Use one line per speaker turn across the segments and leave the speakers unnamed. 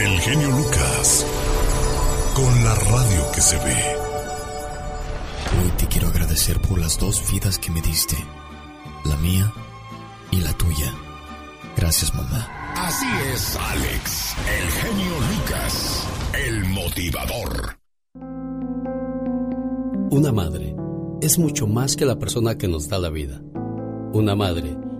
El genio Lucas. Con la radio que se ve.
Hoy te quiero agradecer por las dos vidas que me diste. La mía y la tuya. Gracias, mamá.
Así es, Alex. El genio Lucas. El motivador.
Una madre es mucho más que la persona que nos da la vida. Una madre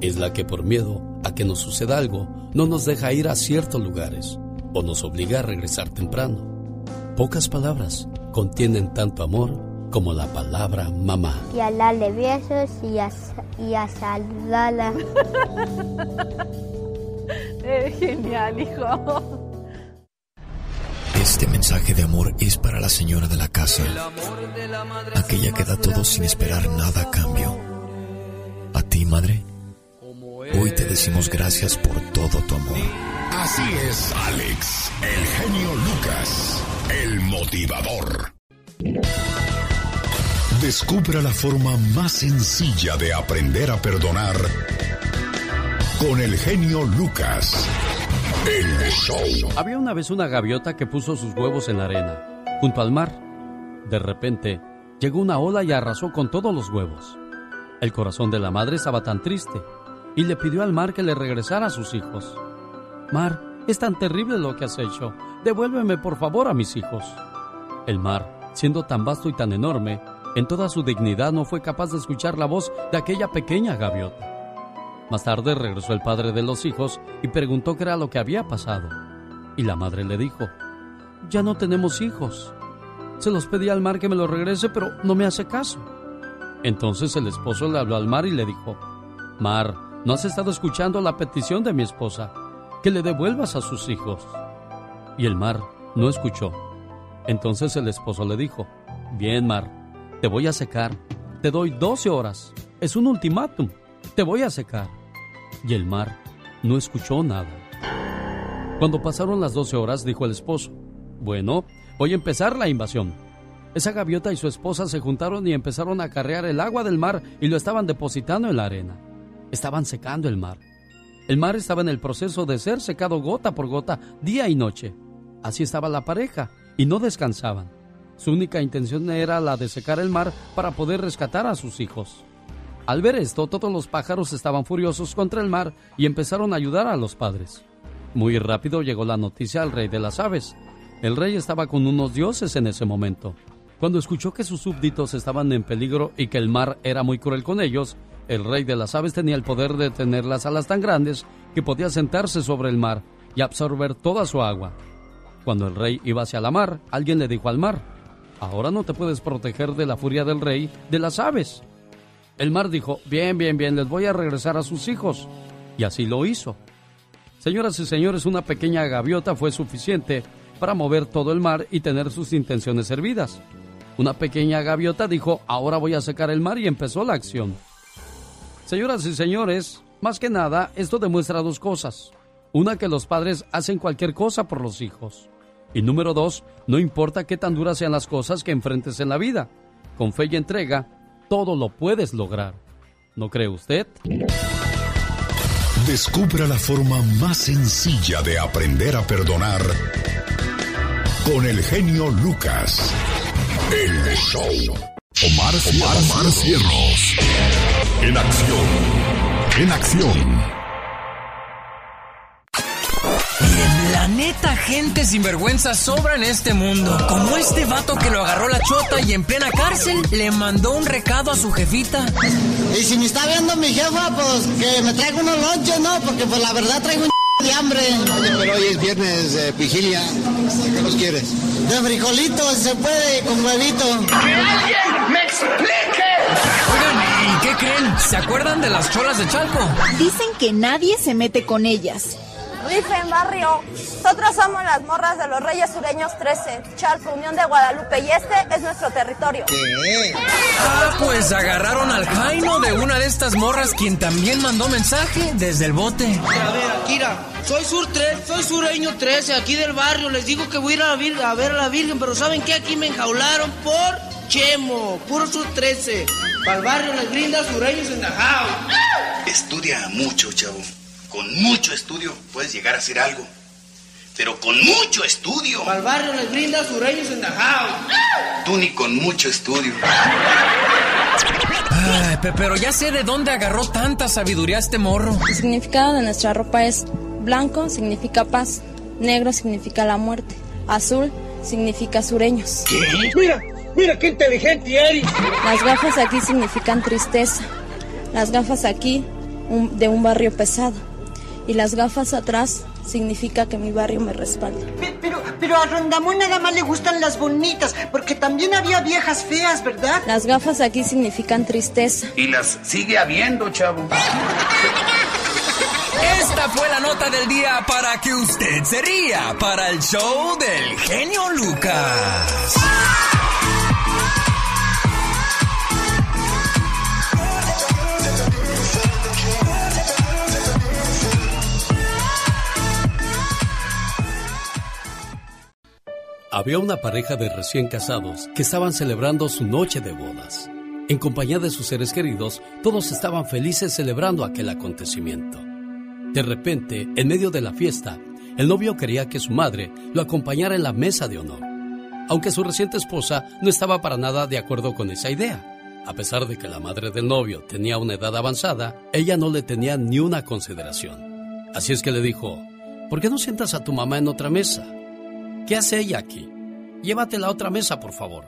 Es la que por miedo a que nos suceda algo, no nos deja ir a ciertos lugares o nos obliga a regresar temprano. Pocas palabras contienen tanto amor como la palabra mamá.
Y a darle besos y a, y a saludarla.
es genial, hijo.
Este mensaje de amor es para la señora de la casa, aquella que da todo sin esperar nada a cambio. A ti, madre Hoy te decimos gracias por todo tu amor.
Así es, Alex, el genio Lucas, el motivador. Descubra la forma más sencilla de aprender a perdonar con el genio Lucas. El show.
Había una vez una gaviota que puso sus huevos en la arena, junto al mar. De repente, llegó una ola y arrasó con todos los huevos. El corazón de la madre estaba tan triste y le pidió al mar que le regresara a sus hijos. Mar, es tan terrible lo que has hecho. Devuélveme por favor a mis hijos. El mar, siendo tan vasto y tan enorme, en toda su dignidad no fue capaz de escuchar la voz de aquella pequeña gaviota. Más tarde regresó el padre de los hijos y preguntó qué era lo que había pasado. Y la madre le dijo, ya no tenemos hijos. Se los pedí al mar que me los regrese, pero no me hace caso. Entonces el esposo le habló al mar y le dijo, Mar, ¿No has estado escuchando la petición de mi esposa? Que le devuelvas a sus hijos. Y el mar no escuchó. Entonces el esposo le dijo, Bien, mar, te voy a secar. Te doy 12 horas. Es un ultimátum. Te voy a secar. Y el mar no escuchó nada. Cuando pasaron las 12 horas, dijo el esposo, Bueno, voy a empezar la invasión. Esa gaviota y su esposa se juntaron y empezaron a carrear el agua del mar y lo estaban depositando en la arena. Estaban secando el mar. El mar estaba en el proceso de ser secado gota por gota, día y noche. Así estaba la pareja, y no descansaban. Su única intención era la de secar el mar para poder rescatar a sus hijos. Al ver esto, todos los pájaros estaban furiosos contra el mar y empezaron a ayudar a los padres. Muy rápido llegó la noticia al rey de las aves, El rey estaba con unos dioses en ese momento. Cuando escuchó que sus súbditos estaban en peligro y que el mar era muy cruel con ellos, el rey de las aves tenía el poder de tener las alas tan grandes que podía sentarse sobre el mar y absorber toda su agua. Cuando el rey iba hacia la mar, alguien le dijo al mar, ahora no te puedes proteger de la furia del rey de las aves. El mar dijo, bien, bien, bien, les voy a regresar a sus hijos. Y así lo hizo. Señoras y señores, una pequeña gaviota fue suficiente para mover todo el mar y tener sus intenciones servidas. Una pequeña gaviota dijo, ahora voy a secar el mar y empezó la acción. Señoras y señores, más que nada, esto demuestra dos cosas. Una, que los padres hacen cualquier cosa por los hijos. Y número dos, no importa qué tan duras sean las cosas que enfrentes en la vida. Con fe y entrega, todo lo puedes lograr. ¿No cree usted?
Descubra la forma más sencilla de aprender a perdonar con el genio Lucas. El show. Omar, Omar, Cierros. En acción. En acción.
Miren, la neta, gente sinvergüenza sobra en este mundo. Como este vato que lo agarró la chota y en plena cárcel le mandó un recado a su jefita.
Y si me está viendo mi jefa, pues que me traiga unos lonches, ¿no? Porque pues la verdad traigo un de hambre.
Oye, pero hoy es viernes de vigilia. ¿Qué nos quieres?
De frijolitos, se puede, con huevito.
¡Que alguien me explique!
Oigan, ¿y qué creen? ¿Se acuerdan de las cholas de Chalco?
Dicen que nadie se mete con ellas.
En barrio. Nosotros somos las morras de los Reyes Sureños 13, Chalco, Unión de Guadalupe, y este es nuestro territorio.
¿Qué? Ah, pues agarraron al Jaino de una de estas morras, quien también mandó mensaje desde el bote.
A ver, Akira, soy Sur 3, soy Sureño 13, aquí del barrio. Les digo que voy a ir a, vir a ver a la Virgen, pero ¿saben qué? Aquí me enjaularon por Chemo, puro Sur 13. Para el barrio Les Grindas Sureños en Dajao.
Estudia mucho, chavo. Con mucho estudio puedes llegar a hacer algo. Pero con mucho estudio.
El barrio les brinda sureños en Dajao.
Tú ni con mucho estudio.
Ay, pero ya sé de dónde agarró tanta sabiduría este morro.
El significado de nuestra ropa es blanco significa paz, negro significa la muerte, azul significa sureños.
¿Qué? Mira, mira qué inteligente eres.
Las gafas aquí significan tristeza. Las gafas aquí un, de un barrio pesado. Y las gafas atrás significa que mi barrio me respalda.
Pero, pero a Rondamón nada más le gustan las bonitas, porque también había viejas feas, ¿verdad?
Las gafas aquí significan tristeza.
Y las sigue habiendo, chavo.
Esta fue la nota del día para que usted se ría para el show del genio Lucas.
Había una pareja de recién casados que estaban celebrando su noche de bodas. En compañía de sus seres queridos, todos estaban felices celebrando aquel acontecimiento. De repente, en medio de la fiesta, el novio quería que su madre lo acompañara en la mesa de honor, aunque su reciente esposa no estaba para nada de acuerdo con esa idea. A pesar de que la madre del novio tenía una edad avanzada, ella no le tenía ni una consideración. Así es que le dijo, ¿por qué no sientas a tu mamá en otra mesa? ¿Qué hace ella aquí? Llévatela a otra mesa, por favor.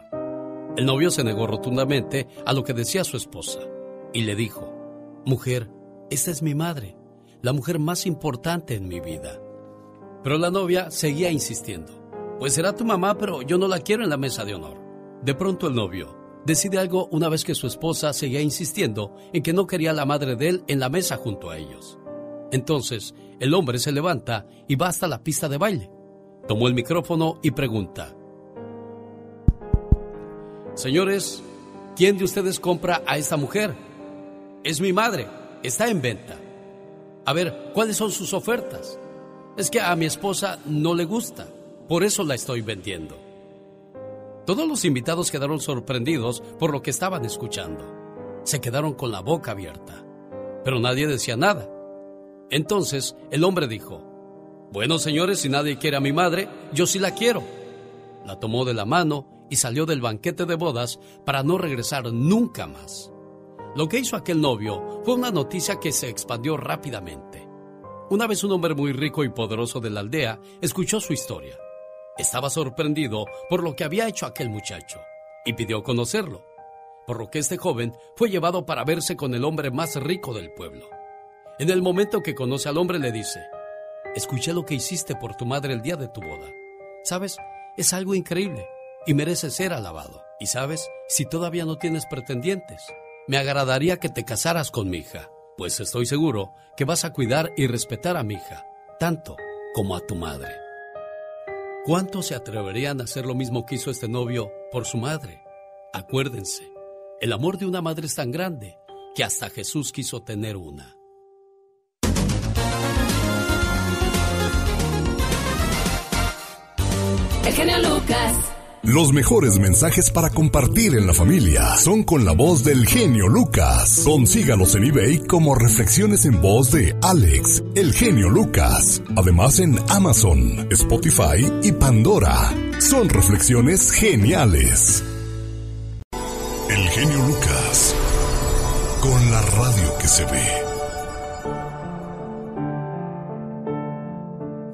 El novio se negó rotundamente a lo que decía su esposa y le dijo, Mujer, esta es mi madre, la mujer más importante en mi vida. Pero la novia seguía insistiendo, Pues será tu mamá, pero yo no la quiero en la mesa de honor. De pronto el novio decide algo una vez que su esposa seguía insistiendo en que no quería a la madre de él en la mesa junto a ellos. Entonces, el hombre se levanta y va hasta la pista de baile tomó el micrófono y pregunta, Señores, ¿quién de ustedes compra a esta mujer? Es mi madre, está en venta. A ver, ¿cuáles son sus ofertas? Es que a mi esposa no le gusta, por eso la estoy vendiendo. Todos los invitados quedaron sorprendidos por lo que estaban escuchando. Se quedaron con la boca abierta, pero nadie decía nada. Entonces el hombre dijo, bueno, señores, si nadie quiere a mi madre, yo sí la quiero. La tomó de la mano y salió del banquete de bodas para no regresar nunca más. Lo que hizo aquel novio fue una noticia que se expandió rápidamente. Una vez un hombre muy rico y poderoso de la aldea escuchó su historia. Estaba sorprendido por lo que había hecho aquel muchacho y pidió conocerlo, por lo que este joven fue llevado para verse con el hombre más rico del pueblo. En el momento que conoce al hombre le dice, escuché lo que hiciste por tu madre el día de tu boda. ¿Sabes? Es algo increíble y merece ser alabado. Y sabes, si todavía no tienes pretendientes, me agradaría que te casaras con mi hija, pues estoy seguro que vas a cuidar y respetar a mi hija, tanto como a tu madre. ¿Cuántos se atreverían a hacer lo mismo que hizo este novio por su madre? Acuérdense, el amor de una madre es tan grande que hasta Jesús quiso tener una.
El genio Lucas.
Los mejores mensajes para compartir en la familia son con la voz del genio Lucas. Consígalos en eBay como reflexiones en voz de Alex, el genio Lucas. Además en Amazon, Spotify y Pandora. Son reflexiones geniales. El genio Lucas. Con la radio que se ve.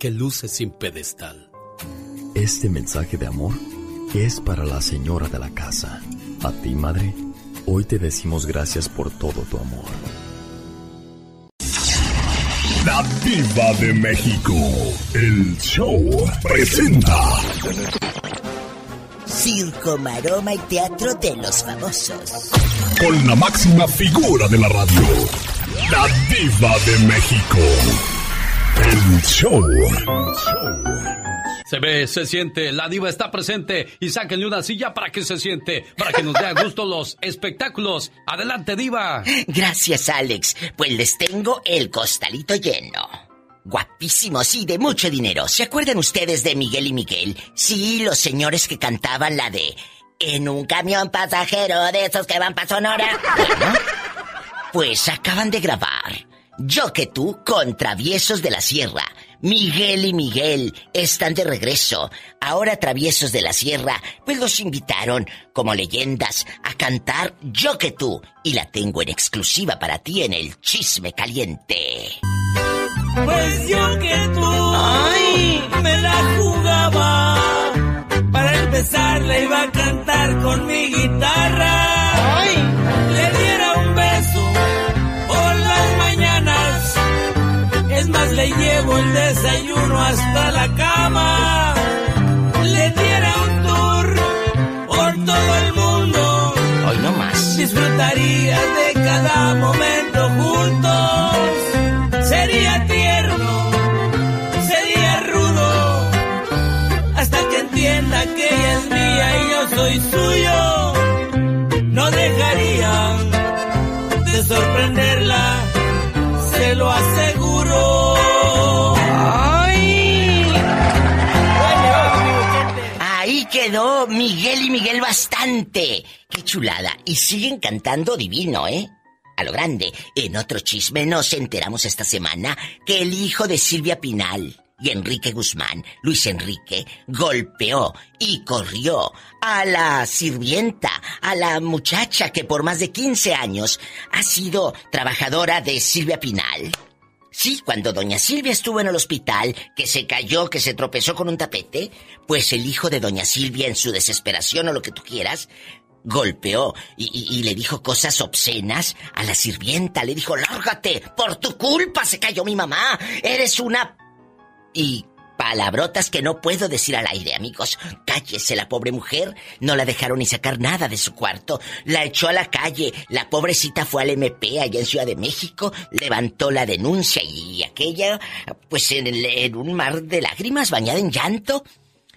que luce sin pedestal.
Este mensaje de amor es para la señora de la casa. A ti, madre, hoy te decimos gracias por todo tu amor.
La Diva de México. El show presenta.
Circo, maroma y teatro de los famosos.
Con la máxima figura de la radio. La Diva de México. El show.
Se ve, se siente, la diva está presente y sáquenle una silla para que se siente, para que nos dé a gusto los espectáculos. Adelante, diva.
Gracias, Alex. Pues les tengo el costalito lleno. Guapísimos y de mucho dinero. ¿Se acuerdan ustedes de Miguel y Miguel? Sí, los señores que cantaban la de En un camión pasajero de esos que van para Sonora. Bueno, pues acaban de grabar yo que tú con Traviesos de la Sierra. Miguel y Miguel están de regreso. Ahora Traviesos de la Sierra, pues los invitaron como leyendas a cantar Yo que tú. Y la tengo en exclusiva para ti en el chisme caliente.
Pues yo que tú Ay. me la jugaba. Para empezar le iba a cantar con mi guitarra. Le llevo el desayuno hasta la cama. Le diera un tour por todo el mundo.
Hoy no más.
Disfrutaría de cada momento juntos. Sería tierno, sería rudo. Hasta que entienda que ella es mía y yo soy suyo. No dejaría de sorprenderla, se lo aseguro.
Miguel y Miguel bastante. Qué chulada. Y siguen cantando divino, ¿eh? A lo grande. En otro chisme nos enteramos esta semana que el hijo de Silvia Pinal, y Enrique Guzmán, Luis Enrique, golpeó y corrió a la sirvienta, a la muchacha que por más de 15 años ha sido trabajadora de Silvia Pinal. Sí, cuando doña Silvia estuvo en el hospital, que se cayó, que se tropezó con un tapete, pues el hijo de doña Silvia en su desesperación o lo que tú quieras, golpeó y, le dijo cosas obscenas a la sirvienta. Le dijo, lárgate, por tu culpa se cayó mi mamá. Eres una... Y palabrotas que no puedo decir al aire, amigos. Cállese la pobre mujer. No la dejaron ni sacar nada de su cuarto. La echó a la calle. La pobrecita fue al MP allá en Ciudad de México. Levantó la denuncia y aquella, pues en, un mar de lágrimas, bañada en llanto,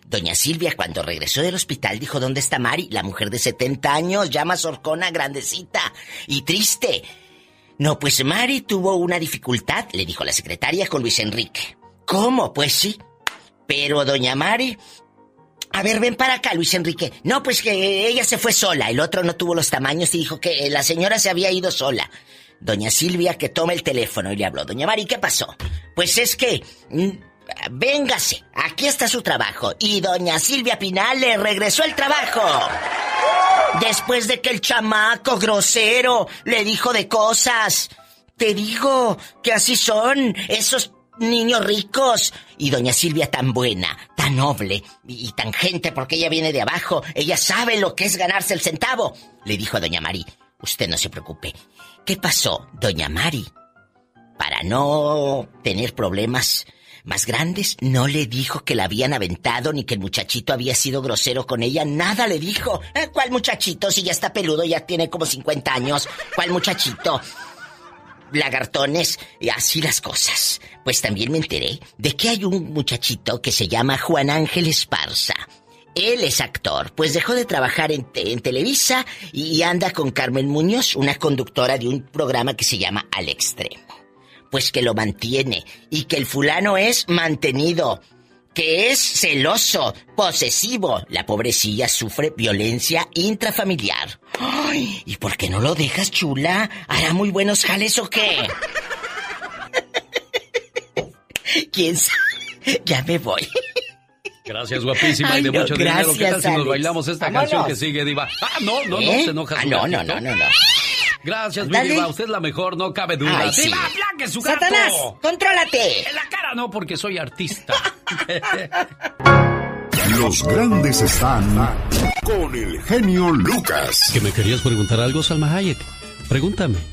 Doña Silvia, cuando regresó del hospital, dijo: ¿Dónde está Mari? La mujer de 70 años, llama Sorcona, grandecita y triste. No, pues Mari tuvo una dificultad, le dijo la secretaria con Luis Enrique. ¿Cómo? Pues sí. Pero doña Mari. A ver, ven para acá, Luis Enrique. No, pues que ella se fue sola. El otro no tuvo los tamaños y dijo que la señora se había ido sola. Doña Silvia que toma el teléfono y le habló. Doña Mari, ¿qué pasó? Pues es que mm, Véngase, aquí está su trabajo. Y doña Silvia Pinal le regresó el trabajo. Después de que el chamaco grosero le dijo de cosas. Te digo que así son esos niños ricos. Y doña Silvia tan buena, tan noble y, tan gente porque ella viene de abajo. Ella sabe lo que es ganarse el centavo. Le dijo a doña Mari, usted no se preocupe. ¿Qué pasó, doña Mari? Para no tener problemas más grandes, no le dijo que la habían aventado ni que el muchachito había sido grosero con ella, nada le dijo. Eh, ¿Cuál muchachito? Si ya está peludo, ya tiene como 50 años. ¿Cuál muchachito? Lagartones, y así las cosas. Pues también me enteré de que hay un muchachito que se llama Juan Ángel Esparza. Él es actor, pues dejó de trabajar en, en, Televisa y anda con Carmen Muñoz, una conductora de un programa que se llama Al Extremo pues que lo mantiene y que el fulano es mantenido, que es celoso, posesivo. La pobrecilla sufre violencia intrafamiliar. Ay, ¿y por qué no lo dejas, chula? ¿Hará muy buenos jales o qué? ¿Quién sabe? Ya me voy.
Gracias, guapísima y de mucho dinero. ¿Qué tal si nos bailamos esta canción que sigue, Diva? Ah, no, no, no, ¿Eh? se enoja.
Ah, no, no, no, no, no.
Gracias, mi diva. Usted es la mejor, no cabe duda.
Ay, sí.
¡Diva, su gato!
¡Satanás! ¡Contrólate!
En la cara no, porque soy artista.
Los grandes están con el genio Lucas.
¿Que me querías preguntar algo, Salma Hayek? Pregúntame.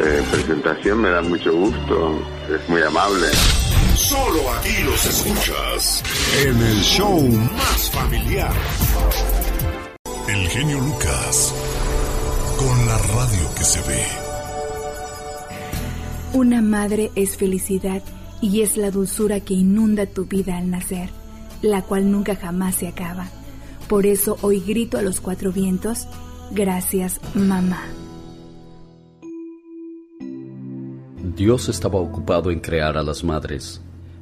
eh, presentación, me da mucho gusto, es muy amable.
Solo aquí los escuchas en el show más familiar. El genio Lucas, con la radio que se ve.
Una madre es felicidad y es la dulzura que inunda tu vida al nacer, la cual nunca jamás se acaba. Por eso hoy grito a los cuatro vientos, gracias mamá.
Dios estaba ocupado en crear a las madres.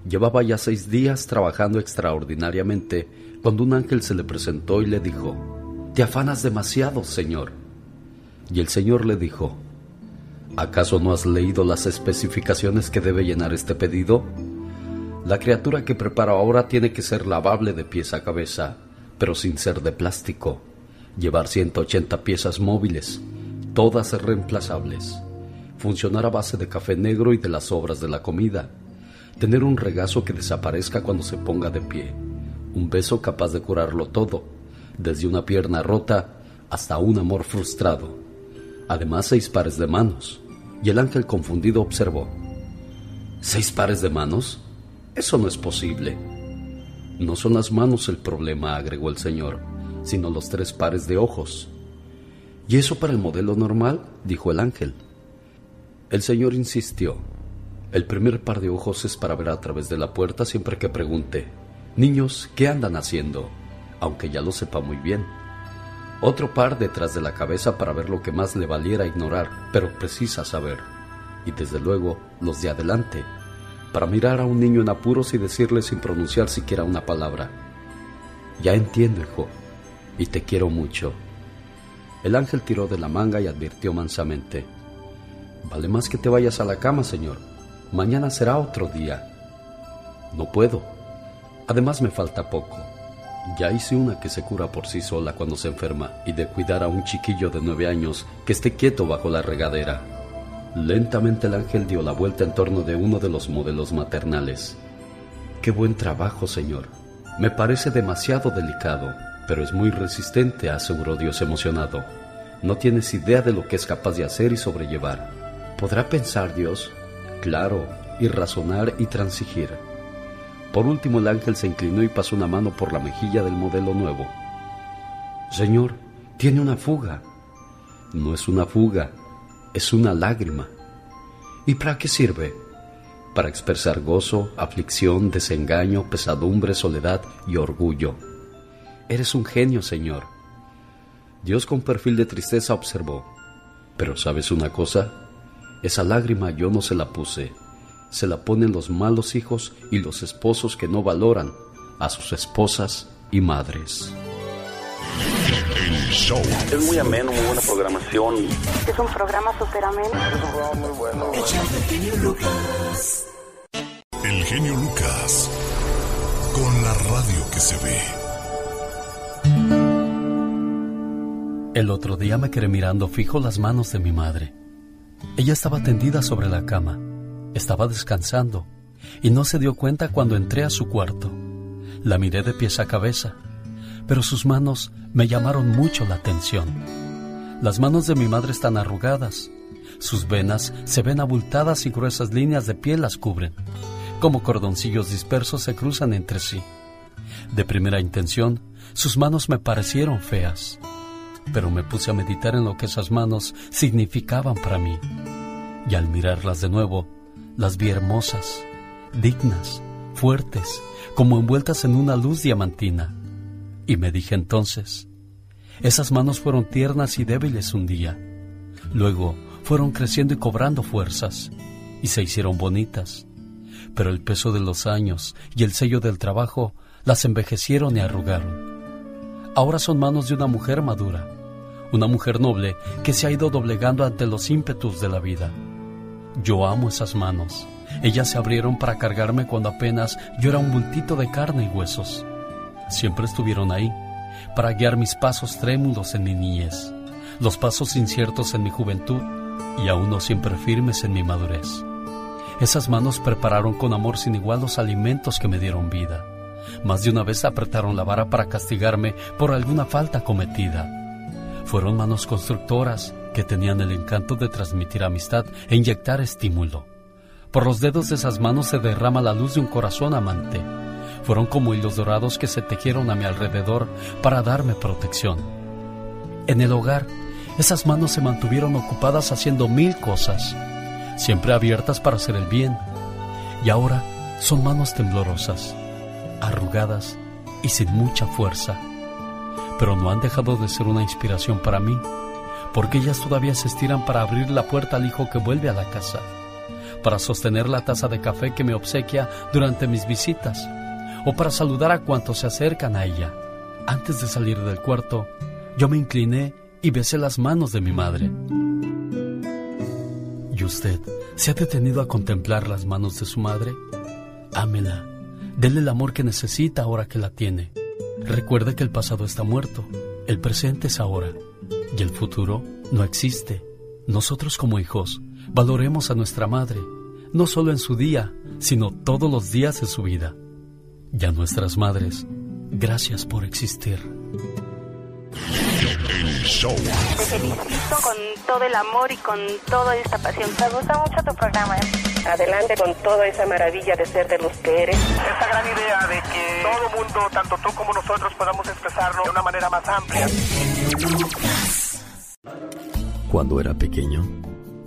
Llevaba ya seis días trabajando extraordinariamente cuando un ángel se le presentó y le dijo, Te afanas demasiado, Señor. Y el Señor le dijo, ¿acaso no has leído las especificaciones que debe llenar este pedido? La criatura que preparo ahora tiene que ser lavable de pies a cabeza, pero sin ser de plástico, llevar 180 piezas móviles, todas reemplazables funcionar a base de café negro y de las sobras de la comida, tener un regazo que desaparezca cuando se ponga de pie, un beso capaz de curarlo todo, desde una pierna rota hasta un amor frustrado, además seis pares de manos. Y el ángel confundido observó, ¿seis pares de manos? Eso no es posible. No son las manos el problema, agregó el Señor, sino los tres pares de ojos. ¿Y eso para el modelo normal? dijo el ángel. El señor insistió. El primer par de ojos es para ver a través de la puerta siempre que pregunte, Niños, ¿qué andan haciendo? Aunque ya lo sepa muy bien. Otro par detrás de la cabeza para ver lo que más le valiera ignorar, pero precisa saber. Y desde luego, los de adelante, para mirar a un niño en apuros y decirle sin pronunciar siquiera una palabra. Ya entiendo, hijo, y te quiero mucho. El ángel tiró de la manga y advirtió mansamente. Vale más que te vayas a la cama, señor. Mañana será otro día. No puedo. Además me falta poco. Ya hice una que se cura por sí sola cuando se enferma y de cuidar a un chiquillo de nueve años que esté quieto bajo la regadera. Lentamente el ángel dio la vuelta en torno de uno de los modelos maternales. Qué buen trabajo, señor. Me parece demasiado delicado, pero es muy resistente, aseguró Dios emocionado. No tienes idea de lo que es capaz de hacer y sobrellevar. ¿Podrá pensar Dios? Claro, y razonar y transigir. Por último el ángel se inclinó y pasó una mano por la mejilla del modelo nuevo. Señor, tiene una fuga. No es una fuga, es una lágrima. ¿Y para qué sirve? Para expresar gozo, aflicción, desengaño, pesadumbre, soledad y orgullo. Eres un genio, Señor. Dios con perfil de tristeza observó. Pero ¿sabes una cosa? Esa lágrima yo no se la puse. Se la ponen los malos hijos y los esposos que no valoran a sus esposas y madres.
Es muy ameno, muy buena programación.
Es un programa súper ameno.
Es un programa muy bueno.
El genio Lucas. Con la radio que se ve.
El otro día me quedé mirando fijo las manos de mi madre. Ella estaba tendida sobre la cama. Estaba descansando y no se dio cuenta cuando entré a su cuarto. La miré de pies a cabeza, pero sus manos me llamaron mucho la atención. Las manos de mi madre están arrugadas. Sus venas se ven abultadas y gruesas líneas de piel las cubren. Como cordoncillos dispersos se cruzan entre sí. De primera intención, sus manos me parecieron feas, pero me puse a meditar en lo que esas manos significaban para mí. Y al mirarlas de nuevo, las vi hermosas, dignas, fuertes, como envueltas en una luz diamantina. Y me dije entonces, esas manos fueron tiernas y débiles un día. Luego fueron creciendo y cobrando fuerzas, y se hicieron bonitas. Pero el peso de los años y el sello del trabajo las envejecieron y arrugaron. Ahora son manos de una mujer madura, una mujer noble que se ha ido doblegando ante los ímpetus de la vida. Yo amo esas manos. Ellas se abrieron para cargarme cuando apenas yo era un bultito de carne y huesos. Siempre estuvieron ahí, para guiar mis pasos trémulos en mi niñez, los pasos inciertos en mi juventud y aún no siempre firmes en mi madurez. Esas manos prepararon con amor sin igual los alimentos que me dieron vida. Más de una vez apretaron la vara para castigarme por alguna falta cometida. Fueron manos constructoras que tenían el encanto de transmitir amistad e inyectar estímulo. Por los dedos de esas manos se derrama la luz de un corazón amante. Fueron como hilos dorados que se tejieron a mi alrededor para darme protección. En el hogar, esas manos se mantuvieron ocupadas haciendo mil cosas, siempre abiertas para hacer el bien. Y ahora son manos temblorosas, arrugadas y sin mucha fuerza. Pero no han dejado de ser una inspiración para mí porque ellas todavía se estiran para abrir la puerta al hijo que vuelve a la casa, para sostener la taza de café que me obsequia durante mis visitas, o para saludar a cuantos se acercan a ella. Antes de salir del cuarto, yo me incliné y besé las manos de mi madre. ¿Y usted se ha detenido a contemplar las manos de su madre? Ámela, dele el amor que necesita ahora que la tiene. Recuerde que el pasado está muerto, el presente es ahora y el futuro no existe. Nosotros como hijos valoremos a nuestra madre, no solo en su día, sino todos los días de su vida. Y a nuestras madres, gracias por existir.
Te felicito con todo el amor y con toda esta pasión. Me gusta mucho tu programa. ¿eh?
Adelante con toda esa maravilla de ser de los que eres.
Esta gran idea de que todo mundo, tanto tú como nosotros, podamos expresarlo de una manera más amplia.
Cuando era pequeño,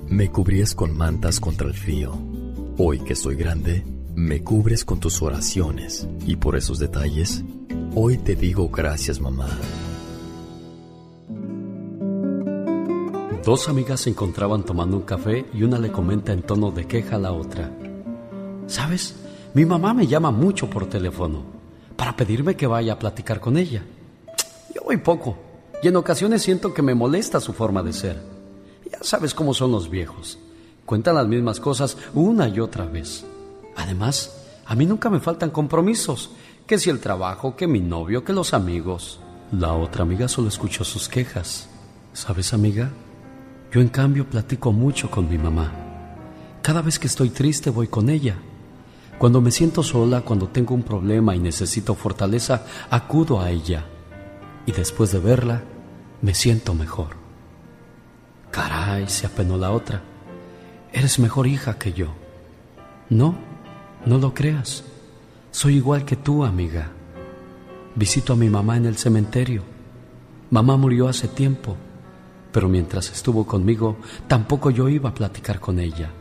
me cubrías con mantas contra el frío. Hoy que soy grande, Me cubres con tus oraciones y por esos detalles, hoy te digo gracias mamá.
Dos amigas se encontraban tomando un café y una le comenta en tono de queja a la otra. ¿Sabes? Mi mamá me llama mucho por teléfono para pedirme que vaya a platicar con ella. Yo voy poco y en ocasiones siento que me molesta su forma de ser. Ya sabes cómo son los viejos. Cuentan las mismas cosas una y otra vez. Además, a mí nunca me faltan compromisos. Que si el trabajo, que mi novio, que los amigos. La otra amiga solo escuchó sus quejas. ¿Sabes, amiga? Yo en cambio platico mucho con mi mamá. Cada vez que estoy triste voy con ella. Cuando me siento sola, cuando tengo un problema y necesito fortaleza, acudo a ella. Y después de verla, me siento mejor. Caray, se apenó la otra. Eres mejor hija que yo. No, no lo creas. Soy igual que tú, amiga. Visito a mi mamá en el cementerio. Mamá murió hace tiempo pero mientras estuvo conmigo, tampoco yo iba a platicar con ella.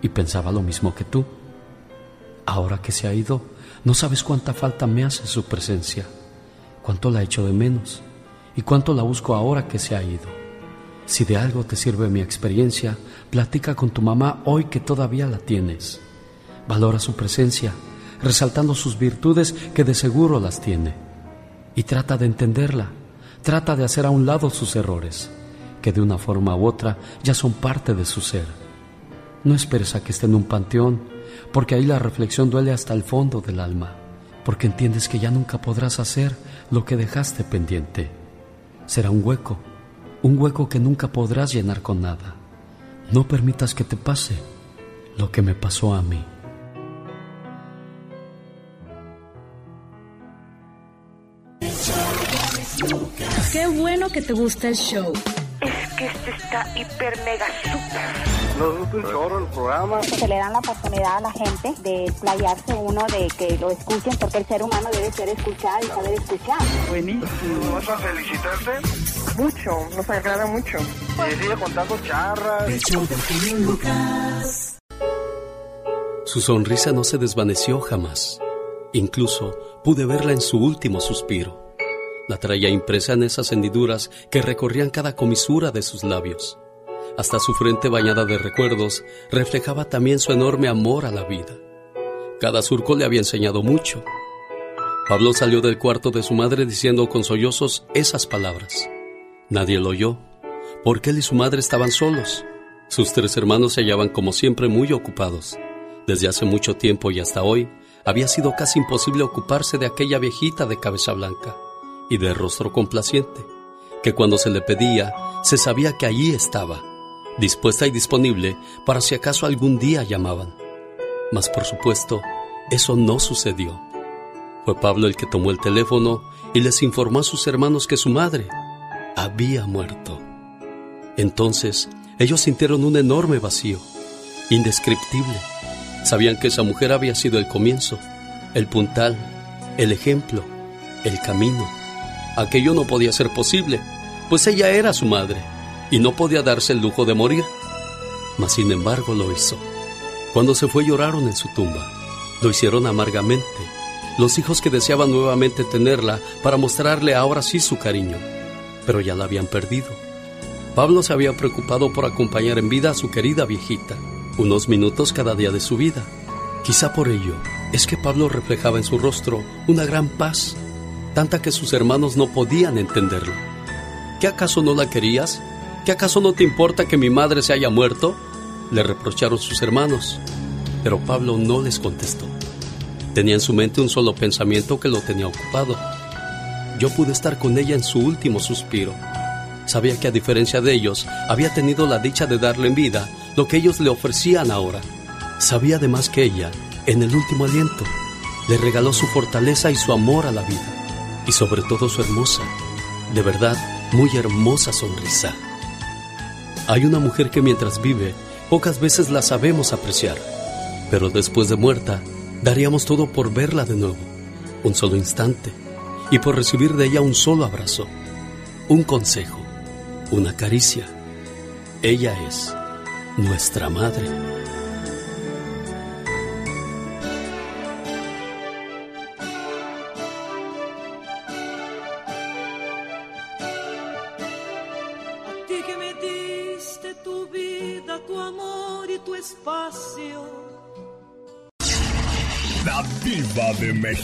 Y pensaba lo mismo que tú. Ahora que se ha ido, no sabes cuánta falta me hace su presencia, cuánto la echo de menos y cuánto la busco ahora que se ha ido. Si de algo te sirve mi experiencia, platica con tu mamá hoy que todavía la tienes. Valora su presencia, resaltando sus virtudes que de seguro las tiene. Y trata de entenderla, trata de hacer a un lado sus errores que de una forma u otra ya son parte de su ser. No esperes a que esté en un panteón, porque ahí la reflexión duele hasta el fondo del alma, porque entiendes que ya nunca podrás hacer lo que dejaste pendiente. Será un hueco, un hueco que nunca podrás llenar con nada. No permitas que te pase lo que me pasó a mí.
Qué bueno que te gusta el show
que este está hiper mega super.
Nos gusta un chorro el programa.
Se le dan la oportunidad a la gente de explayarse uno, de que lo escuchen, porque el ser humano debe ser escuchado y saber escuchar.
Buenísimo. ¿Vas a felicitarte?
Mucho, nos agrada mucho.
Y sigue contando charras.
Su sonrisa no se desvaneció jamás. Incluso pude verla en su último suspiro. La traía impresa en esas hendiduras que recorrían cada comisura de sus labios. Hasta su frente bañada de recuerdos reflejaba también su enorme amor a la vida. Cada surco le había enseñado mucho. Pablo salió del cuarto de su madre diciendo con sollozos esas palabras. Nadie lo oyó, porque él y su madre estaban solos. Sus tres hermanos se hallaban como siempre muy ocupados. Desde hace mucho tiempo y hasta hoy, había sido casi imposible ocuparse de aquella viejita de cabeza blanca y de rostro complaciente, que cuando se le pedía, se sabía que allí estaba, dispuesta y disponible para si acaso algún día llamaban. Mas por supuesto, eso no sucedió. Fue Pablo el que tomó el teléfono y les informó a sus hermanos que su madre había muerto. Entonces, ellos sintieron un enorme vacío, indescriptible. Sabían que esa mujer había sido el comienzo, el puntal, el ejemplo, el camino Aquello no podía ser posible, pues ella era su madre y no podía darse el lujo de morir. Mas sin embargo lo hizo. Cuando se fue lloraron en su tumba. Lo hicieron amargamente. Los hijos que deseaban nuevamente tenerla para mostrarle ahora sí su cariño, pero ya la habían perdido. Pablo se había preocupado por acompañar en vida a su querida viejita, unos minutos cada día de su vida. Quizá por ello es que Pablo reflejaba en su rostro una gran paz tanta que sus hermanos no podían entenderlo. ¿Qué acaso no la querías? ¿Qué acaso no te importa que mi madre se haya muerto? Le reprocharon sus hermanos, pero Pablo no les contestó. Tenía en su mente un solo pensamiento que lo tenía ocupado. Yo pude estar con ella en su último suspiro. Sabía que a diferencia de ellos, había tenido la dicha de darle en vida lo que ellos le ofrecían ahora. Sabía además que ella, en el último aliento, le regaló su fortaleza y su amor a la vida y sobre todo su hermosa, de verdad muy hermosa sonrisa. Hay una mujer que mientras vive, pocas veces la sabemos apreciar, pero después de muerta, daríamos todo por verla de nuevo, un solo instante, y por recibir de ella un solo abrazo, un consejo, una caricia. Ella es nuestra madre.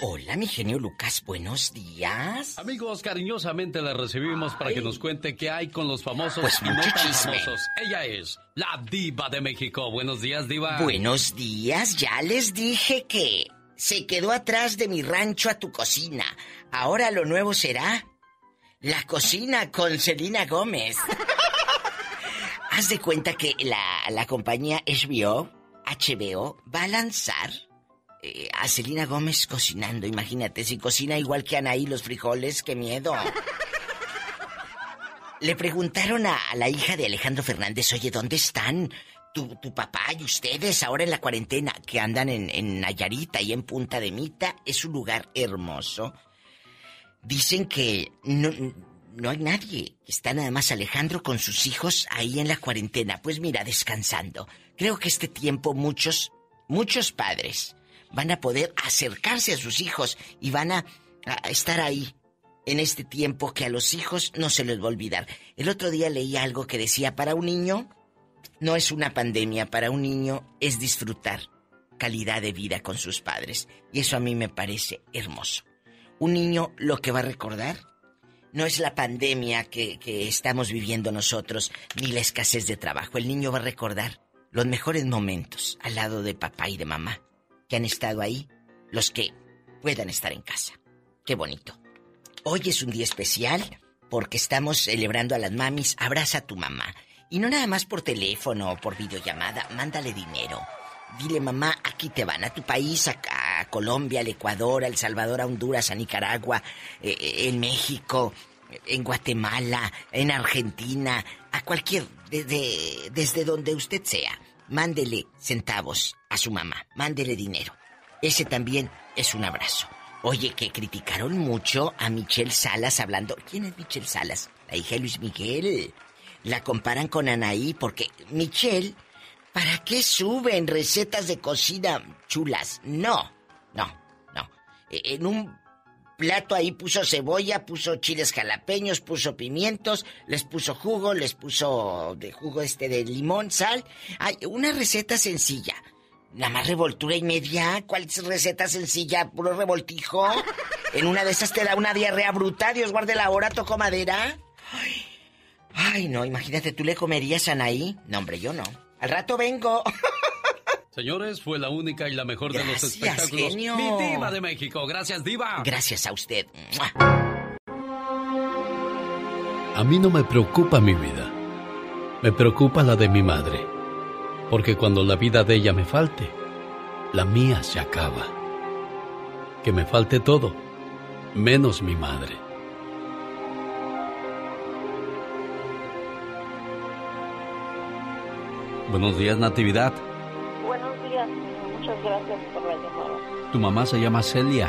Hola, mi genio Lucas, buenos días.
Amigos, cariñosamente la recibimos para que nos cuente qué hay con los famosos
Pues
y no
mucho
tan
chisme.
famosos. Ella es la diva de México. Buenos días, diva.
Buenos días, ya les dije que se quedó atrás de mi rancho a tu cocina. Ahora lo nuevo será la cocina con Selena Gómez. Haz de cuenta que la, la compañía HBO, HBO, va a lanzar eh, a Selena Gómez cocinando. Imagínate, si cocina igual que Anaí los frijoles, qué miedo. Le preguntaron a, la hija de Alejandro Fernández, oye, ¿dónde están tu, tu papá y ustedes ahora en la cuarentena? Que andan en, en Nayarita y en Punta de Mita. Es un lugar hermoso. Dicen que no, no hay nadie. Está nada más Alejandro con sus hijos ahí en la cuarentena. Pues mira, descansando. Creo que este tiempo muchos, muchos padres van a poder acercarse a sus hijos y van a, estar ahí en este tiempo que a los hijos no se les va a olvidar. El otro día leí algo que decía, para un niño no es una pandemia, para un niño es disfrutar calidad de vida con sus padres. Y eso a mí me parece hermoso. Un niño lo que va a recordar no es la pandemia que estamos viviendo nosotros, ni la escasez de trabajo. El niño va a recordar los mejores momentos al lado de papá y de mamá, que han estado ahí, los que puedan estar en casa. Qué bonito. Hoy es un día especial porque estamos celebrando a las mamis. Abraza a tu mamá. Y no nada más por teléfono o por videollamada, mándale dinero. Dile, mamá, aquí te van, a tu país, a, Colombia, al Ecuador, a El Salvador, a Honduras, a Nicaragua, eh, eh, en México, en Guatemala, en Argentina, a cualquier, desde, desde donde usted sea. Mándele centavos a su mamá, mándele dinero. Ese también es un abrazo. Oye, que criticaron mucho a Michelle Salas hablando. ¿Quién es Michelle Salas? La hija de Luis Miguel. La comparan con Anaí porque Michelle, ¿para qué suben recetas de cocina chulas? No, no, no. E- En un plato ahí puso cebolla, puso chiles jalapeños, puso pimientos, les puso jugo, les puso de jugo este de limón, sal. Ay, una receta sencilla. Nada más revoltura y media. ¿Cuál es receta sencilla? Puro revoltijo. En una de esas te da una diarrea bruta. Dios guarde la hora, tocó madera. Ay, ay, no, imagínate, ¿tú le comerías a Anaí? No, hombre, yo no. Al rato vengo.
Señores, fue la única y la mejor de los espectáculos.
genio.
Mi diva de México. Gracias, diva.
Gracias a usted.
A mí no me preocupa mi vida. Me preocupa la de mi madre. Porque cuando la vida de ella me falte, la mía se acaba. Que me falte todo, menos mi madre. Buenos días, Natividad.
Muchas gracias por la llamada.
Tu mamá se llama Celia.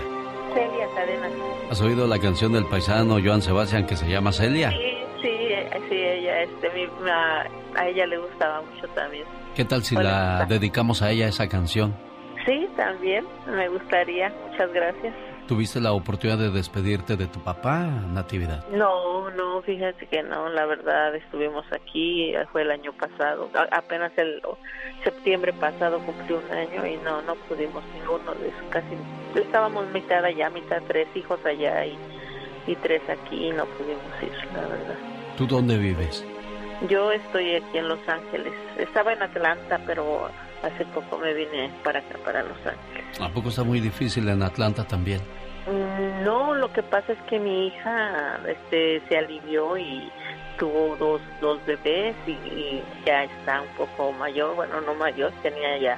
Celia Cadena.
¿Has oído la canción del paisano Joan Sebastián que se llama Celia?
Sí, sí, sí, ella, este, mi, ma- a ella le gustaba mucho también.
¿Qué tal si la dedicamos a ella esa canción?
Sí, también, me gustaría, muchas gracias.
¿Tuviste la oportunidad de despedirte de tu papá, Natividad?
No, no, fíjate que no, la verdad estuvimos aquí, eh, fue el año pasado, apenas el septiembre pasado cumplió un año y no, no pudimos ninguno casi, estábamos mitad allá, mitad tres hijos allá y, y tres aquí y no pudimos ir, la verdad.
¿Tú dónde vives?
Yo estoy aquí en Los Ángeles, estaba en Atlanta, pero hace poco me vine para acá, para Los Ángeles.
¿A poco está muy difícil en Atlanta también?
Mm, No, lo que pasa es que mi hija este, se alivió y tuvo dos, dos bebés y, y ya está un poco mayor, bueno, no mayor, tenía ya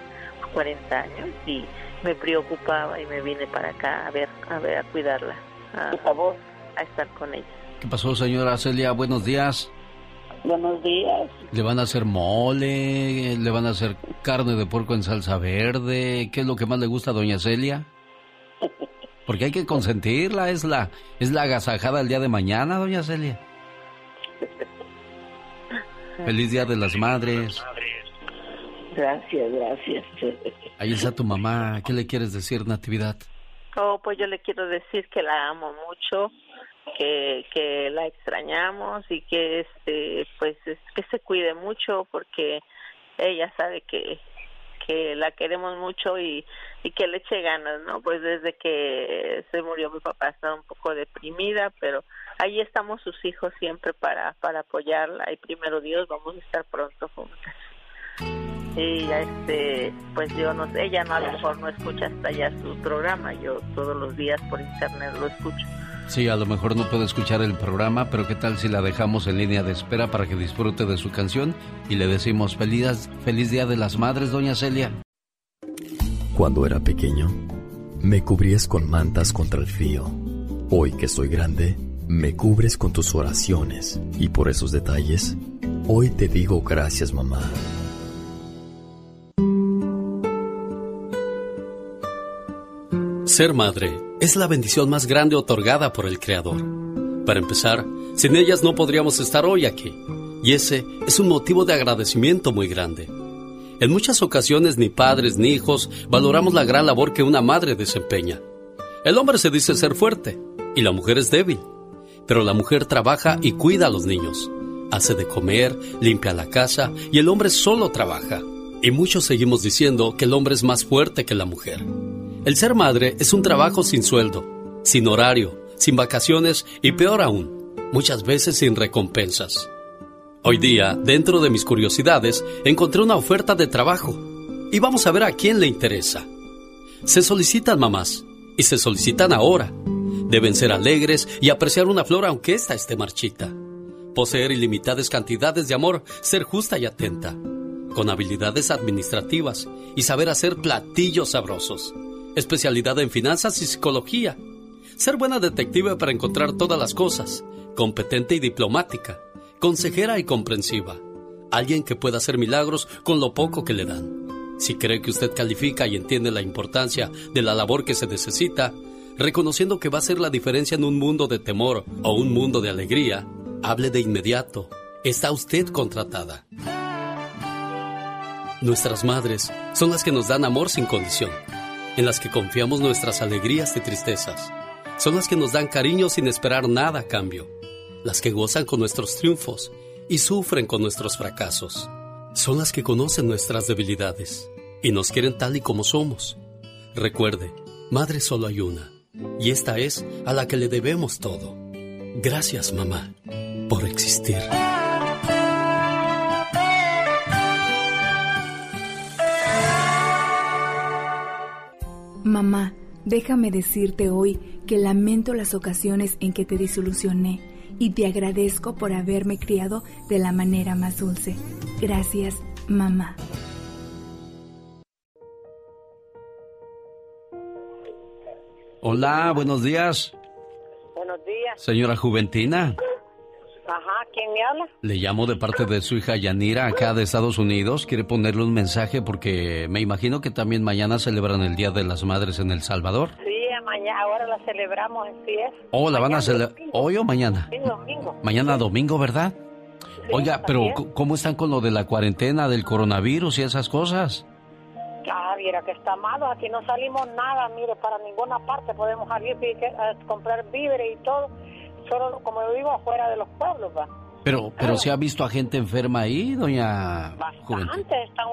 40 años y me preocupaba y me vine para acá a ver, a ver, a cuidarla, a, favor, a estar con ella.
¿Qué pasó, señora Celia? Buenos días.
Buenos días.
¿Le van a hacer mole? ¿Le van a hacer carne de puerco en salsa verde? ¿Qué es lo que más le gusta a doña Celia? Porque hay que consentirla, es la, es la agasajada el día de mañana, doña Celia. Feliz Día de las Madres.
Gracias, gracias.
Ahí está tu mamá. ¿Qué le quieres decir, Natividad?
Oh, pues yo le quiero decir que la amo mucho, que, que la extrañamos y que este pues que se cuide mucho porque ella sabe que que la queremos mucho y, y que le eche ganas, ¿no? Pues desde que se murió mi papá estaba un poco deprimida, pero ahí estamos sus hijos siempre para, para apoyarla y primero Dios vamos a estar pronto juntas. Y este, pues yo no sé, ella no, a lo mejor no escucha hasta allá su programa, yo todos los días por internet lo escucho.
Sí, a lo mejor no puede escuchar el programa, pero ¿qué tal si la dejamos en línea de espera para que disfrute de su canción y le decimos feliz, feliz Día de las Madres, doña Celia?
Cuando era pequeño, me cubrías con mantas contra el frío. Hoy que soy grande, me cubres con tus oraciones y por esos detalles, hoy te digo gracias mamá.
Ser madre es la bendición más grande otorgada por el Creador. Para empezar, sin ellas no podríamos estar hoy aquí, y ese es un motivo de agradecimiento muy grande. En muchas ocasiones ni padres ni hijos valoramos la gran labor que una madre desempeña. El hombre se dice ser fuerte y la mujer es débil, pero la mujer trabaja y cuida a los niños, hace de comer, limpia la casa y el hombre solo trabaja. Y muchos seguimos diciendo que el hombre es más fuerte que la mujer. El ser madre es un trabajo sin sueldo, sin horario, sin vacaciones y peor aún, muchas veces sin recompensas. Hoy día, dentro de mis curiosidades, encontré una oferta de trabajo y vamos a ver a quién le interesa. Se solicitan mamás y se solicitan ahora. Deben ser alegres y apreciar una flor aunque ésta esté marchita. Poseer ilimitadas cantidades de amor, ser justa y atenta. Con habilidades administrativas y saber hacer platillos sabrosos especialidad en finanzas y psicología. Ser buena detective para encontrar todas las cosas, competente y diplomática, consejera y comprensiva. Alguien que pueda hacer milagros con lo poco que le dan. Si cree que usted califica y entiende la importancia de la labor que se necesita, reconociendo que va a ser la diferencia en un mundo de temor o un mundo de alegría, hable de inmediato. Está usted contratada. Nuestras madres son las que nos dan amor sin condición en las que confiamos nuestras alegrías y tristezas. Son las que nos dan cariño sin esperar nada a cambio. Las que gozan con nuestros triunfos y sufren con nuestros fracasos. Son las que conocen nuestras debilidades y nos quieren tal y como somos. Recuerde, madre solo hay una, y esta es a la que le debemos todo. Gracias, mamá, por existir.
Mamá, déjame decirte hoy que lamento las ocasiones en que te disolucioné y te agradezco por haberme criado de la manera más dulce. Gracias, mamá.
Hola, buenos días.
Buenos días.
Señora Juventina.
Ajá, ¿quién me habla?
Le llamo de parte de su hija Yanira, acá de Estados Unidos. Quiere ponerle un mensaje porque me imagino que también mañana celebran el Día de las Madres en El Salvador.
Sí, mañana, ahora la celebramos, así es.
¿O la van a celebrar hoy o mañana?
Sí, domingo.
Mañana domingo, ¿verdad? Oiga, pero ¿cómo están con lo de la cuarentena, del coronavirus y esas cosas?
Ah, mira que está malo, aquí no salimos nada, mire, para ninguna parte podemos salir a comprar víveres y todo solo como yo digo, afuera de los pueblos, va.
Pero, pero se ha visto a gente enferma ahí, doña
Bastante, están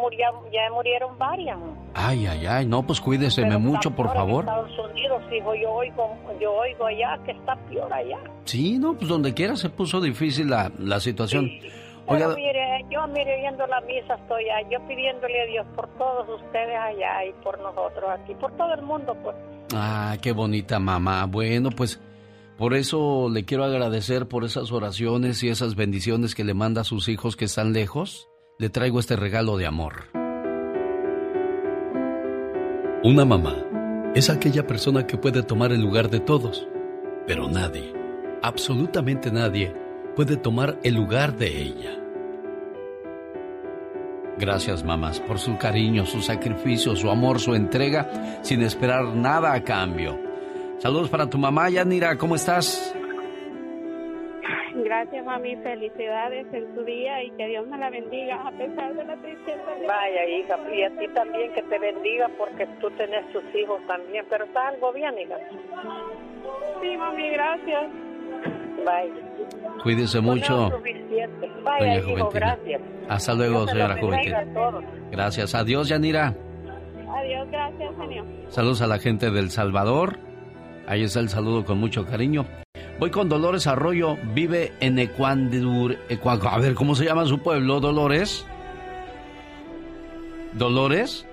ya murieron varias.
Ay, ay, ay, no, pues cuídeseme mucho, por favor.
En Estados Unidos, hijo, yo oigo, yo oigo allá que está peor allá.
Sí, no, pues donde quiera se puso difícil la, la situación.
Oiga, mire, yo mire, viendo la misa estoy yo pidiéndole a Dios por todos ustedes allá y por nosotros aquí, por todo el mundo, pues.
Ah, qué bonita mamá. Bueno, pues por eso le quiero agradecer por esas oraciones y esas bendiciones que le manda a sus hijos que están lejos. Le traigo este regalo de amor. Una mamá es aquella persona que puede tomar el lugar de todos, pero nadie, absolutamente nadie, puede tomar el lugar de ella. Gracias, mamás, por su cariño, su sacrificio, su amor, su entrega, sin esperar nada a cambio. Saludos para tu mamá, Yanira, ¿cómo estás?
Gracias, mami. Felicidades en su día y que Dios me la bendiga a pesar de la tristeza.
Vaya, hija, y a ti también que te bendiga porque tú tenés tus hijos también, pero está algo bien, hija.
Sí, mami, gracias.
Vaya.
Cuídese mucho.
Vaya, hijo, gracias.
Hasta luego, señora Juventina. Gracias. Adiós, Yanira.
Adiós, gracias, señor.
Saludos a la gente del Salvador. Ahí está el saludo con mucho cariño. Voy con Dolores Arroyo, vive en Ecuador. A ver, ¿cómo se llama su pueblo, Dolores? ¿Dolores?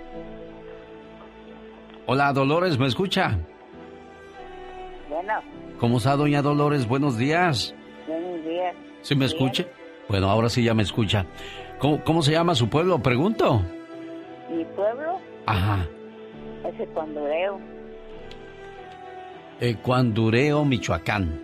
Hola, Dolores, ¿me escucha?
Bueno.
¿Cómo está, doña Dolores? Buenos días.
Buenos días.
¿Sí me escucha? Bueno, ahora sí ya me escucha. ¿Cómo, ¿Cómo se llama su pueblo? Pregunto.
¿Mi pueblo?
Ajá.
Es Ecuandureo.
Ecuandureo, Michoacán.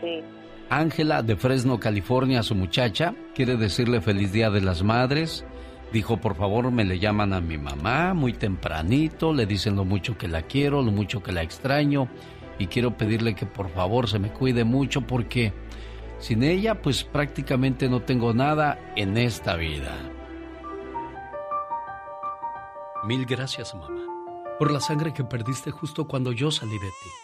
Sí.
Ángela de Fresno, California, su muchacha, quiere decirle feliz día de las madres. Dijo, por favor, me le llaman a mi mamá muy tempranito, le dicen lo mucho que la quiero, lo mucho que la extraño y quiero pedirle que por favor se me cuide mucho porque sin ella pues prácticamente no tengo nada en esta vida. Mil gracias, mamá, por la sangre que perdiste justo cuando yo salí de ti.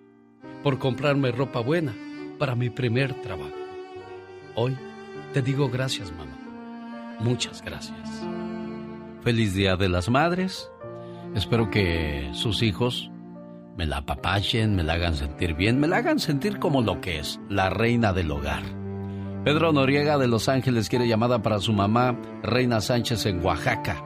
por comprarme ropa buena para mi primer trabajo. Hoy te digo gracias, mamá. Muchas gracias. Feliz Día de las Madres. Espero que sus hijos me la apapachen, me la hagan sentir bien, me la hagan sentir como lo que es, la reina del hogar. Pedro Noriega de Los Ángeles quiere llamada para su mamá, Reina Sánchez en Oaxaca.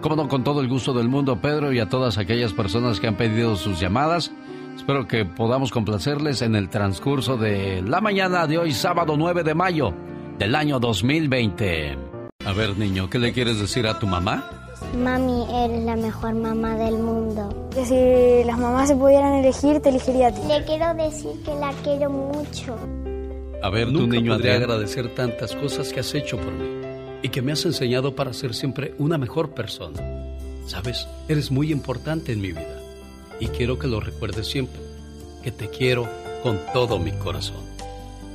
Como no, con todo el gusto del mundo, Pedro, y a todas aquellas personas que han pedido sus llamadas, Espero que podamos complacerles en el transcurso de la mañana de hoy, sábado 9 de mayo del año 2020. A ver, niño, ¿qué le quieres decir a tu mamá?
Mami, eres la mejor mamá del mundo. Que si las mamás se pudieran elegir, te elegiría a ti. Le quiero decir que la quiero mucho.
A ver, tu niño podría agradecer tantas cosas que has hecho por mí y que me has enseñado para ser siempre una mejor persona. Sabes, eres muy importante en mi vida y quiero que lo recuerdes siempre, que te quiero con todo mi corazón.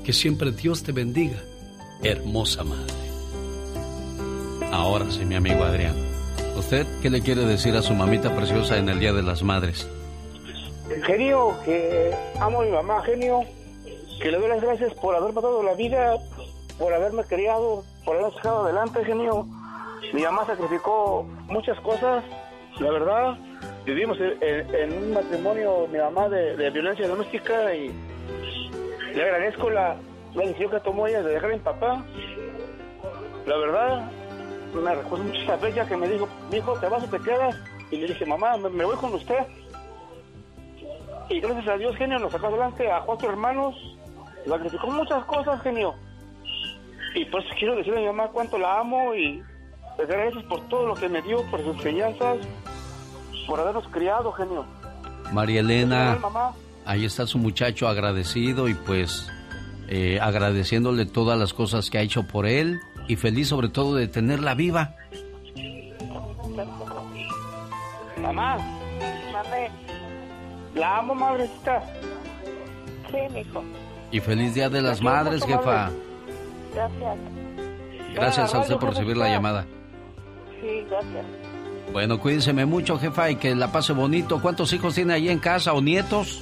Que siempre Dios te bendiga, hermosa madre. Ahora sí, mi amigo Adrián, ¿usted qué le quiere decir a su mamita preciosa en el Día de las Madres?
Genio, que amo a mi mamá, genio, que le doy las gracias por haberme dado la vida, por haberme criado, por haberme sacado adelante, genio. Mi mamá sacrificó muchas cosas, la verdad, vivimos en, un matrimonio, mi mamá, de, violencia doméstica y le agradezco la, decisión que tomó ella de dejar a mi papá. La verdad, me recuerdo mucho esa fecha que me dijo, hijo, ¿te vas o te quedas? Y le dije, mamá, me, voy con usted. Y gracias a Dios, genio, nos sacó adelante a cuatro hermanos, sacrificó muchas cosas, genio. Y pues quiero decirle a mi mamá cuánto la amo y gracias por todo lo que me dio, por sus enseñanzas, por habernos criado, genio.
María Elena, ahí está su muchacho agradecido y pues eh, agradeciéndole todas las cosas que ha hecho por él y feliz sobre todo de tenerla viva.
Mamá, Mamá. la amo, madrecita.
Sí, mijo.
Y feliz Día de las Madres, jefa.
Gracias.
Gracias a usted por recibir la llamada.
Sí, gracias.
Bueno, cuídense mucho, jefa, y que la pase bonito. ¿Cuántos hijos tiene ahí en casa o nietos?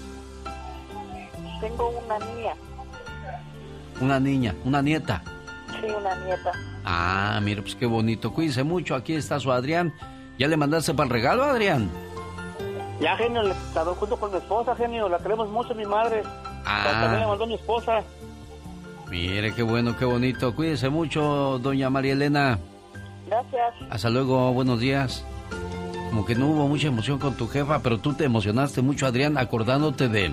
Tengo una niña.
Una niña, una nieta.
Sí, una nieta.
Ah, mire, pues qué bonito. Cuídense mucho. Aquí está su Adrián. ¿Ya le mandaste para el regalo, Adrián?
Ya, genio, le doy junto con mi esposa, genio. La queremos mucho, mi madre. Ah. También le mandó mi esposa.
Mire, qué bueno, qué bonito. Cuídense mucho, doña María Elena.
Gracias.
Hasta luego, buenos días como que no hubo mucha emoción con tu jefa, pero tú te emocionaste mucho, Adrián, acordándote de,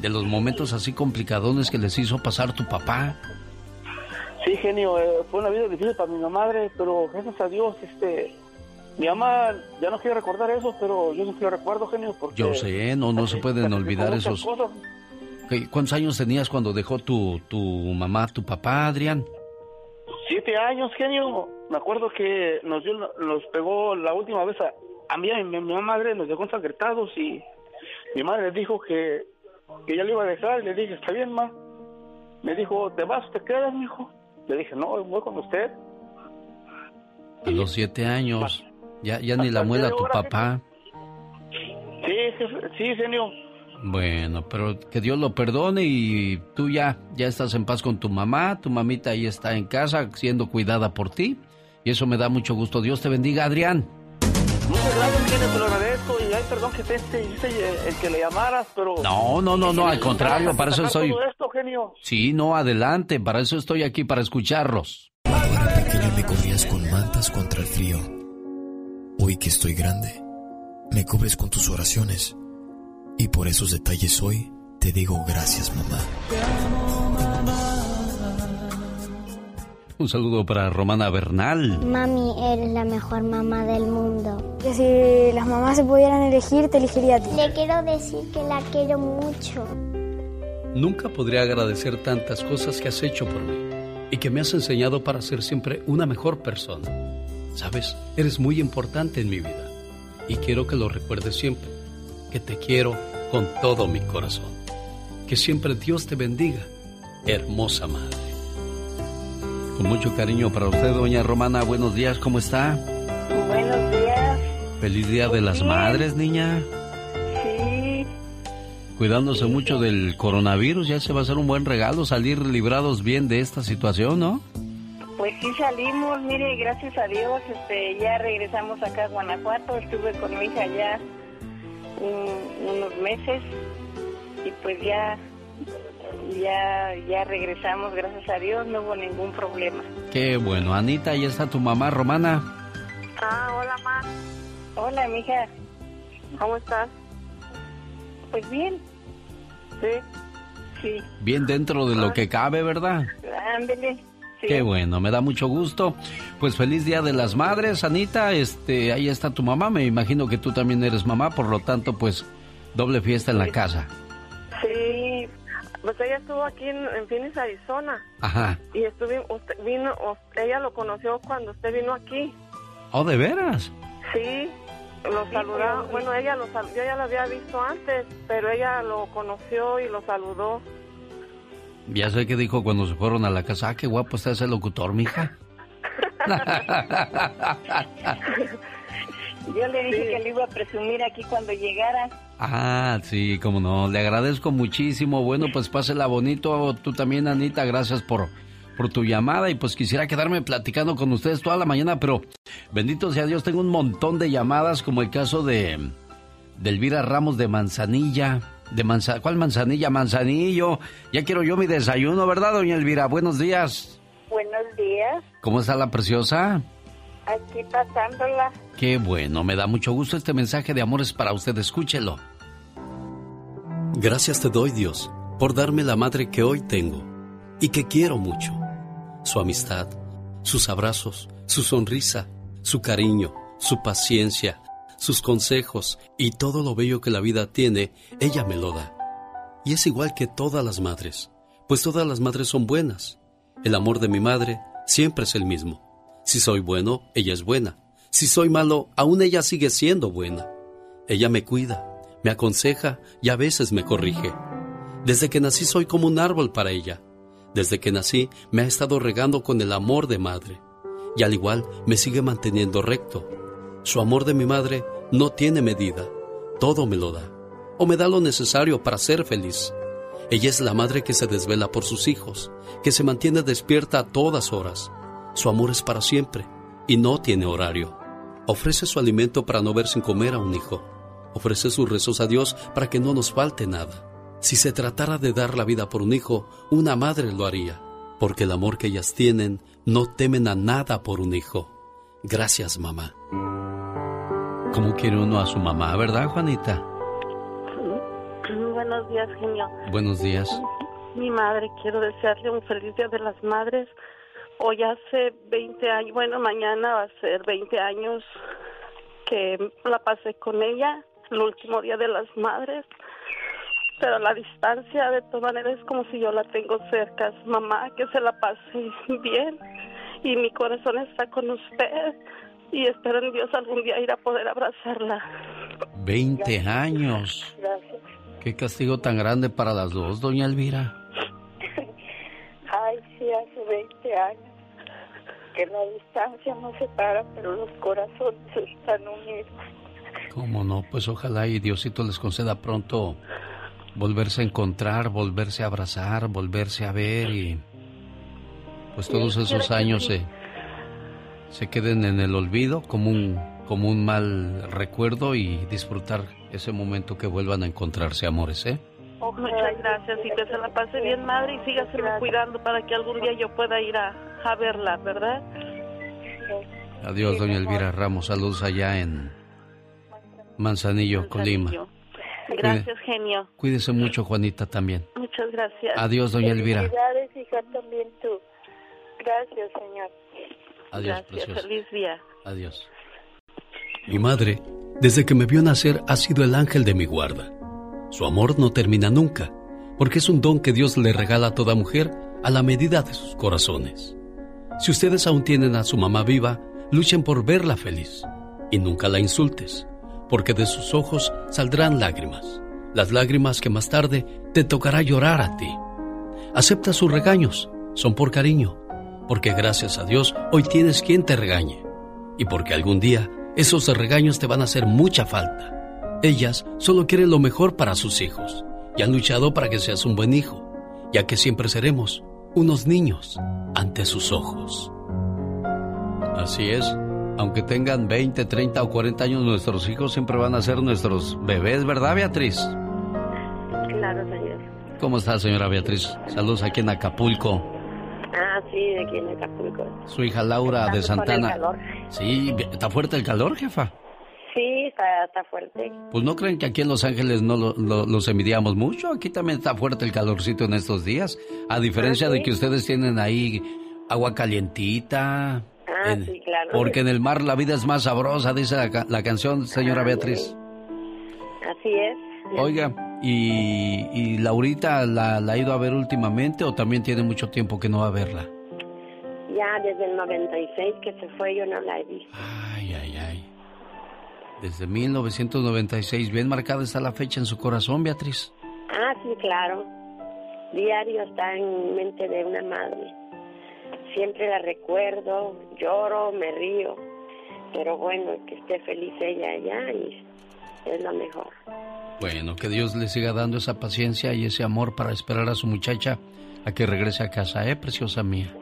de los momentos así complicadones que les hizo pasar tu papá.
Sí, genio, eh, fue una vida difícil para mi madre, pero gracias a Dios, este, mi mamá ya no quiere recordar eso, pero yo sí lo recuerdo, genio, porque...
Yo sé, no, no se pueden olvidar esos... ¿Cuántos años tenías cuando dejó tu, tu mamá, tu papá, Adrián?
Siete años, genio. Me acuerdo que nos, dio, nos pegó la última vez a, mí a mi, mi, madre, nos dejó ensangrentados y mi madre dijo que, que ella lo iba a dejar y le dije, está bien, ma. Me dijo, ¿te vas te quedas, hijo? Le dije, no, voy con usted.
A los siete años, ya, ya ni la muela tu papá.
Sí, sí, genio.
Bueno, pero que Dios lo perdone y tú ya, ya estás en paz con tu mamá, tu mamita ahí está en casa siendo cuidada por ti y eso me da mucho gusto. Dios te bendiga, Adrián.
Muchas gracias, te lo agradezco y ay, perdón que te este, el que le llamaras, pero...
No, no, no, no, al contrario, para eso estoy...
Esto, genio.
Sí, no, adelante, para eso estoy aquí, para escucharlos.
Cuando pequeño me cubrías con mantas contra el frío. Hoy que estoy grande, me cubres con tus oraciones y por esos detalles hoy te digo gracias, mamá.
Un saludo para Romana Bernal.
Mami, eres la mejor mamá del mundo. Que si las mamás se pudieran elegir, te elegiría a ti. Le quiero decir que la quiero mucho.
Nunca podría agradecer tantas cosas que has hecho por mí y que me has enseñado para ser siempre una mejor persona. Sabes, eres muy importante en mi vida y quiero que lo recuerdes siempre que te quiero con todo mi corazón. Que siempre Dios te bendiga, hermosa madre. Con mucho cariño para usted, doña Romana. Buenos días, ¿cómo está?
Buenos días.
Feliz Día de las Madres, niña.
Sí.
Cuidándose mucho del coronavirus, ya se va a hacer un buen regalo salir librados bien de esta situación, ¿no?
Pues sí salimos, mire, gracias a Dios, este, ya regresamos acá a Guanajuato, estuve con mi hija allá unos meses y pues ya ya ya regresamos gracias a Dios no hubo ningún problema.
Qué bueno. Anita ya está tu mamá Romana
ah hola ma. Hola mija. Cómo estás pues bien. Sí sí.
Bien dentro de lo que cabe verdad
ándele
Qué bueno, me da mucho gusto. Pues feliz Día de las Madres, Anita. Este, ahí está tu mamá. Me imagino que tú también eres mamá, por lo tanto, pues doble fiesta en la casa.
Sí, pues ella estuvo aquí en, Phoenix, Arizona.
Ajá.
Y estuve, vino, ella lo conoció cuando usted vino aquí.
¿Oh, de veras?
Sí, lo saludó. Bueno, ella lo, yo ya lo había visto antes, pero ella lo conoció y lo saludó.
Ya sé que dijo cuando se fueron a la casa, ah, qué guapo está ese locutor, mija.
Yo le dije que le iba a presumir aquí cuando llegara.
Ah, sí, como no. Le agradezco muchísimo. Bueno, pues pásela bonito. Tú también, Anita. Gracias por, por tu llamada. Y pues quisiera quedarme platicando con ustedes toda la mañana, pero bendito sea Dios, tengo un montón de llamadas, como el caso de, de Elvira Ramos de Manzanilla de manza ¿Cuál manzanilla? Manzanillo. Ya quiero yo mi desayuno, ¿verdad, doña Elvira? Buenos días.
Buenos días.
¿Cómo está la preciosa?
Aquí pasándola.
Qué bueno, me da mucho gusto este mensaje de amor es para usted, escúchelo. Gracias te doy, Dios, por darme la madre que hoy tengo y que quiero mucho. Su amistad, sus abrazos, su sonrisa, su cariño, su paciencia, sus consejos y todo lo bello que la vida tiene, ella me lo da. Y es igual que todas las madres, pues todas las madres son buenas. El amor de mi madre siempre es el mismo. Si soy bueno, ella es buena. Si soy malo, aún ella sigue siendo buena. Ella me cuida, me aconseja y a veces me corrige. Desde que nací soy como un árbol para ella. Desde que nací me ha estado regando con el amor de madre. Y al igual me sigue manteniendo recto su amor de mi madre no tiene medida, todo me lo da, o me da lo necesario para ser feliz. Ella es la madre que se desvela por sus hijos, que se mantiene despierta a todas horas. Su amor es para siempre y no tiene horario. Ofrece su alimento para no ver sin comer a un hijo. Ofrece sus rezos a Dios para que no nos falte nada. Si se tratara de dar la vida por un hijo, una madre lo haría, porque el amor que ellas tienen no temen a nada por un hijo. Gracias, mamá. ¿Cómo quiere uno a su mamá, verdad, Juanita?
Buenos días, genio.
Buenos días.
Mi madre, quiero desearle un feliz día de las madres
Hoy hace 20 años, bueno, mañana va a ser 20 años que la pasé con ella, el último día de las madres. Pero la distancia, de todas maneras, es como si yo la tengo cerca. Mamá, que se la pase bien. Y mi corazón está con usted. Y espero en Dios algún día ir a poder abrazarla.
20 años.
Gracias.
Qué castigo tan grande para las dos, doña Elvira.
Ay, sí, hace 20 años que la distancia nos separa, pero los corazones están unidos.
¿Cómo no? Pues ojalá y Diosito les conceda pronto volverse a encontrar, volverse a abrazar, volverse a ver y pues todos esos años se, se queden en el olvido como un, como un mal recuerdo y disfrutar ese momento que vuelvan a encontrarse, amores, ¿eh?
Muchas gracias y que se la pase bien, madre, y sígase cuidando para que algún día yo pueda ir a, a verla, ¿verdad?
Adiós, doña Elvira Ramos. Saludos allá en Manzanillo, Colima.
Gracias, genio.
Cuídese mucho, Juanita, también.
Muchas gracias.
Adiós, doña Elvira.
Felicidades, hija, también tú. Gracias, señor.
Adiós,
Gracias,
preciosa.
feliz día.
Adiós. Mi madre, desde que me vio nacer, ha sido el ángel de mi guarda. Su amor no termina nunca, porque es un don que Dios le regala a toda mujer a la medida de sus corazones. Si ustedes aún tienen a su mamá viva, luchen por verla feliz y nunca la insultes, porque de sus ojos saldrán lágrimas, las lágrimas que más tarde te tocará llorar a ti. Acepta sus regaños, son por cariño, porque gracias a Dios hoy tienes quien te regañe y porque algún día esos regaños te van a hacer mucha falta. Ellas solo quieren lo mejor para sus hijos y han luchado para que seas un buen hijo, ya que siempre seremos unos niños ante sus ojos. Así es, aunque tengan 20, 30 o 40 años, nuestros hijos siempre van a ser nuestros bebés, ¿verdad, Beatriz?
Claro, señor.
¿Cómo está, señora Beatriz? Saludos aquí en Acapulco.
Ah, sí, de aquí en Acapulco.
Su hija Laura de
Estamos con el
Santana.
calor.
Sí, ¿está fuerte el calor, jefa?
Sí, está, está fuerte.
Pues no creen que aquí en Los Ángeles no lo- lo- los envidiamos mucho. Aquí también está fuerte el calorcito en estos días. A diferencia de que ustedes tienen ahí agua calientita.
Ah,
en-
sí, claro.
Porque en el mar la vida es más sabrosa, dice la, ca- la canción, señora Beatriz.
Así es.
Oiga, ¿y, y Laurita la, la ha ido a ver últimamente o también tiene mucho tiempo que no va a verla?
Ya desde el 96 que se fue yo no la he visto.
Ay, ay, ay. Desde 1996, bien marcada está la fecha en su corazón, Beatriz.
Ah, sí, claro. Diario está en mente de una madre. Siempre la recuerdo, lloro, me río. Pero bueno, que esté feliz ella allá y es lo mejor.
Bueno, que Dios le siga dando esa paciencia y ese amor para esperar a su muchacha a que regrese a casa, ¿eh, preciosa mía?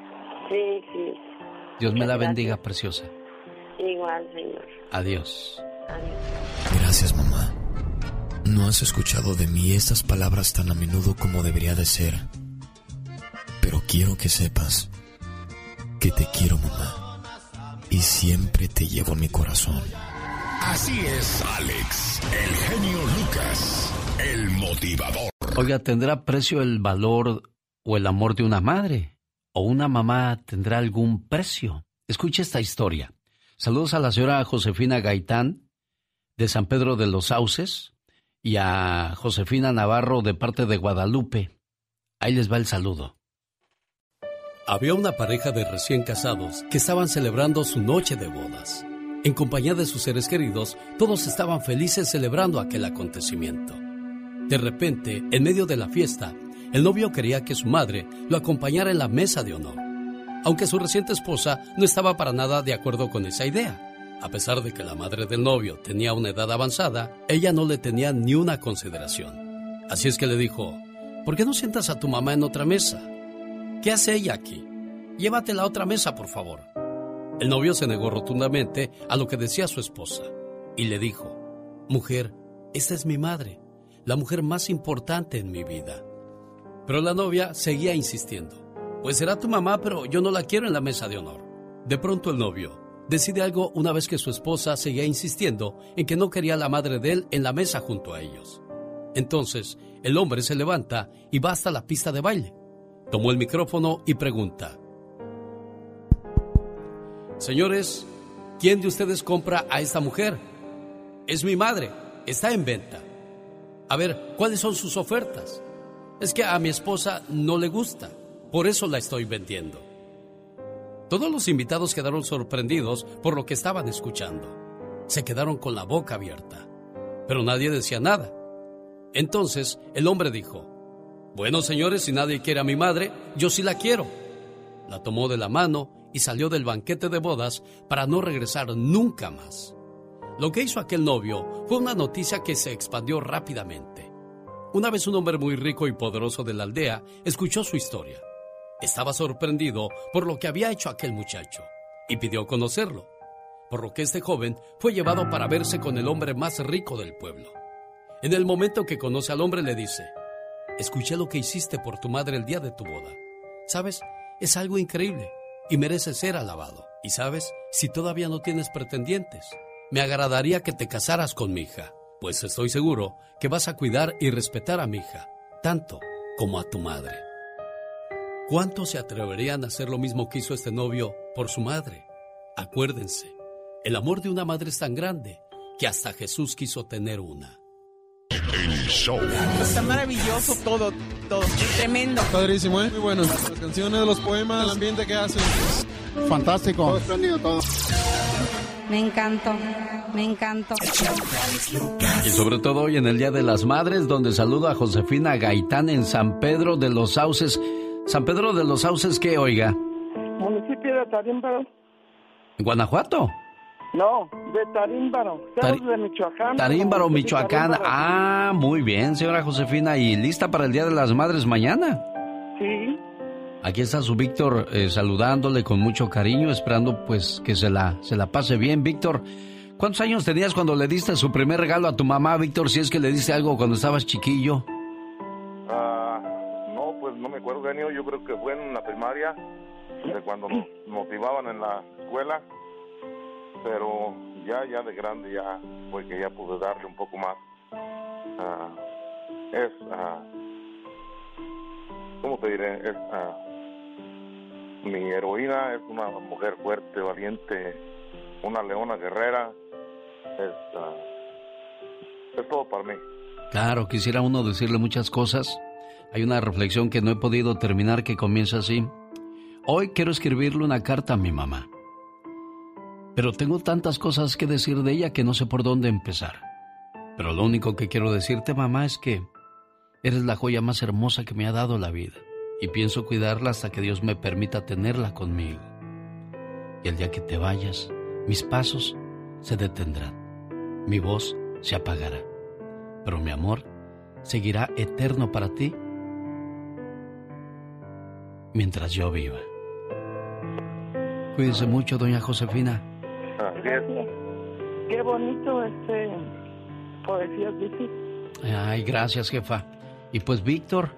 Sí, sí.
Dios me la bendiga, preciosa.
Igual, señor.
Adiós.
Gracias, mamá. No has escuchado de mí estas palabras tan a menudo como debería de ser. Pero quiero que sepas que te quiero, mamá. Y siempre te llevo en mi corazón.
Así es, Alex, el genio Lucas, el motivador.
Oiga, ¿tendrá precio el valor o el amor de una madre? ¿O una mamá tendrá algún precio? Escuche esta historia. Saludos a la señora Josefina Gaitán de San Pedro de los Sauces y a Josefina Navarro de parte de Guadalupe. Ahí les va el saludo. Había una pareja de recién casados que estaban celebrando su noche de bodas. En compañía de sus seres queridos, todos estaban felices celebrando aquel acontecimiento. De repente, en medio de la fiesta, el novio quería que su madre lo acompañara en la mesa de honor. Aunque su reciente esposa no estaba para nada de acuerdo con esa idea. A pesar de que la madre del novio tenía una edad avanzada, ella no le tenía ni una consideración. Así es que le dijo, ¿por qué no sientas a tu mamá en otra mesa? ¿Qué hace ella aquí? Llévatela a otra mesa, por favor. El novio se negó rotundamente a lo que decía su esposa y le dijo, Mujer, esta es mi madre, la mujer más importante en mi vida. Pero la novia seguía insistiendo, Pues será tu mamá, pero yo no la quiero en la mesa de honor. De pronto el novio decide algo una vez que su esposa seguía insistiendo en que no quería a la madre de él en la mesa junto a ellos. Entonces, el hombre se levanta y va hasta la pista de baile. Tomó el micrófono y pregunta, Señores, ¿quién de ustedes compra a esta mujer? Es mi madre, está en venta. A ver, ¿cuáles son sus ofertas? Es que a mi esposa no le gusta, por eso la estoy vendiendo. Todos los invitados quedaron sorprendidos por lo que estaban escuchando. Se quedaron con la boca abierta, pero nadie decía nada. Entonces el hombre dijo, bueno señores, si nadie quiere a mi madre, yo sí la quiero. La tomó de la mano y salió del banquete de bodas para no regresar nunca más. Lo que hizo aquel novio fue una noticia que se expandió rápidamente. Una vez un hombre muy rico y poderoso de la aldea escuchó su historia. Estaba sorprendido por lo que había hecho aquel muchacho y pidió conocerlo, por lo que este joven fue llevado para verse con el hombre más rico del pueblo. En el momento que conoce al hombre le dice, escuché lo que hiciste por tu madre el día de tu boda. ¿Sabes? Es algo increíble y merece ser alabado. Y sabes, si todavía no tienes pretendientes, me agradaría que te casaras con mi hija, pues estoy seguro que vas a cuidar y respetar a mi hija, tanto como a tu madre. ¿Cuántos se atreverían a hacer lo mismo que hizo este novio por su madre? Acuérdense, el amor de una madre es tan grande que hasta Jesús quiso tener una.
El show.
Está maravilloso todo, todo. Tremendo.
Padrísimo, ¿eh? Muy bueno. Las canciones, los poemas, el ambiente que hacen.
Fantástico.
Todo todo.
Me encantó, me encantó.
Y sobre todo hoy en el Día de las Madres, donde saludo a Josefina Gaitán en San Pedro de los Sauces. San Pedro de los Sauces, ¿qué oiga?
Municipio de Tarímbaro.
¿En Guanajuato?
No, de Tarímbaro. De Michoacán.
Tarímbaro, Michoacán. Ah, muy bien, señora Josefina. ¿Y lista para el Día de las Madres mañana?
Sí.
Aquí está su Víctor eh, saludándole con mucho cariño, esperando pues que se la, se la pase bien. Víctor, ¿cuántos años tenías cuando le diste su primer regalo a tu mamá, Víctor? Si es que le diste algo cuando estabas chiquillo.
Genio. Yo creo que fue en la primaria, de cuando nos motivaban en la escuela. Pero ya, ya de grande, ya fue que ya pude darle un poco más. Ah, es, ah, ¿cómo te diré? Es, ah, mi heroína es una mujer fuerte, valiente, una leona guerrera. Es, ah, es todo para mí.
Claro, quisiera uno decirle muchas cosas. Hay una reflexión que no he podido terminar que comienza así. Hoy quiero escribirle una carta a mi mamá. Pero tengo tantas cosas que decir de ella que no sé por dónde empezar. Pero lo único que quiero decirte, mamá, es que eres la joya más hermosa que me ha dado la vida. Y pienso cuidarla hasta que Dios me permita tenerla conmigo. Y el día que te vayas, mis pasos se detendrán. Mi voz se apagará. Pero mi amor seguirá eterno para ti mientras yo viva. Cuídese mucho, doña Josefina.
Gracias. Qué bonito este poesía.
Ay, gracias, jefa. Y pues, Víctor,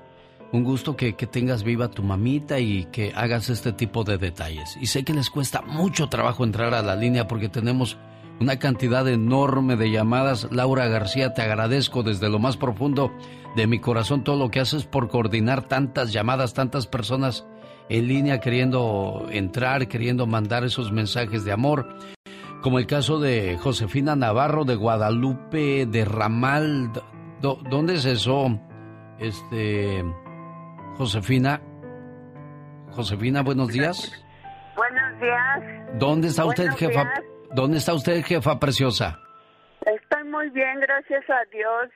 un gusto que, que, tengas viva tu mamita y que hagas este tipo de detalles. Y sé que les cuesta mucho trabajo entrar a la línea porque tenemos una cantidad enorme de llamadas. Laura García, te agradezco desde lo más profundo de mi corazón todo lo que haces por coordinar tantas llamadas, tantas personas en línea queriendo entrar, queriendo mandar esos mensajes de amor. Como el caso de Josefina Navarro de Guadalupe de Ramal. ¿Dónde es eso? Este. Josefina. Josefina, buenos días.
Buenos días.
¿Dónde está usted, jefa?
días.
¿Dónde está usted, jefa preciosa?
Estoy muy bien, gracias a Dios.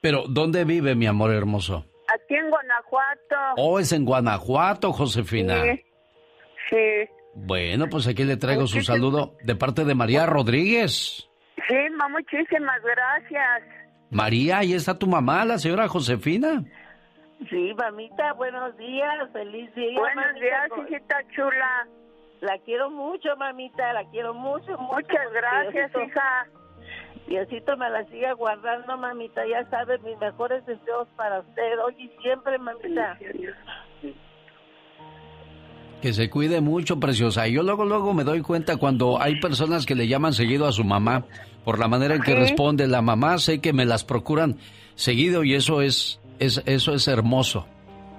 Pero, ¿dónde vive, mi amor hermoso?
Aquí en Guanajuato.
Oh, es en Guanajuato, Josefina.
Sí. Sí.
Bueno, pues aquí le traigo su saludo de parte de María Rodríguez.
Sí, ma, muchísimas gracias.
María, ahí está tu mamá, la señora Josefina.
Sí, mamita, buenos días, feliz día.
Buenos
mamita.
días, hijita chula.
La quiero mucho, mamita, la quiero mucho. mucho.
Muchas gracias,
Diosito-
hija.
Diosito me la siga guardando, mamita, ya sabes, mis mejores deseos para usted, hoy y siempre, mamita.
Que se cuide mucho, preciosa. Y yo luego, luego me doy cuenta cuando hay personas que le llaman seguido a su mamá por la manera en que
Sí.
responde la mamá. Sé que me las procuran seguido y eso es, es eso es hermoso.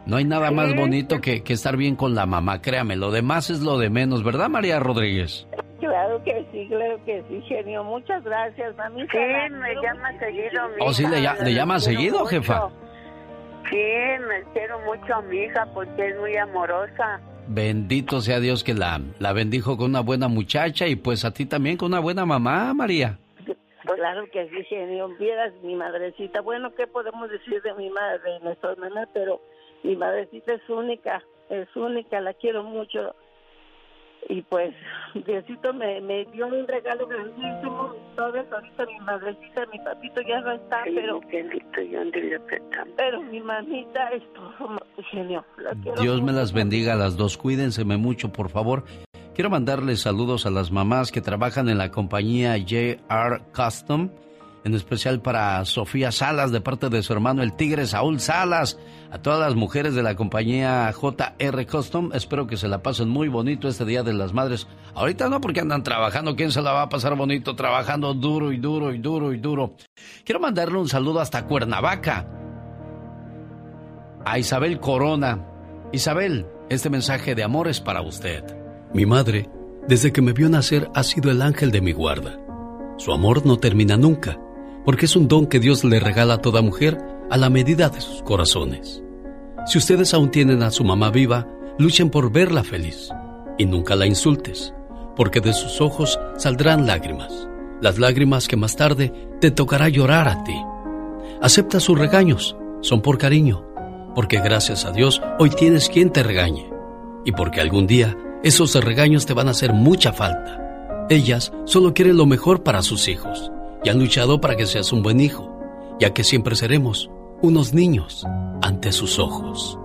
No hay nada más bonito que, que estar bien con la mamá, créame. Lo demás es lo de menos, ¿verdad, María Rodríguez?
Claro que sí, claro que sí, genio. Muchas gracias, mami.
Sí, me llama seguido mi
¿O sí le,
hija.
lla- le llaman
quiero
seguido,
mucho.
jefa?
Sí, me quiero mucho a mi hija porque es muy amorosa.
Bendito sea Dios que la, la bendijo con una buena muchacha y pues a ti también con una buena mamá, María.
Claro que sí, genio. Vieras mi madrecita. Bueno, ¿qué podemos decir de mi madre, de nuestra hermana? Pero mi madrecita es única, es única, la quiero mucho. Y pues, Diosito me, me dio un regalo grandísimo. Todas ahorita mi madrecita, mi papito ya no está, pero... Pero mi mamita es todo, genio. La
Dios me las bendiga a las dos. Cuídenseme mucho, por favor. Quiero mandarles saludos a las mamás que trabajan en la compañía JR Custom, en especial para Sofía Salas de parte de su hermano el Tigre Saúl Salas, a todas las mujeres de la compañía JR Custom. Espero que se la pasen muy bonito este Día de las Madres. Ahorita no porque andan trabajando, ¿quién se la va a pasar bonito trabajando duro y duro y duro y duro? Quiero mandarle un saludo hasta Cuernavaca a Isabel Corona. Isabel, este mensaje de amor es para usted.
Mi madre, desde que me vio nacer, ha sido el ángel de mi guarda. Su amor no termina nunca, porque es un don que Dios le regala a toda mujer a la medida de sus corazones. Si ustedes aún tienen a su mamá viva, luchen por verla feliz y nunca la insultes, porque de sus ojos saldrán lágrimas, las lágrimas que más tarde te tocará llorar a ti. Acepta sus regaños, son por cariño, porque gracias a Dios hoy tienes quien te regañe y porque algún día esos regaños te van a hacer mucha falta. Ellas solo quieren lo mejor para sus hijos y han luchado para que seas un buen hijo, ya que siempre seremos unos niños ante sus ojos.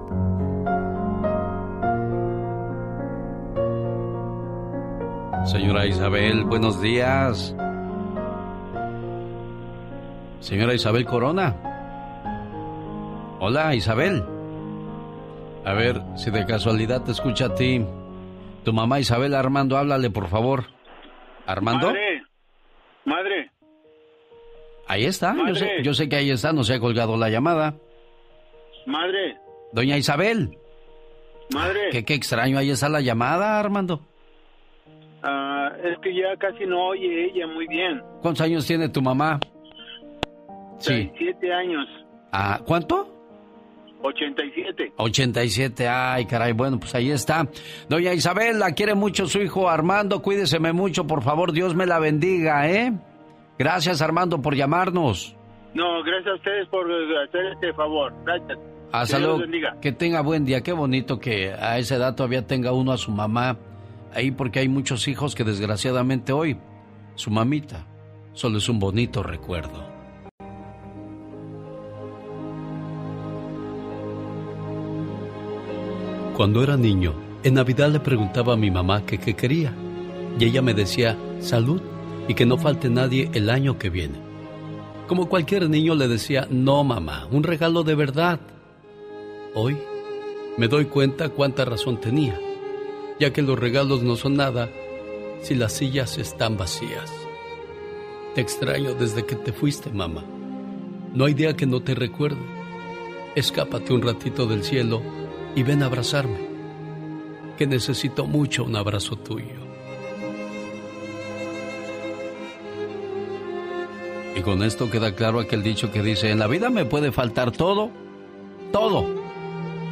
Señora Isabel, buenos días. Señora Isabel Corona. Hola, Isabel. A ver, si de casualidad te escucha a ti. Tu mamá Isabel Armando, háblale, por favor. ¿Armando?
Madre, madre,
Ahí está. Yo sé, yo sé que ahí está, no se ha colgado la llamada.
madre,
Doña Isabel.
madre.
Qué, qué extraño, ahí está la llamada, Armando.
Ah, es que ya casi no oye ella muy bien.
¿Cuántos años tiene tu mamá? Sí.
Siete años,
Ah, ¿Cuánto?
87.
87, ay caray, bueno, pues ahí está. Doña Isabel, la quiere mucho su hijo Armando, cuídeseme mucho, por favor, Dios me la bendiga, ¿eh? Gracias Armando por llamarnos.
No, gracias a ustedes por hacer este favor. Gracias.
Hasta luego, que tenga buen día, qué bonito que a esa edad todavía tenga uno a su mamá ahí, porque hay muchos hijos que desgraciadamente hoy, su mamita, solo es un bonito recuerdo.
Cuando era niño, en Navidad le preguntaba a mi mamá que qué quería. Y ella me decía, salud y que no falte nadie el año que viene. Como cualquier niño le decía, no mamá, un regalo de verdad. Hoy me doy cuenta cuánta razón tenía, ya que los regalos no son nada si las sillas están vacías. Te extraño desde que te fuiste, mamá. No hay día que no te recuerde. Escápate un ratito del cielo y ven a abrazarme, que necesito mucho un abrazo tuyo.
Y con esto queda claro aquel dicho que dice, en la vida me puede faltar todo, todo,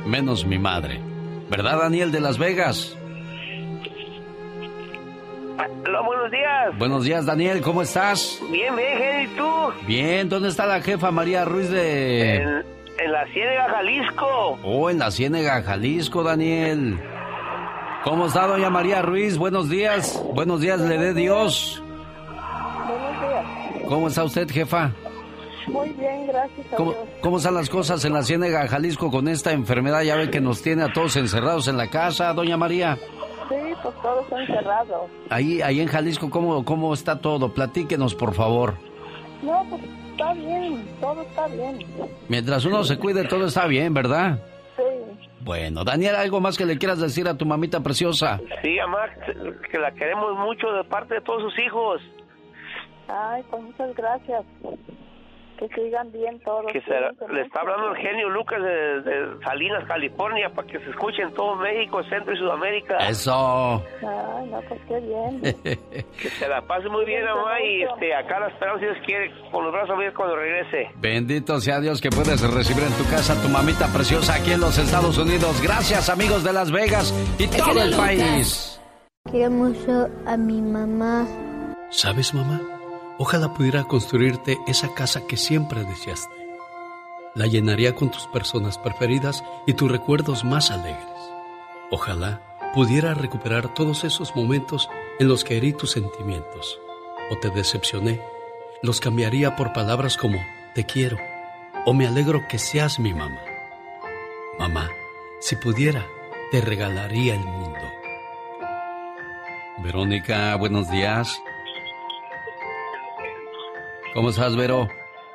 menos mi madre. ¿Verdad, Daniel de Las Vegas?
Hola, buenos días.
Buenos días, Daniel, ¿cómo estás?
Bien, bien, ¿y tú?
Bien, ¿dónde está la jefa María Ruiz de...
En, en la Ciénaga, Jalisco.
Oh, en la Ciénega, Jalisco, Daniel. ¿Cómo está doña María Ruiz? Buenos días. Buenos días, le dé Dios. ¿Cómo está usted, jefa?
Muy bien, gracias a
¿Cómo,
Dios.
cómo están las cosas en la Ciénega, Jalisco, con esta enfermedad? Ya ve que nos tiene a todos encerrados en la casa, doña María.
Sí, pues todos están cerrados.
Ahí, ahí en Jalisco, ¿cómo, ¿cómo está todo? Platíquenos, por favor.
No, pues está bien, todo está bien.
Mientras uno se cuide, todo está bien, ¿verdad?
Sí.
Bueno, Daniel, ¿algo más que le quieras decir a tu mamita preciosa?
Sí, mamá, que la queremos mucho de parte de todos sus hijos.
Ay, pues muchas gracias.
que sigan bien todos.
Que se, le está hablando el genio Lucas de, Salinas, California, para que se escuche en todo México, Centro y Sudamérica.
Eso.
Ay, no, pues qué bien.
que se la pase muy bien, mamá, y este, acá la esperamos si Dios quiere, con los brazos abiertos cuando regrese.
Bendito sea Dios que puedes recibir en tu casa a tu mamita preciosa aquí en los Estados Unidos. Gracias, amigos de Las Vegas y todo el país.
Quiero mucho a mi mamá.
¿Sabes, mamá? Ojalá pudiera construirte esa casa que siempre deseaste. La llenaría con tus personas preferidas y tus recuerdos más alegres. Ojalá pudiera recuperar todos esos momentos en los que herí tus sentimientos o te decepcioné. Los cambiaría por palabras como te quiero o me alegro que seas mi mamá. Mamá, si pudiera, te regalaría el mundo. Verónica, buenos días. ¿Cómo estás, Vero?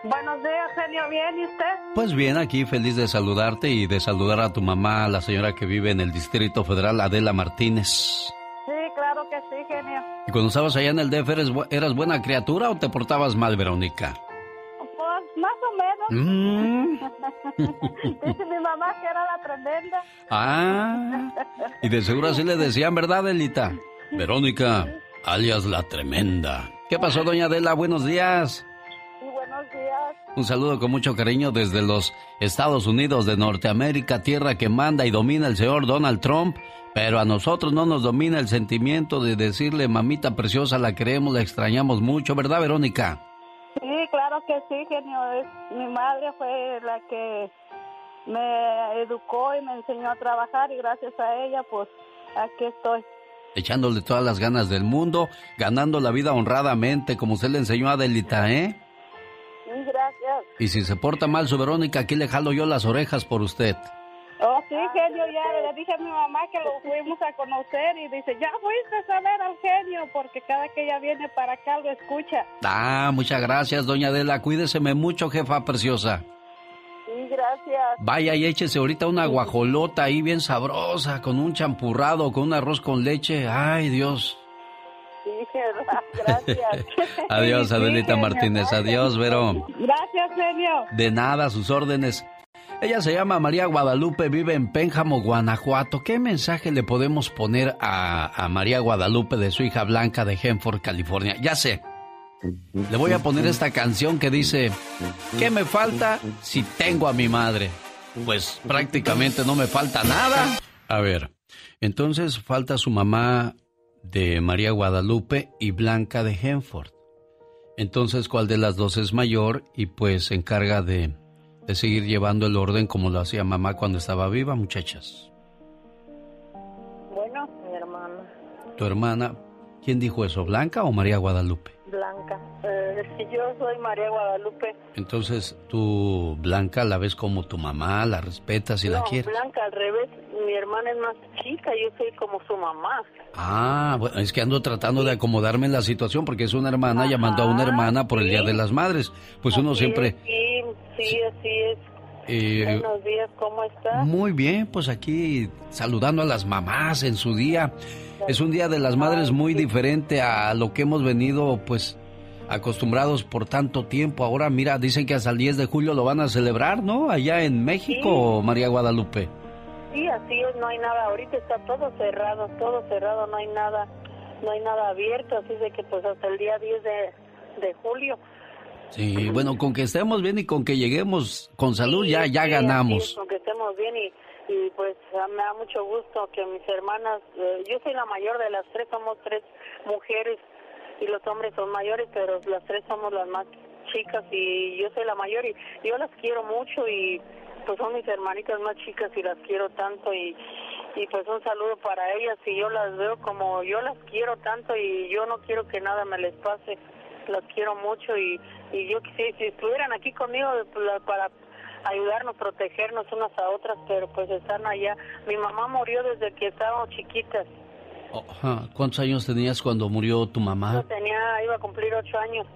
Buenos días, genio. ¿Bien? ¿Y usted?
Pues bien, aquí feliz de saludarte y de saludar a tu mamá, la señora que vive en el Distrito Federal, Adela Martínez.
Sí, claro que sí, genio.
¿Y cuando estabas allá en el DF eres, eras buena criatura o te portabas mal, Verónica?
Pues más o menos. Mm. Dice mi mamá que era la tremenda.
Ah, y de seguro así le decían, ¿verdad, Elita? Verónica, alias la tremenda. ¿Qué pasó, doña Adela? Buenos días. Un saludo con mucho cariño desde los Estados Unidos de Norteamérica, tierra que manda y domina el señor Donald Trump, pero a nosotros no nos domina el sentimiento de decirle, mamita preciosa, la queremos, la extrañamos mucho, ¿verdad, Verónica?
Sí, claro que sí, genio. Mi madre fue la que me educó y me enseñó a trabajar y gracias a ella, pues aquí estoy
echándole todas las ganas del mundo, ganando la vida honradamente, como usted le enseñó a Adelita, ¿eh?
gracias.
Y si se porta mal su Verónica, aquí le jalo yo las orejas por usted.
Oh, sí, genio, ya le dije a mi mamá que lo fuimos a conocer y dice, ya fuiste a ver al genio porque cada que ella viene para acá lo escucha.
Ah, muchas gracias, doña Adela. Cuídeseme mucho, jefa preciosa.
Sí, gracias.
Vaya y échese ahorita una guajolota ahí bien sabrosa, con un champurrado, con un arroz con leche. Ay, Dios.
Gracias.
Adiós, Adelita Martínez. Adiós, Vero.
Gracias, genio.
De nada, sus órdenes. Ella se llama María Guadalupe, vive en Pénjamo, Guanajuato. ¿Qué mensaje le podemos poner a, a María Guadalupe de su hija Blanca de Henford, California? Ya sé. Le voy a poner esta canción que dice, ¿qué me falta si tengo a mi madre? Pues prácticamente no me falta nada. A ver, entonces falta su mamá de María Guadalupe y Blanca de Henford. Entonces, ¿cuál de las dos es mayor? Y pues se encarga de, de seguir llevando el orden como lo hacía mamá cuando estaba viva, muchachas.
Bueno, mi hermana.
¿Tu hermana? ¿Quién dijo eso, Blanca o María Guadalupe?
Blanca. Eh, yo soy María Guadalupe.
Entonces, tú, Blanca, la ves como tu mamá, la respetas y la quieres.
Blanca, al revés. Mi hermana es más chica, yo soy como su mamá.
Ah, bueno, es que ando tratando de acomodarme en la situación porque es una hermana llamando a una hermana por el Día de las Madres. Pues uno siempre...
sí, sí, así es. Eh, Buenos días, ¿cómo estás?
Muy bien, pues aquí saludando a las mamás en su día. Es un día de las madres muy diferente a lo que hemos venido, pues, acostumbrados por tanto tiempo. Ahora, mira, dicen que hasta el 10 de julio lo van a celebrar, ¿no? Allá en México, María Guadalupe.
Sí, así es, no hay nada. Ahorita está todo cerrado, todo cerrado, no hay nada, no hay nada abierto. Así de que, pues, hasta el día 10 de, de julio.
Sí, bueno, con que estemos bien y con que lleguemos con salud ya ya ganamos.
con que estemos bien y y pues me da mucho gusto que mis hermanas, eh, yo soy la mayor de las tres, somos tres mujeres y los hombres son mayores, pero las tres somos las más chicas y yo soy la mayor y yo las quiero mucho y pues son mis hermanitas más chicas y las quiero tanto y y pues un saludo para ellas y yo las veo como yo las quiero tanto y yo no quiero que nada me les pase las quiero mucho y y yo si, si estuvieran aquí conmigo pues, para ayudarnos, protegernos unas a otras, pero pues están allá. Mi mamá murió desde que estábamos chiquitas.
¿Cuántos años tenías cuando murió tu mamá?
Yo tenía, iba a cumplir ocho años.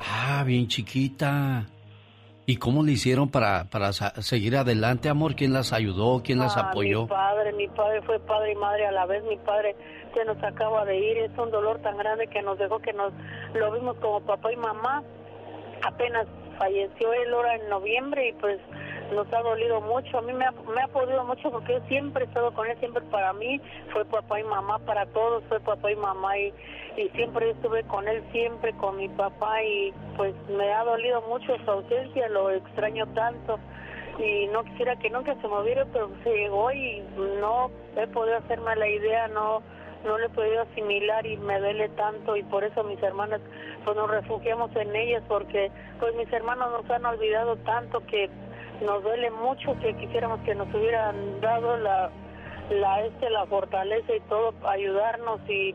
Ah, bien chiquita. ¿Y cómo le hicieron para, para seguir adelante, amor? ¿Quién las ayudó? ¿Quién las ah, apoyó?
Mi padre, mi padre fue padre y madre a la vez. Mi padre se nos acaba de ir. Es un dolor tan grande que nos dejó que nos lo vimos como papá y mamá. Apenas
falleció él ahora en noviembre y pues nos ha dolido mucho. A mí me ha, me ha podido mucho porque yo siempre he estado con él, siempre para mí fue papá y mamá, para todos fue papá y mamá y, y siempre estuve con él, siempre con mi papá y pues me ha dolido mucho su ausencia, lo extraño tanto y no quisiera que nunca se moviera, pero se llegó y no he podido hacerme la idea, no no le he podido asimilar y me duele tanto y por eso mis hermanas pues nos refugiamos en ellas porque pues mis hermanos nos han olvidado tanto que nos duele mucho que quisiéramos que nos hubieran dado la la este la fortaleza y todo ayudarnos y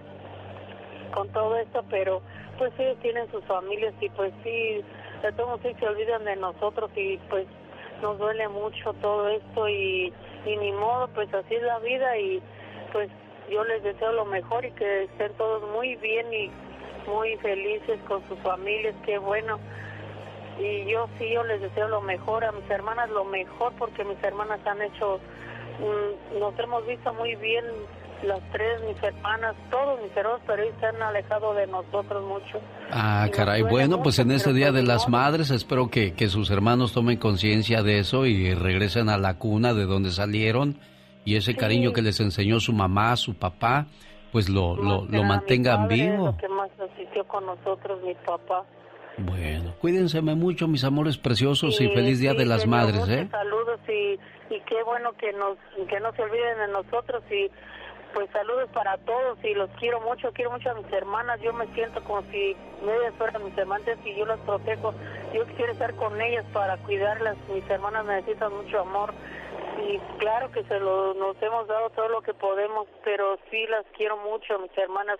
con todo esto pero pues ellos tienen sus familias y pues sí de todos sí se olvidan de nosotros y pues nos duele mucho todo esto y, y ni modo pues así es la vida y pues yo les deseo lo mejor y que estén todos muy bien y muy felices con sus familias qué bueno. Y yo sí, yo les deseo lo mejor a mis hermanas, lo mejor, porque mis hermanas han hecho, mm, nos hemos visto muy bien las tres, mis hermanas, todos mis hermanos, pero ellos se han alejado de nosotros mucho.
Ah, caray, bueno, pues en este Día de las Madres espero que, que sus hermanos tomen conciencia de eso y regresen a la cuna de donde salieron y ese cariño que les enseñó su mamá, su papá, pues lo, lo, lo mantengan vivo.
Lo que más asistió con nosotros, mi papá.
Bueno, cuídense mucho, mis amores preciosos, y feliz Día de las Madres, ¿eh?
Saludos y, y qué bueno que nos que no se olviden de nosotros y pues saludos para todos y los quiero mucho, quiero mucho a mis hermanas, yo me siento como si ellas fueran mis hermanas y yo las protejo, yo quiero estar con ellas para cuidarlas, mis hermanas necesitan mucho amor y claro que se lo, nos hemos dado todo lo que podemos, pero sí las quiero mucho, mis hermanas,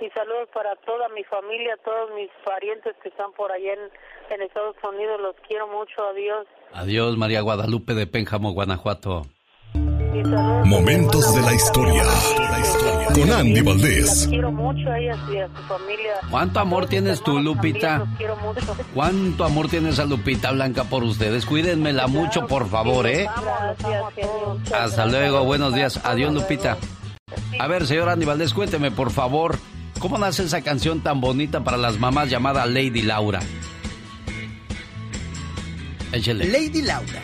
y saludos para toda mi familia, todos mis parientes que están por allá en, Estados Unidos. Los quiero mucho. Adiós.
Adiós, María Guadalupe de Pénjamo, Guanajuato.
Momentos de la historia. Con Andy Valdés.
Quiero mucho a ellas y a su familia.
¿Cuánto amor tienes tú, Lupita? ¿Cuánto amor tienes a Lupita Blanca por ustedes? Cuídenmela mucho, por favor, ¿eh? Hasta luego, buenos días. Adiós, Lupita. A ver, señor Andy Valdés, cuénteme, por favor, ¿Cómo nace esa canción tan bonita para las mamás llamada Lady Laura?
Échale. Lady Laura.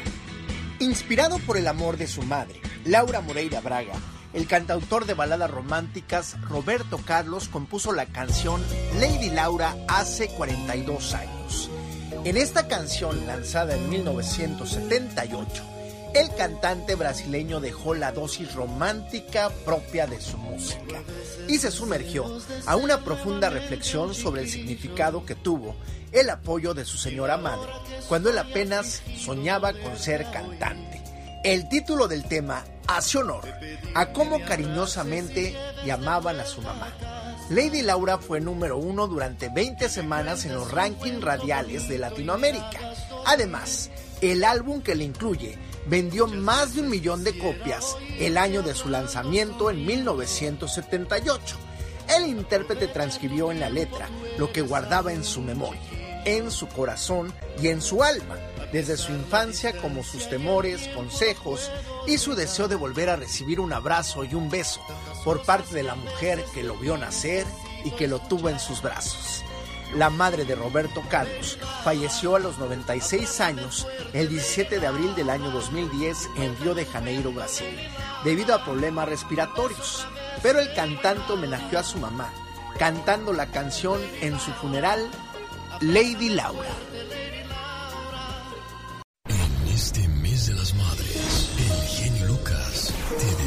Inspirado por el amor de su madre, Laura Moreira Braga, el cantautor de baladas románticas Roberto Carlos compuso la canción Lady Laura hace 42 años. En esta canción, lanzada en 1978, el cantante brasileño dejó la dosis romántica propia de su música y se sumergió a una profunda reflexión sobre el significado que tuvo el apoyo de su señora madre cuando él apenas soñaba con ser cantante. El título del tema hace honor a cómo cariñosamente llamaban a su mamá. Lady Laura fue número uno durante 20 semanas en los rankings radiales de Latinoamérica. Además, el álbum que le incluye vendió más de un millón de copias el año de su lanzamiento en 1978. El intérprete transcribió en la letra lo que guardaba en su memoria, en su corazón y en su alma, desde su infancia como sus temores, consejos y su deseo de volver a recibir un abrazo y un beso por parte de la mujer que lo vio nacer y que lo tuvo en sus brazos la madre de Roberto Carlos, falleció a los 96 años el 17 de abril del año 2010 en Río de Janeiro, Brasil, debido a problemas respiratorios. Pero el cantante homenajeó a su mamá, cantando la canción en su funeral, Lady Laura.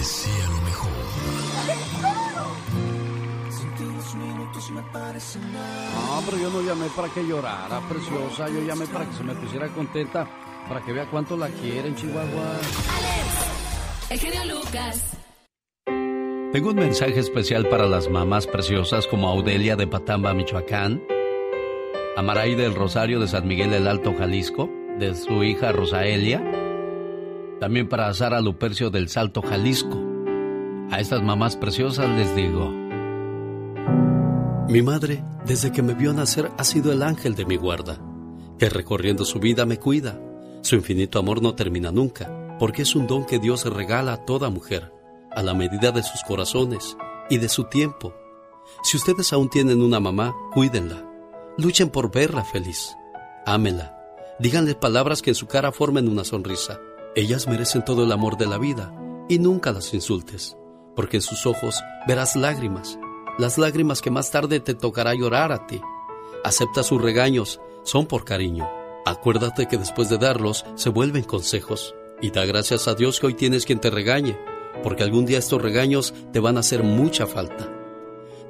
Desea lo mejor.
No, pero yo no llamé para que llorara, preciosa. Yo llamé para que se me pusiera contenta, para que vea cuánto la quieren, Chihuahua.
Alex, el genio Lucas.
Tengo un mensaje especial para las mamás preciosas como Audelia de Patamba, Michoacán, Amaray del Rosario de San Miguel del Alto, Jalisco, de su hija Rosaelia, también para Sara Lupercio del Salto, Jalisco. A estas mamás preciosas les digo, mi madre, desde que me vio nacer, ha sido el ángel de mi guarda, que recorriendo su vida me cuida. Su infinito amor no termina nunca, porque es un don que Dios regala a toda mujer, a la medida de sus corazones y de su tiempo. Si ustedes aún tienen una mamá, cuídenla. Luchen por verla feliz. Ámela. Díganle palabras que en su cara formen una sonrisa. Ellas merecen todo el amor de la vida y nunca las insultes, porque en sus ojos verás lágrimas, las lágrimas que más tarde te tocará llorar a ti. Acepta sus regaños, son por cariño. Acuérdate que después de darlos se vuelven consejos. Y da gracias a Dios que hoy tienes quien te regañe, porque algún día estos regaños te van a hacer mucha falta.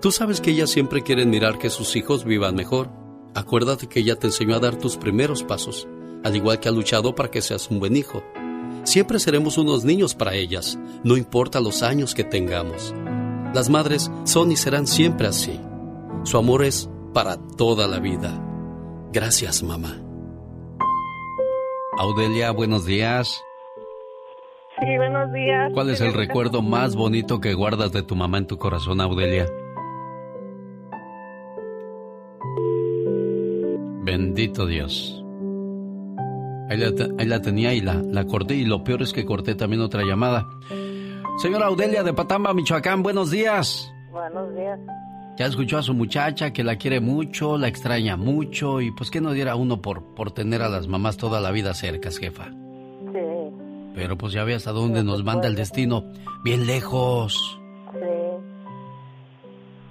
Tú sabes que ellas siempre quieren mirar que sus hijos vivan mejor. Acuérdate que ella te enseñó a dar tus primeros pasos, al igual que ha luchado para que seas un buen hijo. Siempre seremos unos niños para ellas, no importa los años que tengamos. Las madres son y serán siempre así. Su amor es para toda la vida. Gracias, mamá. Audelia, buenos días.
Sí, buenos días.
¿Cuál es el recuerdo más bonito que guardas de tu mamá en tu corazón, Audelia? Bendito Dios. Ahí la, tenía y la, la corté y lo peor es que corté también otra llamada. Señora Audelia de Patamba, Michoacán, buenos días.
Buenos días.
Ya escuchó a su muchacha que la quiere mucho, la extraña mucho y pues que no diera uno por, por tener a las mamás toda la vida cerca, jefa.
Sí.
Pero pues ya ve hasta dónde nos manda el destino, bien lejos.
Sí.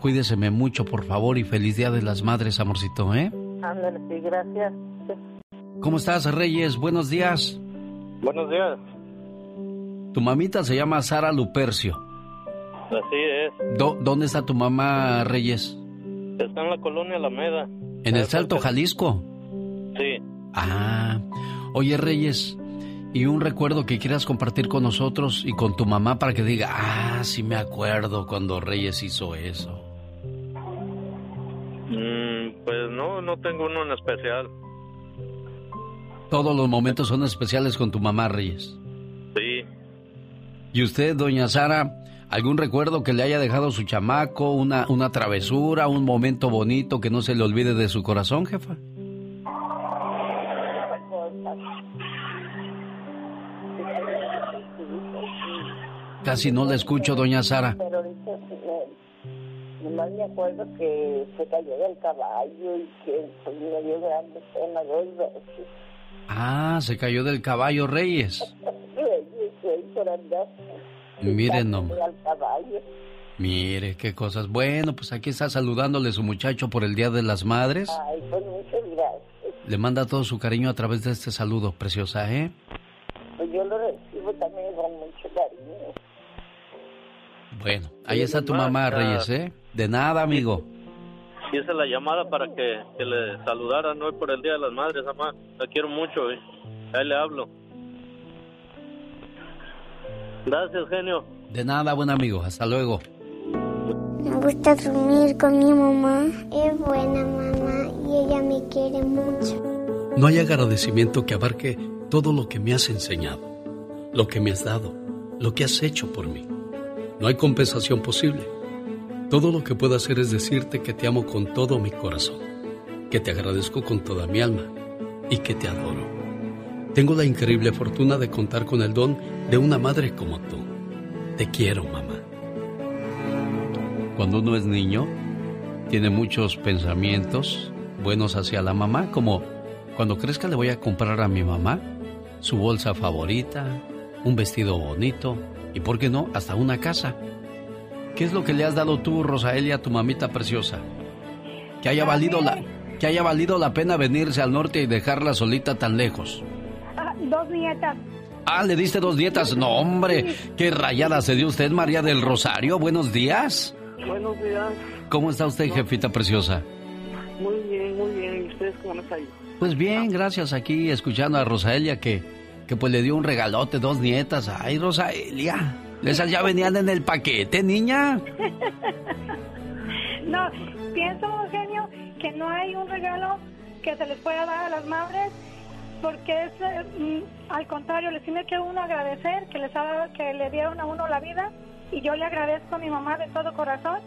Cuídeseme mucho, por favor, y feliz Día de las Madres, amorcito, ¿eh?
Ándale, sí, gracias.
¿Cómo estás, Reyes? Buenos días.
Buenos días.
Tu mamita se llama Sara Lupercio.
Así es.
¿Dónde está tu mamá, Reyes?
Está en la colonia Alameda.
¿En el Salto, Jalisco?
Sí.
Ah, oye, Reyes, ¿y un recuerdo que quieras compartir con nosotros y con tu mamá para que diga, ah, sí me acuerdo cuando Reyes hizo eso?
Mm, pues no, no tengo uno en especial.
Todos los momentos son especiales con tu mamá, Reyes.
Sí.
¿Y usted, doña Sara, algún recuerdo que le haya dejado su chamaco, una, una travesura, un momento bonito que no se le olvide de su corazón, jefa? Casi no le escucho, doña Sara.
Pero ahorita nomás me acuerdo que se cayó del caballo y que me dio grande pena dos veces.
Ah, se cayó del caballo Reyes. Miren nomás. Mire, qué cosas. Bueno, pues aquí está saludándole su muchacho por el Día de las Madres.
Ay, pues muchas gracias.
Le manda todo su cariño a través de este saludo, preciosa, ¿eh?
Pues yo lo recibo también con mucho cariño.
Bueno, ahí está tu mamá, Reyes, ¿eh? De nada, amigo.
Y esa es la llamada para que, que le saludaran hoy por el Día de las Madres, mamá. La quiero mucho, ¿eh? Ahí le hablo. Gracias, genio.
De nada, buen amigo. Hasta luego.
Me gusta dormir con mi mamá. Es buena mamá y ella me quiere mucho.
No hay agradecimiento que abarque todo lo que me has enseñado, lo que me has dado, lo que has hecho por mí. No hay compensación posible. Todo lo que puedo hacer es decirte que te amo con todo mi corazón, que te agradezco con toda mi alma y que te adoro. Tengo la increíble fortuna de contar con el don de una madre como tú. Te quiero, mamá. Cuando uno es niño, tiene muchos pensamientos buenos hacia la mamá, como cuando crezca le voy a comprar a mi mamá su bolsa favorita, un vestido bonito y, ¿por qué no?, hasta una casa. ¿Qué es lo que le has dado tú, Rosaelia, a tu mamita preciosa? Que haya valido la, que haya valido la pena venirse al norte y dejarla solita tan lejos.
Ah, dos nietas.
Ah, le diste dos dietas. No, hombre, qué rayada se dio usted, María del Rosario. Buenos días.
Buenos días.
¿Cómo está usted, jefita preciosa?
Muy bien, muy bien. ¿Y ustedes cómo están?
Pues bien, gracias. Aquí escuchando a Rosaelia que, que pues le dio un regalote, dos nietas. Ay, Rosaelia. Esas ya venían en el paquete, niña.
no, pienso, genio, que no hay un regalo que se les pueda dar a las madres porque es eh, al contrario, les tiene que uno agradecer que les ha, que le dieron a uno la vida y yo le agradezco a mi mamá de todo corazón,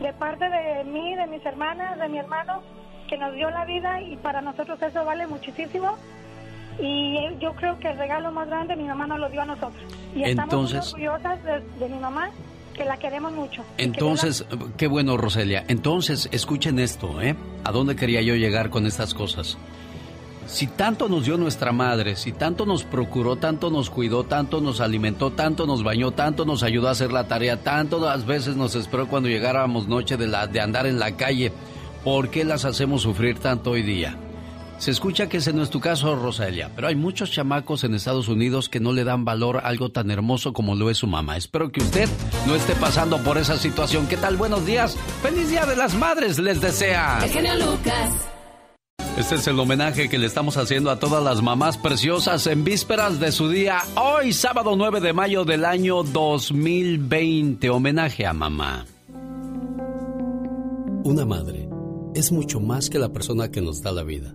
de parte de mí, de mis hermanas, de mi hermano, que nos dio la vida y para nosotros eso vale muchísimo. Y yo creo que el regalo más grande mi mamá nos lo dio a nosotros. Y
Entonces,
estamos muy orgullosas de, de mi mamá, que la queremos mucho.
Entonces, qué bueno, Roselia. Entonces, escuchen esto, ¿eh? ¿A dónde quería yo llegar con estas cosas? si tanto nos dio nuestra madre, si tanto nos procuró, tanto nos cuidó, tanto nos alimentó, tanto nos bañó, tanto nos ayudó a hacer la tarea, tanto las veces nos esperó cuando llegáramos noche de, la, de andar en la calle, ¿por qué las hacemos sufrir tanto hoy día? Se escucha que ese no es tu caso, Rosalia, pero hay muchos chamacos en Estados Unidos que no le dan valor a algo tan hermoso como lo es su mamá. Espero que usted no esté pasando por esa situación. ¿Qué tal? Buenos días. Feliz Día de las Madres les desea.
El Lucas.
Este es el homenaje que le estamos haciendo a todas las mamás preciosas en vísperas de su día, hoy sábado 9 de mayo del año 2020. Homenaje a mamá.
Una madre es mucho más que la persona que nos da la vida.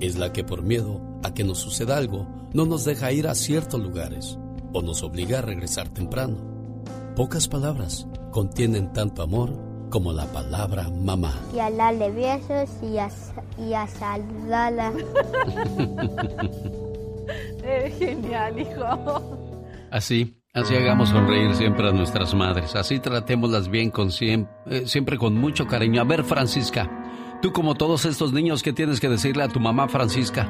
Es la que por miedo a que nos suceda algo no nos deja ir a ciertos lugares o nos obliga a regresar temprano. Pocas palabras contienen tanto amor como la palabra mamá.
Y a darle besos y a, y a saludarla.
Eres genial, hijo.
Así, así hagamos sonreír siempre a nuestras madres. Así tratémoslas bien con siempre, eh, siempre con mucho cariño. A ver, Francisca, tú como todos estos niños, ¿qué tienes que decirle a tu mamá, Francisca?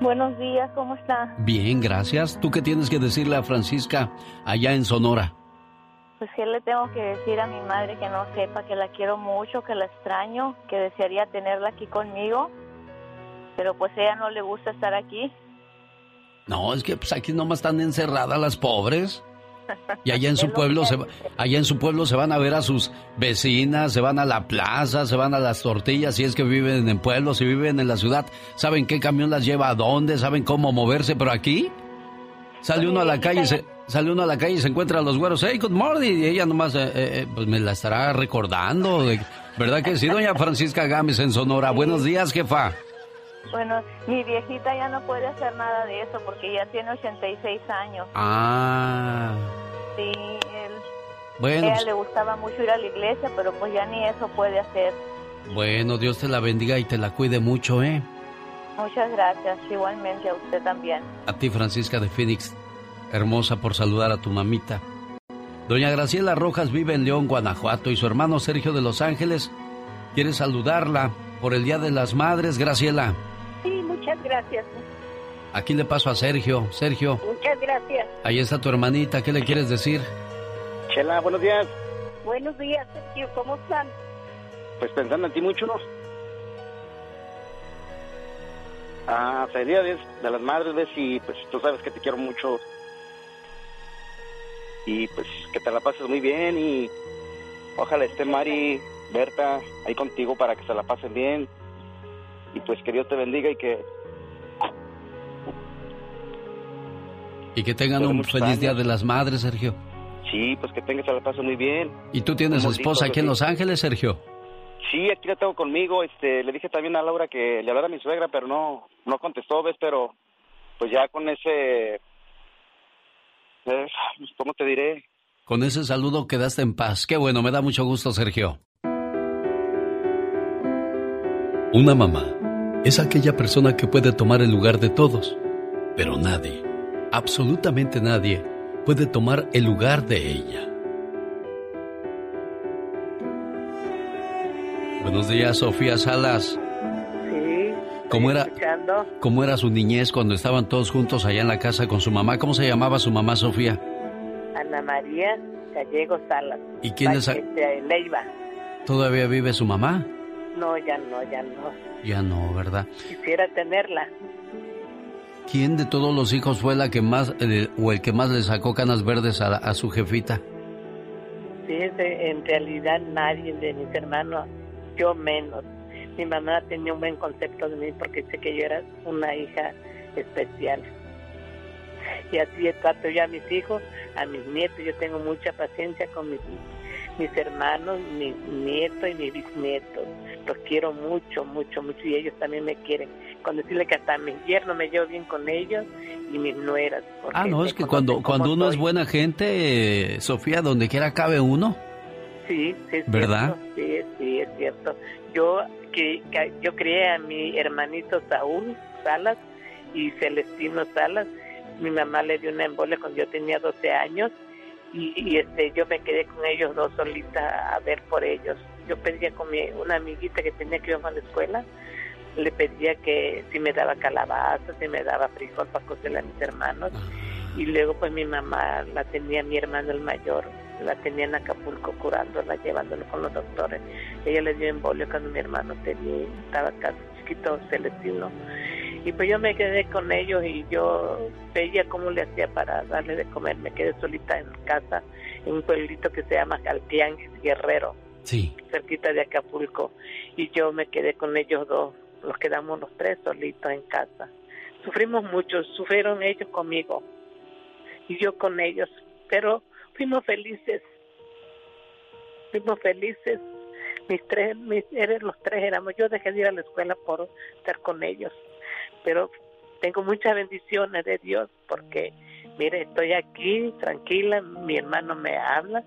Buenos días, ¿cómo está?
Bien, gracias. ¿Tú qué tienes que decirle a Francisca allá en Sonora?
Pues que le tengo que decir a mi madre que no sepa que la quiero mucho, que la extraño, que desearía tenerla aquí conmigo, pero pues ella no le gusta estar aquí.
No, es que pues aquí nomás están encerradas las pobres. Y allá en su pueblo se, allá en su pueblo se van a ver a sus vecinas, se van a la plaza, se van a las tortillas, si es que viven en pueblos, si viven en la ciudad, saben qué camión las lleva a dónde, saben cómo moverse, pero aquí sale uno a la calle, se, sale uno a la calle y se encuentra a los güeros, hey, good morning, y ella nomás eh, eh, pues me la estará recordando, de, ¿verdad que sí, doña Francisca Gámez en Sonora? Buenos días, jefa.
Bueno, mi viejita ya no puede hacer nada de eso porque ya tiene 86 años.
Ah,
Sí, él,
bueno,
a ella
pues,
le gustaba mucho ir a la iglesia, pero pues ya ni eso puede hacer.
bueno, Dios te la bendiga y te la cuide mucho, ¿eh?
Muchas gracias, igualmente a usted también.
A ti, Francisca de Phoenix, hermosa por saludar a tu mamita. Doña Graciela Rojas vive en León, Guanajuato, y su hermano Sergio de Los Ángeles quiere saludarla por el Día de las Madres. Graciela,
muchas gracias.
aquí le paso a Sergio. Sergio,
Muchas gracias.
ahí está tu hermanita, ¿qué le quieres decir?
Chela, buenos días.
Buenos días, Sergio. ¿Cómo están?
Pues pensando en ti mucho, ¿no?
Ah, feliz día de las madres, ¿ves? Y pues tú sabes que te quiero mucho. Y pues que te la pases muy bien y ojalá esté Mari, Berta ahí contigo para que se la pasen bien. Y pues que Dios te bendiga y que...
Y que tengan un feliz día de las madres, Sergio.
Sí, pues que tengas se la pasen muy bien.
¿Y tú tienes esposa aquí en Los Ángeles, Sergio?
Sí, aquí la tengo conmigo. Este, le dije también a Laura que le hablara a mi suegra, pero no, no contestó, ves, pero pues ya con ese, eh, ¿cómo te diré?
Con ese saludo quedaste en paz. Qué bueno, me da mucho gusto, Sergio. Una mamá es aquella persona que puede tomar el lugar de todos, pero nadie, absolutamente nadie, puede tomar el lugar de ella. Buenos días, Sofía Salas.
Sí.
¿Cómo era,
Escuchando.
¿Cómo era su niñez cuando estaban todos juntos allá en la casa con su mamá? ¿Cómo se llamaba su mamá, Sofía?
Ana María Gallego Salas.
¿Y quién es?
Leiva.
¿Todavía vive su mamá?
No, ya no, ya no.
Ya no, ¿verdad?
Quisiera tenerla.
¿Quién de todos los hijos fue la que más, eh, o el que más le sacó canas verdes a, a su jefita?
Fíjese, en realidad nadie de mis hermanos, yo menos. Mi mamá tenía un buen concepto de mí porque sé que yo era una hija especial. Y así trato yo a mis hijos, a mis nietos. Yo tengo mucha paciencia con mis, mis hermanos, mis nietos y mis bisnietos. Los quiero mucho, mucho, mucho. Y ellos también me quieren. Con decirle que hasta mis yernos me llevo bien con ellos y mis nueras.
Ah, no, es que cuando, cuando uno es buena gente, eh, Sofía, donde quiera cabe uno.
Sí, sí, es
¿Verdad?
cierto, Sí, sí, es cierto. Yo, que, que- yo crié a mi hermanito Saúl Salas y Celestino Salas. Mi mamá le dio una embolia cuando yo tenía 12 años y, y, este yo me quedé con ellos dos solita a ver por ellos. Yo pedía con mi, una amiguita que tenía que ir a la escuela, le pedía que si me daba calabaza, si me daba frijol para cocerle a mis hermanos. Y luego pues mi mamá la tenía mi hermano el mayor, la tenía en Acapulco curándola, llevándolo con los doctores. Ella le dio embolio cuando mi hermano tenía, estaba casi chiquito, Celestino. Y pues yo me quedé con ellos y yo veía cómo le hacía para darle de comer. Me quedé solita en casa, en un pueblito que se llama Caltianguis Guerrero,
Sí.
cerquita de Acapulco. Y yo me quedé con ellos dos, nos quedamos los tres solitos en casa. Sufrimos mucho, sufrieron ellos conmigo y yo con ellos, pero fuimos felices, fuimos felices. Mis tres, mis, eres los tres éramos. Yo dejé de ir a la escuela por estar con ellos, pero tengo muchas bendiciones de Dios porque, mire, estoy aquí tranquila, mi hermano me habla,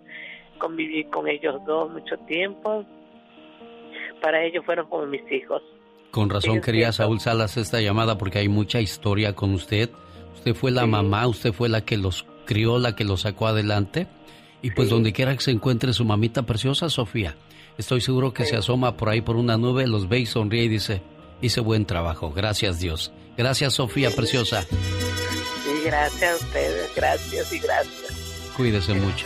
conviví con ellos dos mucho tiempo. Para ellos fueron como mis hijos.
Con razón
Sí,
quería. Saúl Salas esta llamada porque hay mucha historia con usted. Usted fue la mamá, usted fue la que los crió, la que los sacó adelante. Y pues donde quiera que se encuentre su mamita preciosa, Sofía, estoy seguro que se asoma por ahí por una nube, los ve y sonríe y dice, hice buen trabajo, gracias Dios. Gracias Sofía preciosa,
Y gracias a ustedes, gracias y gracias.
cuídese mucho.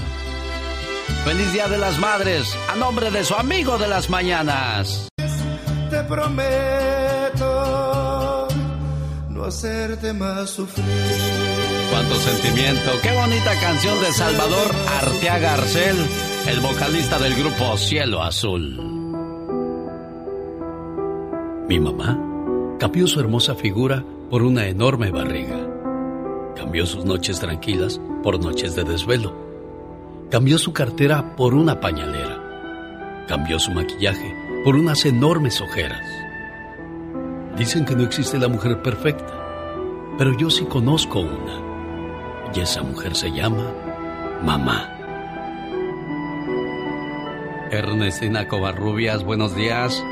Feliz Día de las Madres, a nombre de su amigo de las mañanas.
Te prometo no hacerte más sufrir.
Cuánto sentimiento. Qué bonita canción de Salvador Arteaga Arcel, el vocalista del grupo Cielo Azul. Mi mamá cambió su hermosa figura por una enorme barriga. Cambió sus noches tranquilas por noches de desvelo. Cambió su cartera por una pañalera. Cambió su maquillaje por unas enormes ojeras. Dicen que no existe la mujer perfecta, pero yo sí conozco una. Y esa mujer se llama mamá. Ernestina Covarrubias, buenos días.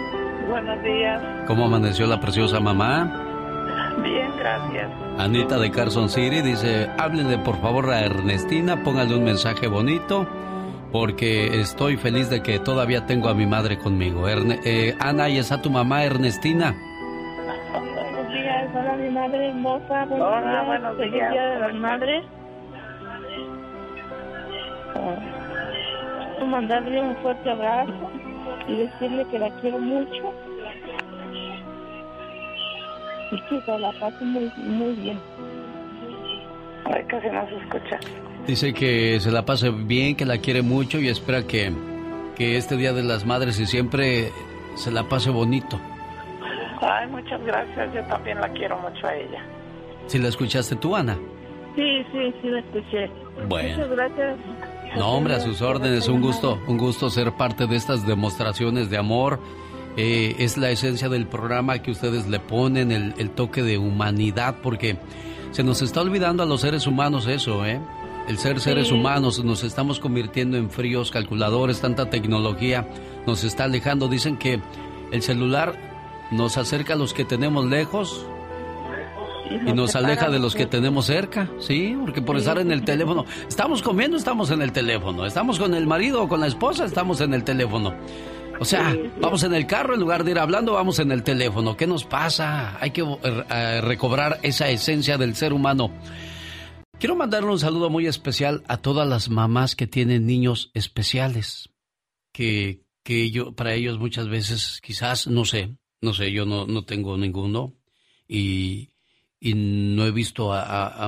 Buenos días.
¿Cómo amaneció la preciosa mamá?
Bien, gracias.
Anita de Carson City dice, háblenle por favor a Ernestina, póngale un mensaje bonito, porque estoy feliz de que todavía tengo a mi madre conmigo. Erne- eh, Ana, ¿y está tu mamá Ernestina?
Buenos días, hola mi madre hermosa. Buenos
Hola,
días,
buenos
feliz
días.
Día de las Madres. Quiero mandarle un fuerte abrazo y decirle que la quiero mucho.
y que se la pase muy, muy bien.
Ay, casi no se escucha.
Dice que se la pase bien, que la quiere mucho y espera que, que este Día de las Madres y siempre se la pase bonito.
Ay, muchas gracias. Yo también la quiero mucho a ella.
¿Si la escuchaste tú, Ana?
Sí, sí, sí la escuché.
Bueno.
Muchas gracias.
No, hombre, a sus órdenes. Un gusto, un gusto ser parte de estas demostraciones de amor. Eh, es la esencia del programa que ustedes le ponen, el, el toque de humanidad, porque se nos está olvidando a los seres humanos eso, ¿eh? El ser seres
Sí.
humanos, nos estamos convirtiendo en fríos calculadores, tanta tecnología nos está alejando. Dicen que el celular nos acerca a los que tenemos lejos y nos aleja de los que tenemos cerca, ¿sí? Porque por estar en el teléfono, estamos comiendo, estamos en el teléfono, estamos con el marido o con la esposa, estamos en el teléfono. O sea, vamos en el carro en lugar de ir hablando, vamos en el teléfono. ¿Qué nos pasa? Hay que eh, recobrar esa esencia del ser humano. Quiero mandarle un saludo muy especial a todas las mamás que tienen niños especiales, que, que yo, para ellos muchas veces, quizás, no sé, no sé, yo no, no tengo ninguno y, y no he visto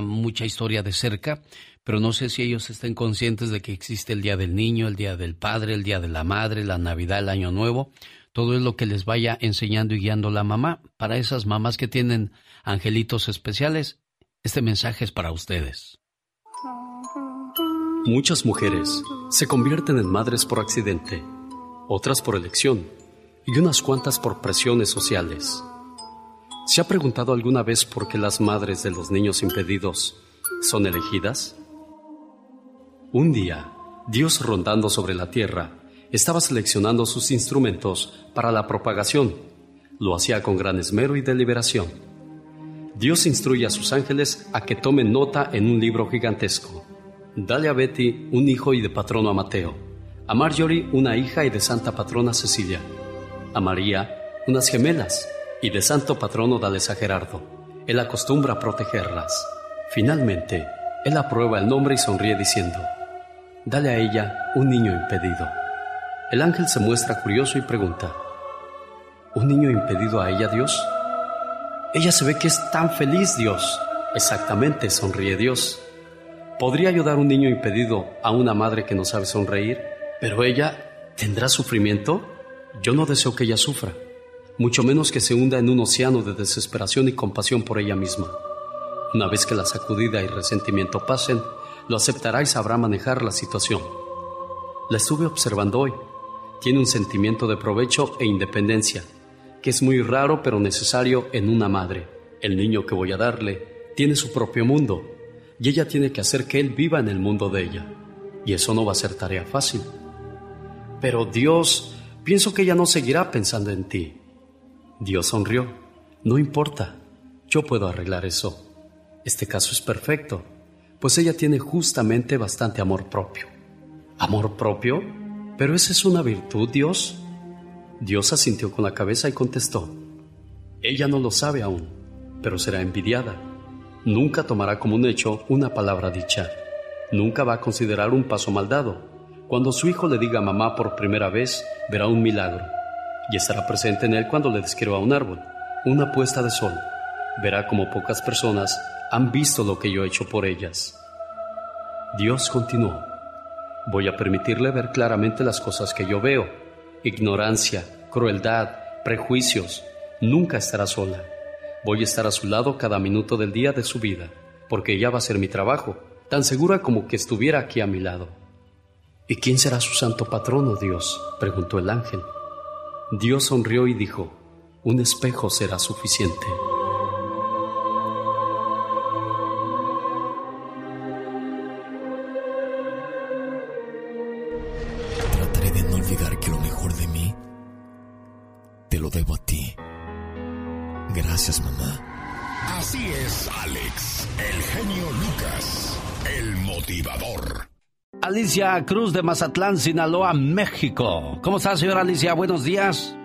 mucha historia de cerca, pero no sé si ellos estén conscientes de que existe el Día del Niño, el Día del Padre, el Día de la Madre, la Navidad, el Año Nuevo. Todo es lo que les vaya enseñando y guiando la mamá. Para esas mamás que tienen angelitos especiales, este mensaje es para ustedes. Muchas mujeres se convierten en madres por accidente, otras por elección y unas cuantas por presiones sociales. ¿Se ha preguntado alguna vez por qué las madres de los niños impedidos son elegidas? Un día, Dios rondando sobre la tierra, estaba seleccionando sus instrumentos para la propagación. Lo hacía con gran esmero y deliberación. Dios instruye a sus ángeles a que tomen nota en un libro gigantesco. Dale a Betty un hijo y de patrono a Mateo, a Marjorie una hija y de santa patrona Cecilia, a María unas gemelas y de santo patrono dales a Gerardo. Él acostumbra a protegerlas. Finalmente, él aprueba el nombre y sonríe diciendo, Dale a ella un niño impedido. El ángel se muestra curioso y pregunta, ¿Un niño impedido a ella, Dios? Ella se ve que es tan feliz, Dios. Exactamente, sonríe Dios. ¿Podría ayudar un niño impedido a una madre que no sabe sonreír? Pero ella, ¿tendrá sufrimiento? Yo no deseo que ella sufra, mucho menos que se hunda en un océano de desesperación y compasión por ella misma. Una vez que la sacudida y resentimiento pasen, lo aceptará y sabrá manejar la situación. La estuve observando hoy. Tiene un sentimiento de provecho e independencia, que es muy raro pero necesario en una madre. El niño que voy a darle tiene su propio mundo y ella tiene que hacer que él viva en el mundo de ella. Y eso no va a ser tarea fácil. Pero Dios, pienso que ella no seguirá pensando en ti. Dios sonrió. No importa, yo puedo arreglar eso. Este caso es perfecto, pues ella tiene justamente bastante amor propio. ¿Amor propio? ¿Pero esa es una virtud, Dios? Dios asintió con la cabeza y contestó. Ella no lo sabe aún, pero será envidiada. Nunca tomará como un hecho una palabra dicha. Nunca va a considerar un paso mal dado. Cuando su hijo le diga mamá por primera vez, verá un milagro. Y estará presente en él cuando le describa un árbol, una puesta de sol. Verá como pocas personas han visto lo que yo he hecho por ellas. Dios continuó. Voy a permitirle ver claramente las cosas que yo veo. Ignorancia, crueldad, prejuicios. Nunca estará sola. Voy a estar a su lado cada minuto del día de su vida, porque ella va a ser mi trabajo, tan segura como que estuviera aquí a mi lado. ¿Y quién será su santo patrono, Dios? preguntó el ángel. Dios sonrió y dijo, un espejo será suficiente.
Trataré de no olvidar que lo mejor de mí te lo debo a ti. Gracias, mamá.
Así es, Alex, el genio Lucas, el motivador.
Alicia Cruz de Mazatlán, Sinaloa, México. ¿Cómo está, señora Alicia? Buenos días.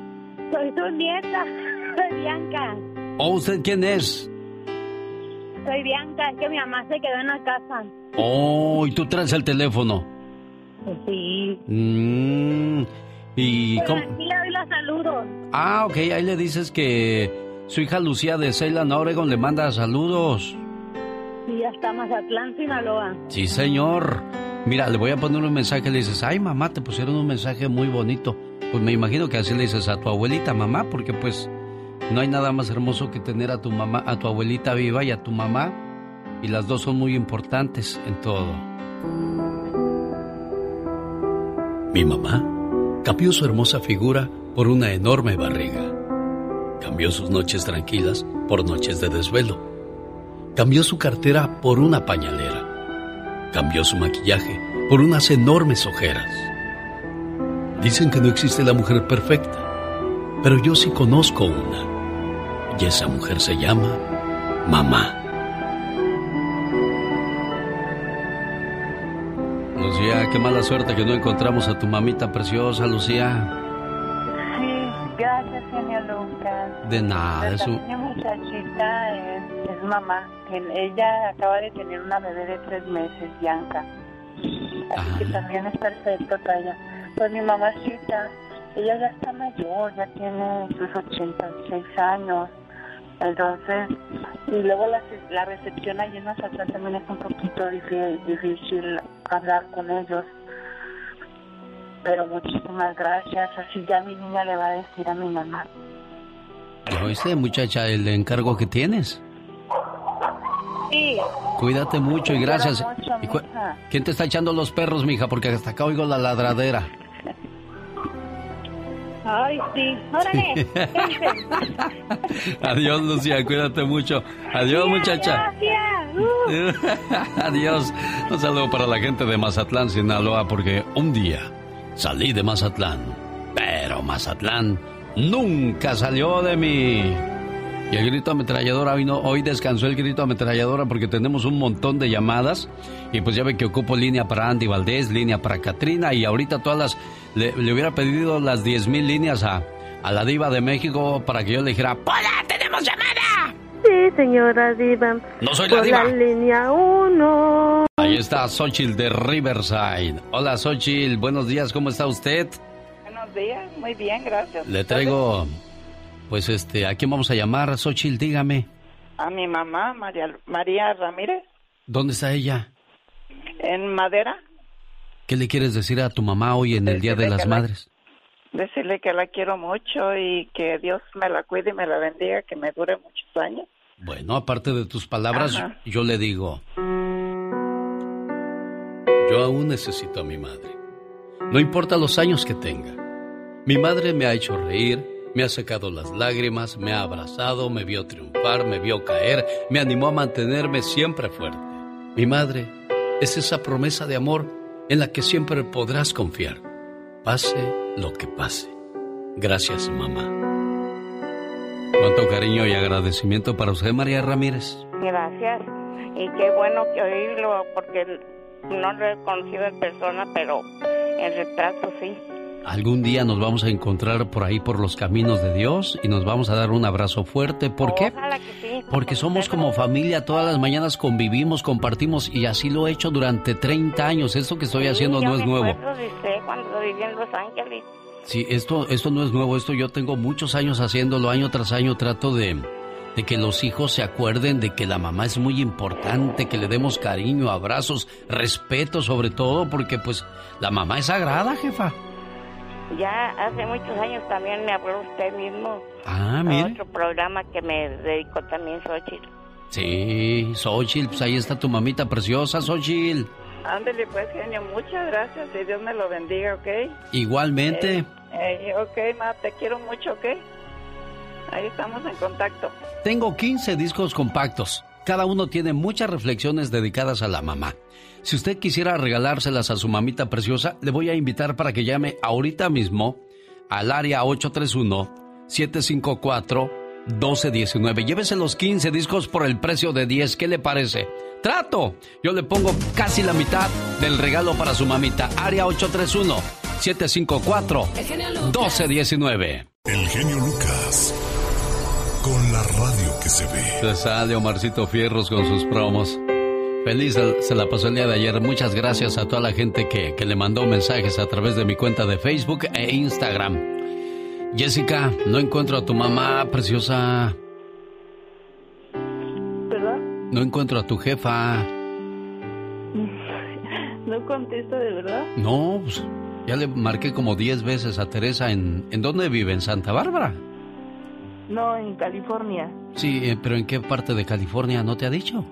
Soy tu nieta, soy Bianca.
¿O usted quién es?
Soy Bianca, es que mi mamá se quedó en la casa.
Oh, y tú traes el teléfono.
Sí.
Mm, y
Pero
cómo-
aquí le doy los saludos.
Ah, ok, ahí le dices que Su hija Lucía de Ceylan, Oregon, le manda saludos.
Y hasta Mazatlán, Sinaloa.
Sí, señor. Mira, le voy a poner un mensaje. Le dices, ay, mamá, te pusieron un mensaje muy bonito. Pues me imagino que así le dices a tu abuelita, mamá, porque pues no hay nada más hermoso que tener a tu mamá, a tu abuelita viva y a tu mamá. Y las dos son muy importantes en todo. Mi mamá cambió su hermosa figura por una enorme barriga. Cambió sus noches tranquilas por noches de desvelo. Cambió su cartera por una pañalera. Cambió su maquillaje por unas enormes ojeras. Dicen que no existe la mujer perfecta, pero yo sí conozco una. Y esa mujer se llama mamá. Lucía, qué mala suerte que no encontramos a tu mamita preciosa, Lucía.
Sí, gracias, señor Lucas.
De nada, eso.
pequeña muchachita es, es mamá. Ella acaba de tener una bebé de tres meses, Bianca. Así que también es perfecto para ella. Pues mi mamacita, ella ya está mayor, ya tiene sus 86 años. Entonces, y luego la, la recepción allí en Mazatlán también es un poquito difícil, difícil hablar con ellos. Pero muchísimas gracias. Así ya mi niña le va a decir a mi mamá.
¿Ya oíste, muchacha, el encargo que tienes?
Sí.
Cuídate mucho y gracias.
quiero mucho,
¿Y cu-
mija.
¿Quién te está echando los perros, mija? Porque hasta acá oigo la ladradera.
Ay, sí. Órale.
Adiós, Lucía, cuídate mucho. Adiós, muchacha. Adiós. Un saludo para la gente de Mazatlán, Sinaloa, porque un día salí de Mazatlán, pero Mazatlán nunca salió de mí. Y el grito ametralladora, hoy, no, hoy descansó el grito ametralladora porque tenemos un montón de llamadas. Y pues ya ve que ocupo línea para Andy Valdés, línea para Katrina. Y ahorita todas las. Le, le hubiera pedido las 10 mil líneas a, a la Diva de México para que yo le dijera: ¡Hola, tenemos llamada!
Sí, señora Diva.
No soy la
Por
diva.
la línea 1.
Ahí está Xochitl de Riverside. Hola, Xochitl, buenos días, ¿cómo está usted?
Buenos días. Muy bien, gracias.
Le traigo. Pues este, ¿a quién vamos a llamar? Xochitl, dígame.
A mi mamá, María, María Ramírez,
¿Dónde está ella?
en Madera.
¿Qué le quieres decir a tu mamá hoy en el Día de las
la-
Madres?
Decirle que la quiero mucho y que Dios me la cuide y me la bendiga, que me dure muchos años.
Bueno, aparte de tus palabras,
Ajá.
yo le digo, yo aún necesito a mi madre. No importa los años que tenga. Mi madre me ha hecho reír, me ha secado las lágrimas, me ha abrazado, me vio triunfar, me vio caer, me animó a mantenerme siempre fuerte. Mi madre es esa promesa de amor en la que siempre podrás confiar, pase lo que pase. Gracias, mamá. Cuánto cariño y agradecimiento para usted, María Ramírez.
Gracias. Y qué bueno que oírlo, porque no lo he conocido en persona, pero en retrato sí.
Algún día nos vamos a encontrar por ahí por los caminos de Dios y nos vamos a dar un abrazo fuerte. ¿Por qué?
Sí.
Porque somos como familia, todas las mañanas convivimos, compartimos y así lo he hecho durante 30 años. Esto que estoy haciendo
Sí,
no es nuevo.
cuando en Los Ángeles.
Sí, esto, esto no es nuevo, esto yo tengo muchos años haciéndolo, año tras año trato de, de que los hijos se acuerden de que la mamá es muy importante, que le demos cariño, abrazos, respeto sobre todo, porque pues la mamá es sagrada, jefa.
Ya hace muchos años también me habló usted mismo.
Ah, mire.
otro programa que me dedicó también Xochitl.
Sí, Xochitl, pues ahí está tu mamita preciosa, Xochitl.
Ándele pues, genio, muchas gracias y Dios me lo bendiga, ¿ok?
Igualmente.
Eh, ok, ma, te quiero mucho, ¿ok? Ahí estamos en contacto.
Tengo 15 discos compactos. Cada uno tiene muchas reflexiones dedicadas a la mamá. Si usted quisiera regalárselas a su mamita preciosa, le voy a invitar para que llame ahorita mismo al área 831-754-1219. Llévese los 15 discos por el precio de 10. ¿Qué le parece? ¡Trato! Yo le pongo casi la mitad del regalo para su mamita. Área 831-754-1219.
El genio Lucas. Con la radio que se ve.
Se sale Omarcito Fierros con sus promos. Feliz se la pasó el día de ayer. Muchas gracias a toda la gente que, que le mandó mensajes a través de mi cuenta de Facebook e Instagram. Jessica, no encuentro a tu mamá, preciosa. No encuentro a tu jefa.
No contesta de verdad.
No, pues ya le marqué como 10 veces a Teresa en... ¿En dónde vive? ¿En Santa Bárbara?
No, en California.
Sí, eh, pero ¿en qué parte de California no te ha dicho?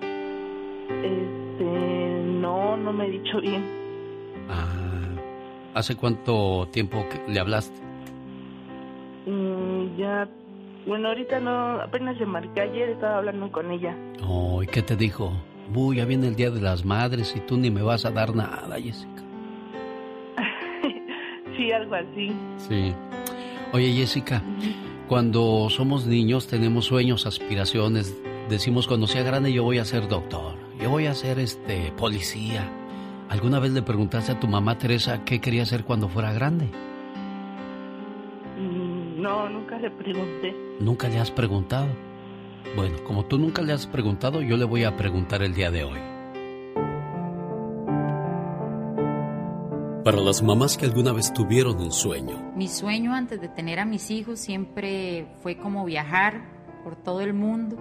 Este, no, no me he dicho bien.
Ah, ¿hace cuánto tiempo que le hablaste?
Mm, ya, bueno, ahorita no, apenas se marqué ayer, estaba hablando con ella.
Oh, ¿y qué te dijo? Uy, ya viene el Día de las Madres y tú ni me vas a dar nada, Jessica.
sí, algo así.
Sí. Oye, Jessica, cuando somos niños tenemos sueños, aspiraciones. Decimos cuando sea grande yo voy a ser doctor, yo voy a ser este policía. ¿Alguna vez le preguntaste a tu mamá Teresa qué quería ser cuando fuera grande?
Mm, No, nunca le pregunté.
Nunca le has preguntado. Bueno, como tú nunca le has preguntado, yo le voy a preguntar el día de hoy. Para las mamás que alguna vez tuvieron un sueño,
Mi sueño antes de tener a mis hijos siempre fue como viajar por todo el mundo.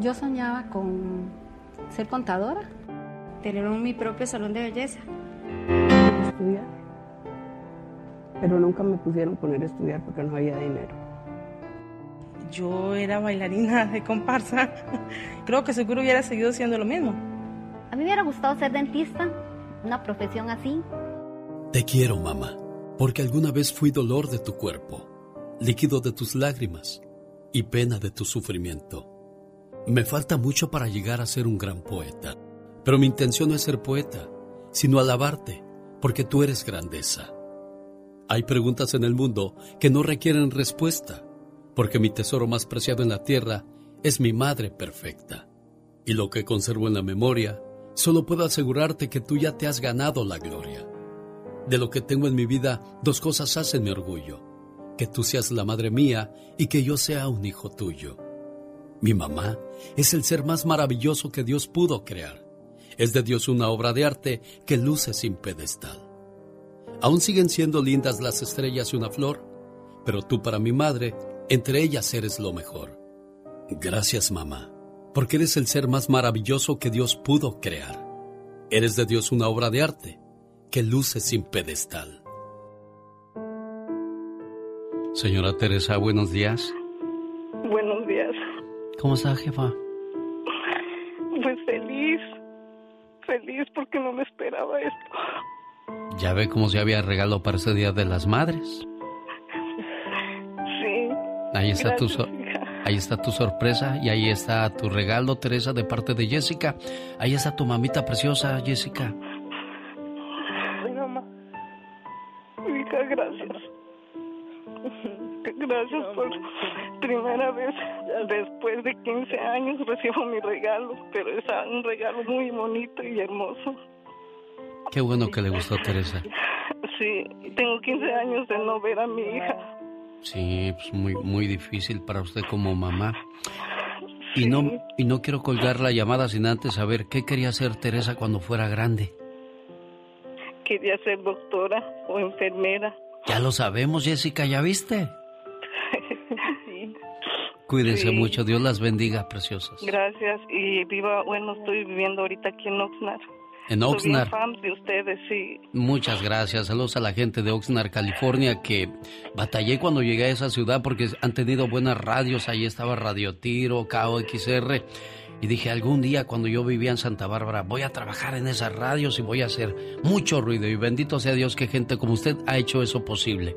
Yo soñaba con ser contadora, tener un- mi propio salón de belleza.
estudiar. Pero nunca me pusieron poner a estudiar porque no había dinero.
Yo era bailarina de comparsa. Creo que seguro hubiera seguido siendo lo mismo.
A mí me hubiera gustado ser dentista, una profesión así.
Te quiero, mamá, porque alguna vez fui dolor de tu cuerpo, líquido de tus lágrimas y pena de tu sufrimiento. Me falta mucho para llegar a ser un gran poeta, pero mi intención no es ser poeta, sino alabarte, porque tú eres grandeza. Hay preguntas en el mundo que no requieren respuesta, porque mi tesoro más preciado en la tierra es mi madre perfecta. Y lo que conservo en la memoria, solo puedo asegurarte que tú ya te has ganado la gloria. De lo que tengo en mi vida, dos cosas hacen mi orgullo. Que tú seas la madre mía y que yo sea un hijo tuyo. Mi mamá es el ser más maravilloso que Dios pudo crear. Es de Dios una obra de arte que luce sin pedestal. Aún siguen siendo lindas las estrellas y una flor, pero tú para mi madre, entre ellas eres lo mejor. Gracias mamá, porque eres el ser más maravilloso que Dios pudo crear. Eres de Dios una obra de arte que luce sin pedestal.
Señora Teresa, buenos días.
Buenos días.
¿Cómo está, jefa?
Pues feliz, feliz porque no me esperaba esto.
Ya ve cómo se había regalo para ese Día de las Madres.
Sí.
Ahí está tu
Gracias,
so- ahí está tu sorpresa y ahí está tu regalo, Teresa, de parte de Jessica. Ahí está tu mamita preciosa, Jessica.
Ay, mamá. Hija, gracias. Gracias por primera vez después de 15 años recibo mi regalo, pero es un regalo muy bonito y hermoso.
Qué bueno que le gustó, Teresa.
Sí, tengo 15 años de no ver a mi hija.
Sí, pues muy, muy difícil para usted como mamá. Y no, y no quiero colgar la llamada sin antes saber qué quería hacer Teresa cuando fuera grande.
Quería ser doctora o enfermera.
Ya lo sabemos, Jessica, ¿ya viste?
Sí.
Cuídense
Sí.
mucho, Dios las bendiga, preciosas.
Gracias. Y viva, bueno, estoy viviendo ahorita aquí en Oxnard.
En
Soy
Oxnard.
fan de ustedes, sí.
Muchas gracias. Saludos a la gente de Oxnard, California, que batallé cuando llegué a esa ciudad porque han tenido buenas radios. Ahí estaba Radio Tiro, KOXR. Y dije, algún día cuando yo vivía en Santa Bárbara, voy a trabajar en esas radios y voy a hacer mucho ruido. Y bendito sea Dios que gente como usted ha hecho eso posible.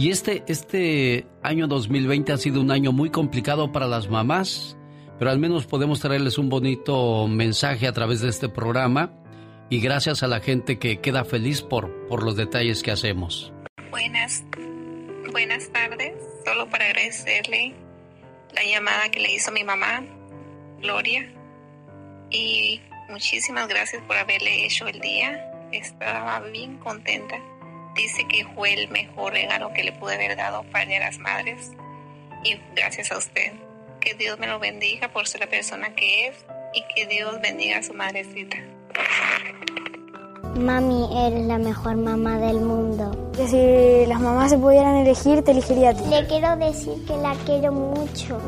Y este, este año 2020 ha sido un año muy complicado para las mamás, pero al menos podemos traerles un bonito mensaje a través de este programa. Y gracias a la gente que queda feliz por, por los detalles que hacemos.
Buenas, buenas tardes. Solo para agradecerle la llamada que le hizo mi mamá, Gloria. Y muchísimas gracias por haberle hecho el día. Estaba bien contenta. Dice que fue el mejor regalo que le pude haber dado para las Madres. Y gracias a usted. Que Dios me lo bendiga por ser la persona que es y que Dios bendiga a su madrecita.
Mami, eres la mejor mamá del mundo.
Que si las mamás se pudieran elegir, te elegiría a ti.
Le quiero decir que la quiero mucho.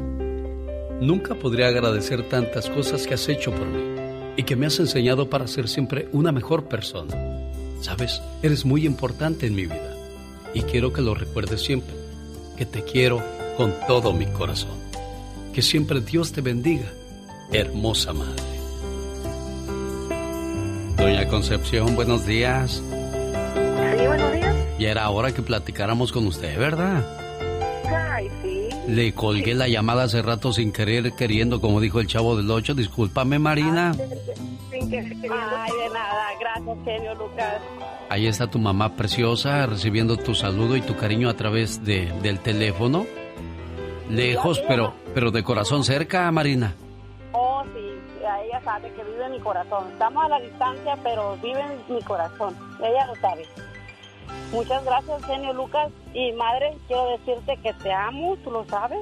Nunca podría agradecer tantas cosas que has hecho por mí y que me has enseñado para ser siempre una mejor persona. Sabes, eres muy importante en mi vida y quiero que lo recuerdes siempre, que te quiero con todo mi corazón. Que siempre Dios te bendiga, hermosa madre. Doña Concepción, buenos días.
Sí, buenos días.
Ya era hora que platicáramos con usted, ¿verdad?
Ay, sí.
Le colgué la llamada hace rato sin querer, queriendo, como dijo el chavo del 8. Discúlpame, Marina.
Que Ay, de nada. Gracias, genio Lucas.
Ahí está tu mamá preciosa recibiendo tu saludo y tu cariño a través de, del teléfono. Lejos, pero, pero de corazón cerca, Marina.
Oh, sí. Ella sabe que vive en mi corazón. Estamos a la distancia, pero vive en mi corazón. Ella lo sabe. Muchas gracias, genio Lucas. Y madre, quiero decirte que te amo, tú lo sabes.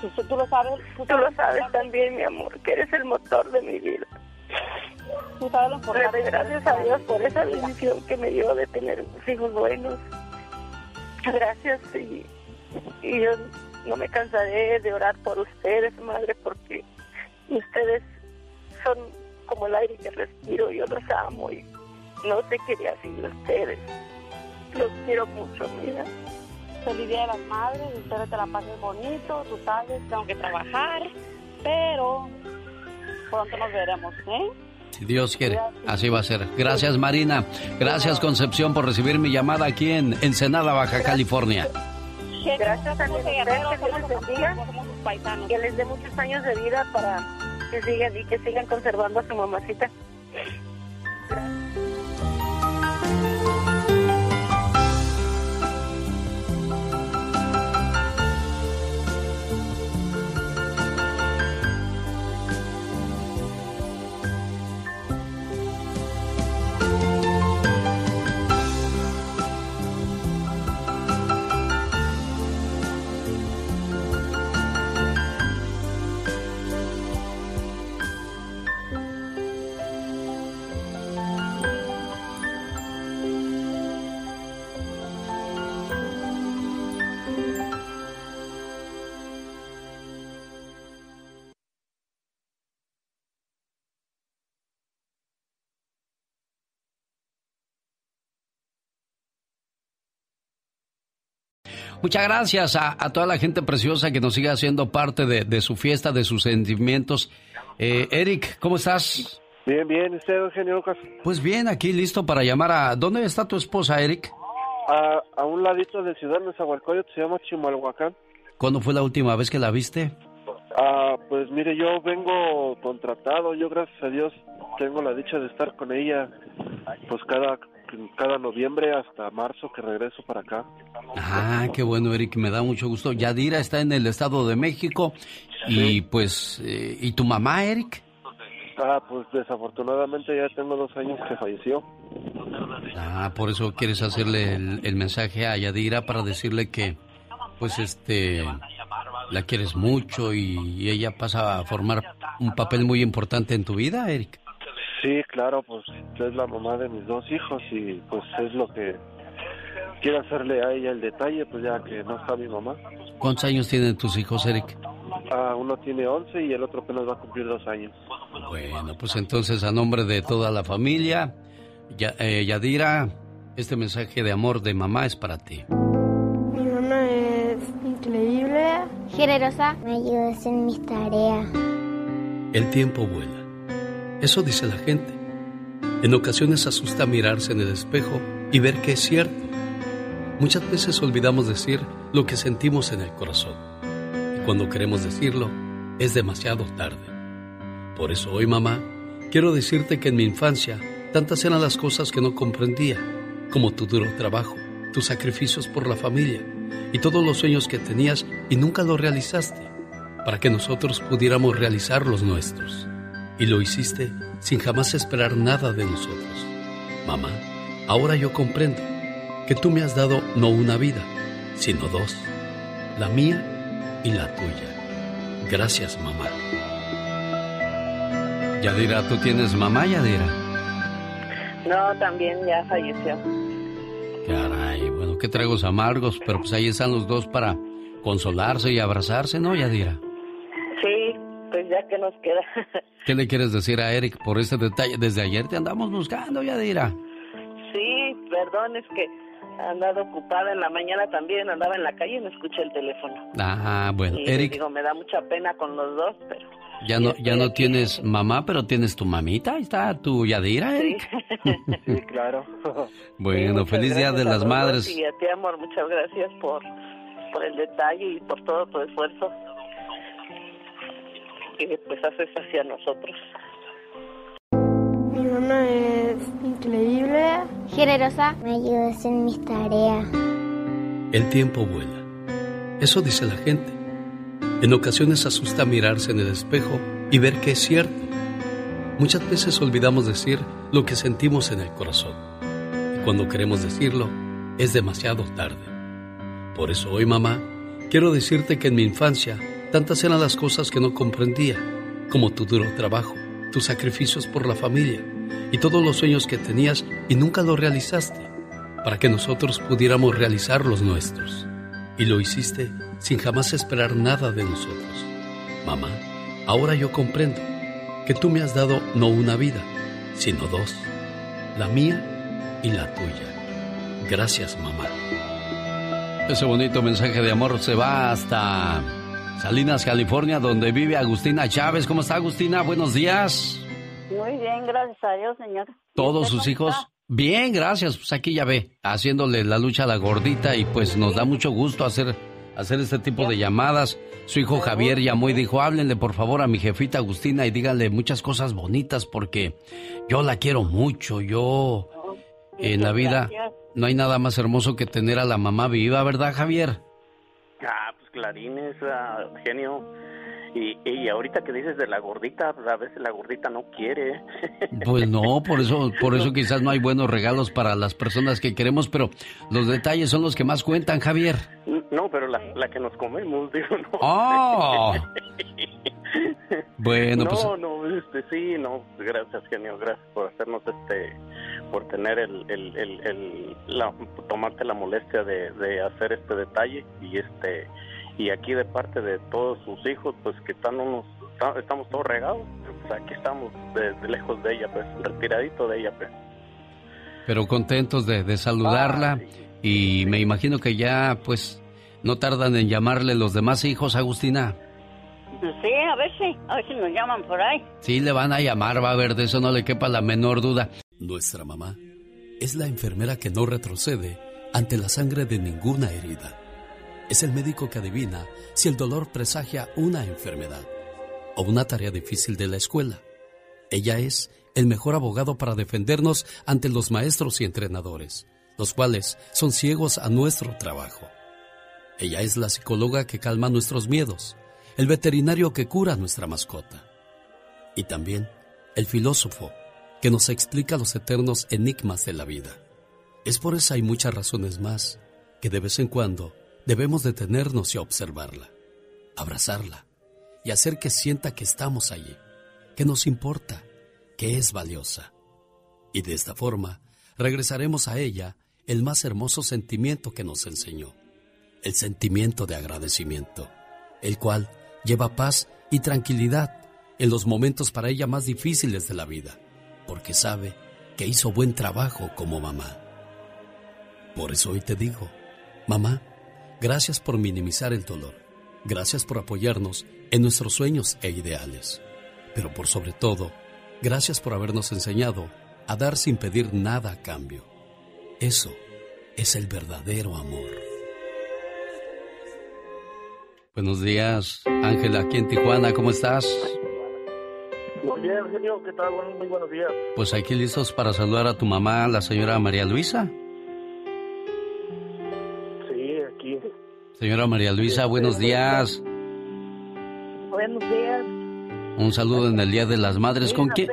Tú, tú lo sabes. Tú, lo sabes también, mi amor, que eres el motor de mi vida. Tú sabes. Gracias a Dios por esa bendición que me dio de tener hijos buenos. Gracias y, y yo no me cansaré de orar por ustedes, madre, porque ustedes son como el aire que respiro. Yo los amo y no sé qué día sin ustedes. Los quiero mucho, mira. Feliz Día de las Madres, espero que te la pases bonito, tú sabes, tengo que trabajar, pero pronto nos veremos, ¿eh?
Si Dios quiere, así va a ser. Gracias Marina, gracias Concepción por recibir mi llamada aquí en Ensenada, Baja California.
Gracias a ustedes, que les bendiga, que les dé muchos años de vida para que sigan y que sigan conservando a su mamacita.
Muchas gracias a, toda la gente preciosa que nos sigue haciendo parte de, su fiesta, de sus sentimientos. Eh, Eric, ¿cómo estás?
Bien, bien, ¿usted, Eugenio Lucas?
Pues bien, aquí listo para llamar a... ¿Dónde está tu esposa, Eric?
A, a un ladito de Ciudad Nezahualcóyotl, se llama Chimalhuacán.
¿Cuándo fue la última vez que la viste?
Ah, pues mire, yo vengo contratado, yo gracias a Dios tengo la dicha de estar con ella, pues cada cada noviembre hasta marzo que regreso para acá.
Ah, qué bueno, Eric, me da mucho gusto. Yadira está en el Estado de México y pues, eh, ¿y tu mamá, Eric?
Ah, pues desafortunadamente ya tengo dos años que falleció.
Ah, por eso quieres hacerle el, mensaje a Yadira para decirle que, pues, este, la quieres mucho y ella pasa a formar un papel muy importante en tu vida, Eric.
Sí, claro, pues es la mamá de mis dos hijos y pues es lo que quiero hacerle a ella el detalle, pues ya que no está mi mamá.
¿Cuántos años tienen tus hijos, Eric?
Ah, uno tiene 11 y el otro apenas va a cumplir dos años.
Bueno, pues entonces a nombre de toda la familia, eh, Yadira, este mensaje de amor de mamá es para ti.
Mi mamá es increíble, generosa, me ayudas en mis tareas.
El tiempo vuela eso dice la gente. En ocasiones asusta mirarse en el espejo y ver que es cierto. Muchas veces olvidamos decir lo que sentimos en el corazón. Y cuando queremos decirlo, es demasiado tarde. Por eso hoy, mamá, quiero decirte que en mi infancia tantas eran las cosas que no comprendía, como tu duro trabajo, tus sacrificios por la familia y todos los sueños que tenías y nunca los realizaste, para que nosotros pudiéramos realizar los nuestros. Y lo hiciste sin jamás esperar nada de nosotros. Mamá, ahora yo comprendo que tú me has dado no una vida, sino dos, la mía y la tuya. Gracias, mamá. Yadira, ¿tú tienes mamá, Yadira?
No, también ya falleció.
Caray, bueno, qué tragos amargos, pero pues ahí están los dos para consolarse y abrazarse, ¿no, Yadira?
Ya que nos queda.
¿Qué le quieres decir a Eric por ese detalle? Desde ayer te andamos buscando, Yadira.
Sí, perdón, es que andado ocupada en la mañana también, andaba en la calle y no escuché el teléfono.
Ah, bueno,
y
Eric,
digo, me da mucha pena con los dos, pero...
ya no, ya no tienes mamá, pero tienes tu mamita. Ahí está tu Yadira, Eric.
Sí, claro.
Bueno,
Muchas
feliz Día de las Madres.
Y a ti, amor, muchas gracias por, por el detalle y por todo tu esfuerzo que pues haces hacia nosotros.
Mi mamá es increíble, generosa, me ayudas en mis tareas.
El tiempo vuela. Eso dice la gente. En ocasiones asusta mirarse en el espejo y ver que es cierto. Muchas veces olvidamos decir lo que sentimos en el corazón. Y cuando queremos decirlo, es demasiado tarde. Por eso hoy, mamá, quiero decirte que en mi infancia tantas eran las cosas que no comprendía, como tu duro trabajo, tus sacrificios por la familia y todos los sueños que tenías y nunca los realizaste, para que nosotros pudiéramos realizar los nuestros. Y lo hiciste sin jamás esperar nada de nosotros. Mamá, ahora yo comprendo que tú me has dado no una vida, sino dos, la mía y la tuya. Gracias, mamá. Ese bonito mensaje de amor se va hasta Salinas, California, donde vive Agustina Chávez. ¿Cómo está Agustina? Buenos días.
Muy bien, gracias a Dios, señor.
Todos sus hijos. Bien, gracias. Pues aquí ya ve, haciéndole la lucha a la gordita y pues nos da mucho gusto hacer, hacer este tipo de llamadas. Su hijo Javier llamó y dijo, háblenle por favor a mi jefita Agustina y díganle muchas cosas bonitas porque yo la quiero mucho. Yo en la vida no hay nada más hermoso que tener a la mamá viva, ¿verdad Javier?
Ah, clarines, ah, genio. Y, y ahorita que dices de la gordita, pues a veces la gordita no quiere.
Pues no, por eso, por eso quizás no hay buenos regalos para las personas que queremos, pero los detalles son los que más cuentan, Javier.
No, pero la, la que nos comemos, digo, no.
¡Oh! Bueno,
no,
pues
no, este, sí, no, gracias, genio, gracias por hacernos este, por tener el, el, el, el- la, tomarte la molestia de, de hacer este detalle y este, y aquí de parte de todos sus hijos, pues que están unos, ta- estamos todos regados, pues aquí estamos de, de lejos de ella, pues, retiradito de ella, pues.
pero contentos de, de saludarla y me imagino que ya pues no tardan en llamarle los demás hijos, Agustina.
Sí, a ver si, a ver si nos llaman por ahí.
Sí, le van a llamar, va a ver, de eso no le quepa la menor duda. Nuestra mamá es la enfermera que no retrocede ante la sangre de ninguna herida. Es el médico que adivina si el dolor presagia una enfermedad o una tarea difícil de la escuela. Ella es el mejor abogado para defendernos ante los maestros y entrenadores, los cuales son ciegos a nuestro trabajo. Ella es la psicóloga que calma nuestros miedos, el veterinario que cura a nuestra mascota y también el filósofo que nos explica los eternos enigmas de la vida. Es por eso hay muchas razones más que de vez en cuando debemos detenernos y observarla, abrazarla y hacer que sienta que estamos allí, que nos importa, que es valiosa. Y de esta forma regresaremos a ella el más hermoso sentimiento que nos enseñó, el sentimiento de agradecimiento, el cual lleva paz y tranquilidad en los momentos para ella más difíciles de la vida, porque sabe que hizo buen trabajo como mamá. Por eso hoy te digo, mamá, gracias por minimizar el dolor, gracias por apoyarnos en nuestros sueños e ideales, pero por sobre todo, gracias por habernos enseñado a dar sin pedir nada a cambio. Eso es el verdadero amor. Buenos días, Ángela, aquí en Tijuana, ¿cómo estás?
Muy bien, genio, ¿qué tal? Bueno, muy buenos días.
Pues aquí listos para saludar a tu mamá, la señora María Luisa. Señora María Luisa, buenos días.
Buenos días.
Un saludo en el Día de las Madres.
Sí,
¿Con quién?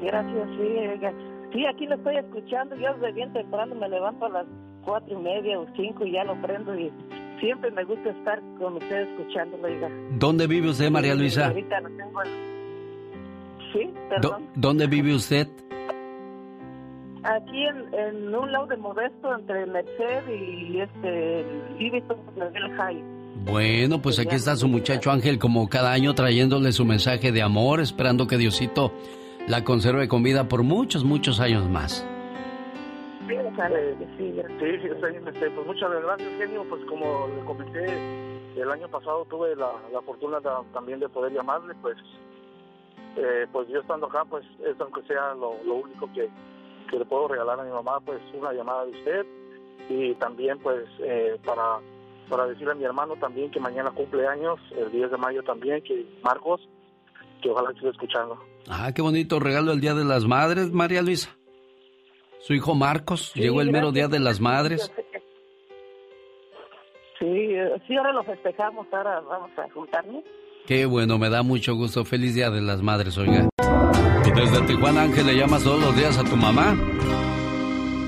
Gracias, sí. oiga. Sí, aquí lo estoy escuchando. Yo desde bien temprano me levanto a las cuatro y media o cinco y ya lo prendo y siempre me gusta estar con usted escuchándolo, oiga.
¿Dónde vive usted, María Luisa?
Ahorita no tengo... Sí, perdón.
¿Dónde vive usted?
Aquí en, en un lado de Modesto, entre Merced y este Livingston High.
Bueno, pues aquí está su muchacho Ángel como cada año trayéndole su mensaje de amor, esperando que Diosito la conserve con vida por muchos, muchos años más.
Sí, sí, este, pues muchas gracias, genio. Pues como le comenté, el año pasado tuve la, fortuna también de poder llamarle, pues eh, pues yo estando acá, pues es aunque sea lo, único que, que, le puedo regalar a mi mamá, pues una llamada de usted y también pues eh, para para decirle a mi hermano también que mañana cumple años, el 10 de mayo también, que Marcos, que ojalá esté escuchando.
Ah, qué bonito regalo el Día de las Madres, María Luisa. Su hijo Marcos, llegó el mero Día de las Madres.
Sí, sí, ahora lo festejamos, ahora vamos a juntarnos.
Qué bueno, me da mucho gusto. Feliz Día de las Madres, oiga. Y desde Tijuana, Ángel, ¿le llamas todos los días a tu mamá?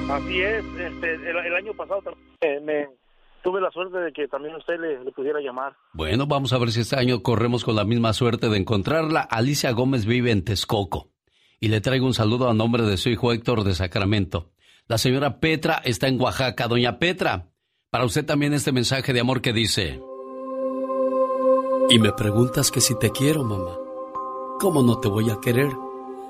Así es, este, el, año pasado también me, tuve la suerte de que también usted le, pudiera llamar.
Bueno, vamos a ver si este año corremos con la misma suerte de encontrarla. Alicia Gómez vive en Texcoco y le traigo un saludo a nombre de su hijo Héctor de Sacramento. La señora Petra está en Oaxaca. Doña Petra, para usted también este mensaje de amor que dice...
Y me preguntas que si te quiero, mamá. ¿Cómo no te voy a querer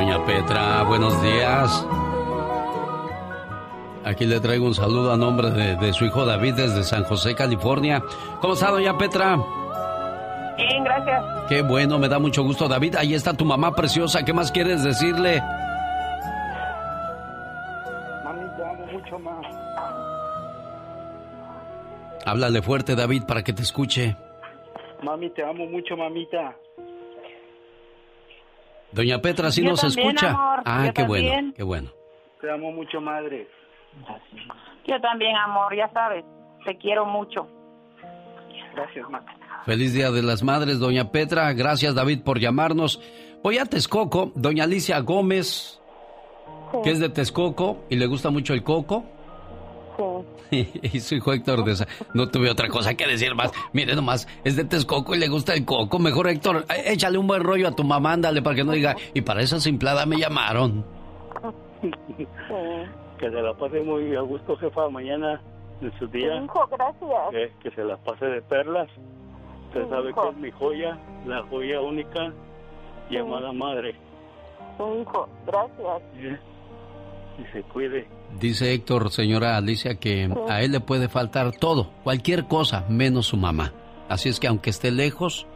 Doña Petra, buenos días. Aquí le traigo un saludo a nombre de, su hijo David desde San José, California. ¿Cómo está, doña Petra?
Bien, gracias.
Qué bueno, me da mucho gusto, David. Ahí está tu mamá preciosa. ¿Qué más quieres decirle?
Mami, te amo mucho más.
Háblale fuerte, David, para que te escuche.
Mami, te amo mucho, mamita.
Doña Petra, ¿sí nos escucha? ah, qué bueno, qué bueno.
Te amo mucho, madre.
Yo también, amor, ya sabes, te quiero mucho.
Gracias, ma.
Feliz Día de las Madres, doña Petra. Gracias, David, por llamarnos. Voy a Texcoco, doña Alicia Gómez, que es de Texcoco y le gusta mucho el coco. Sí. y su hijo Héctor de esa. No tuve otra cosa que decir más. Mire nomás, es de Texcoco y le gusta el coco. Mejor, Héctor, eh, échale un buen rollo a tu mamá, ándale, para que no diga. Y para esa simplada me llamaron.
Que se la pase muy a gusto, jefa, mañana en su día.
Hijo, gracias.
Que, se la pase de perlas. Usted sabe que es mi joya, la joya única llamada madre.
hijo, gracias.
Y se cuide.
Dice Héctor, señora Alicia, que a él le puede faltar todo, cualquier cosa, menos su mamá. Así es que aunque esté lejos,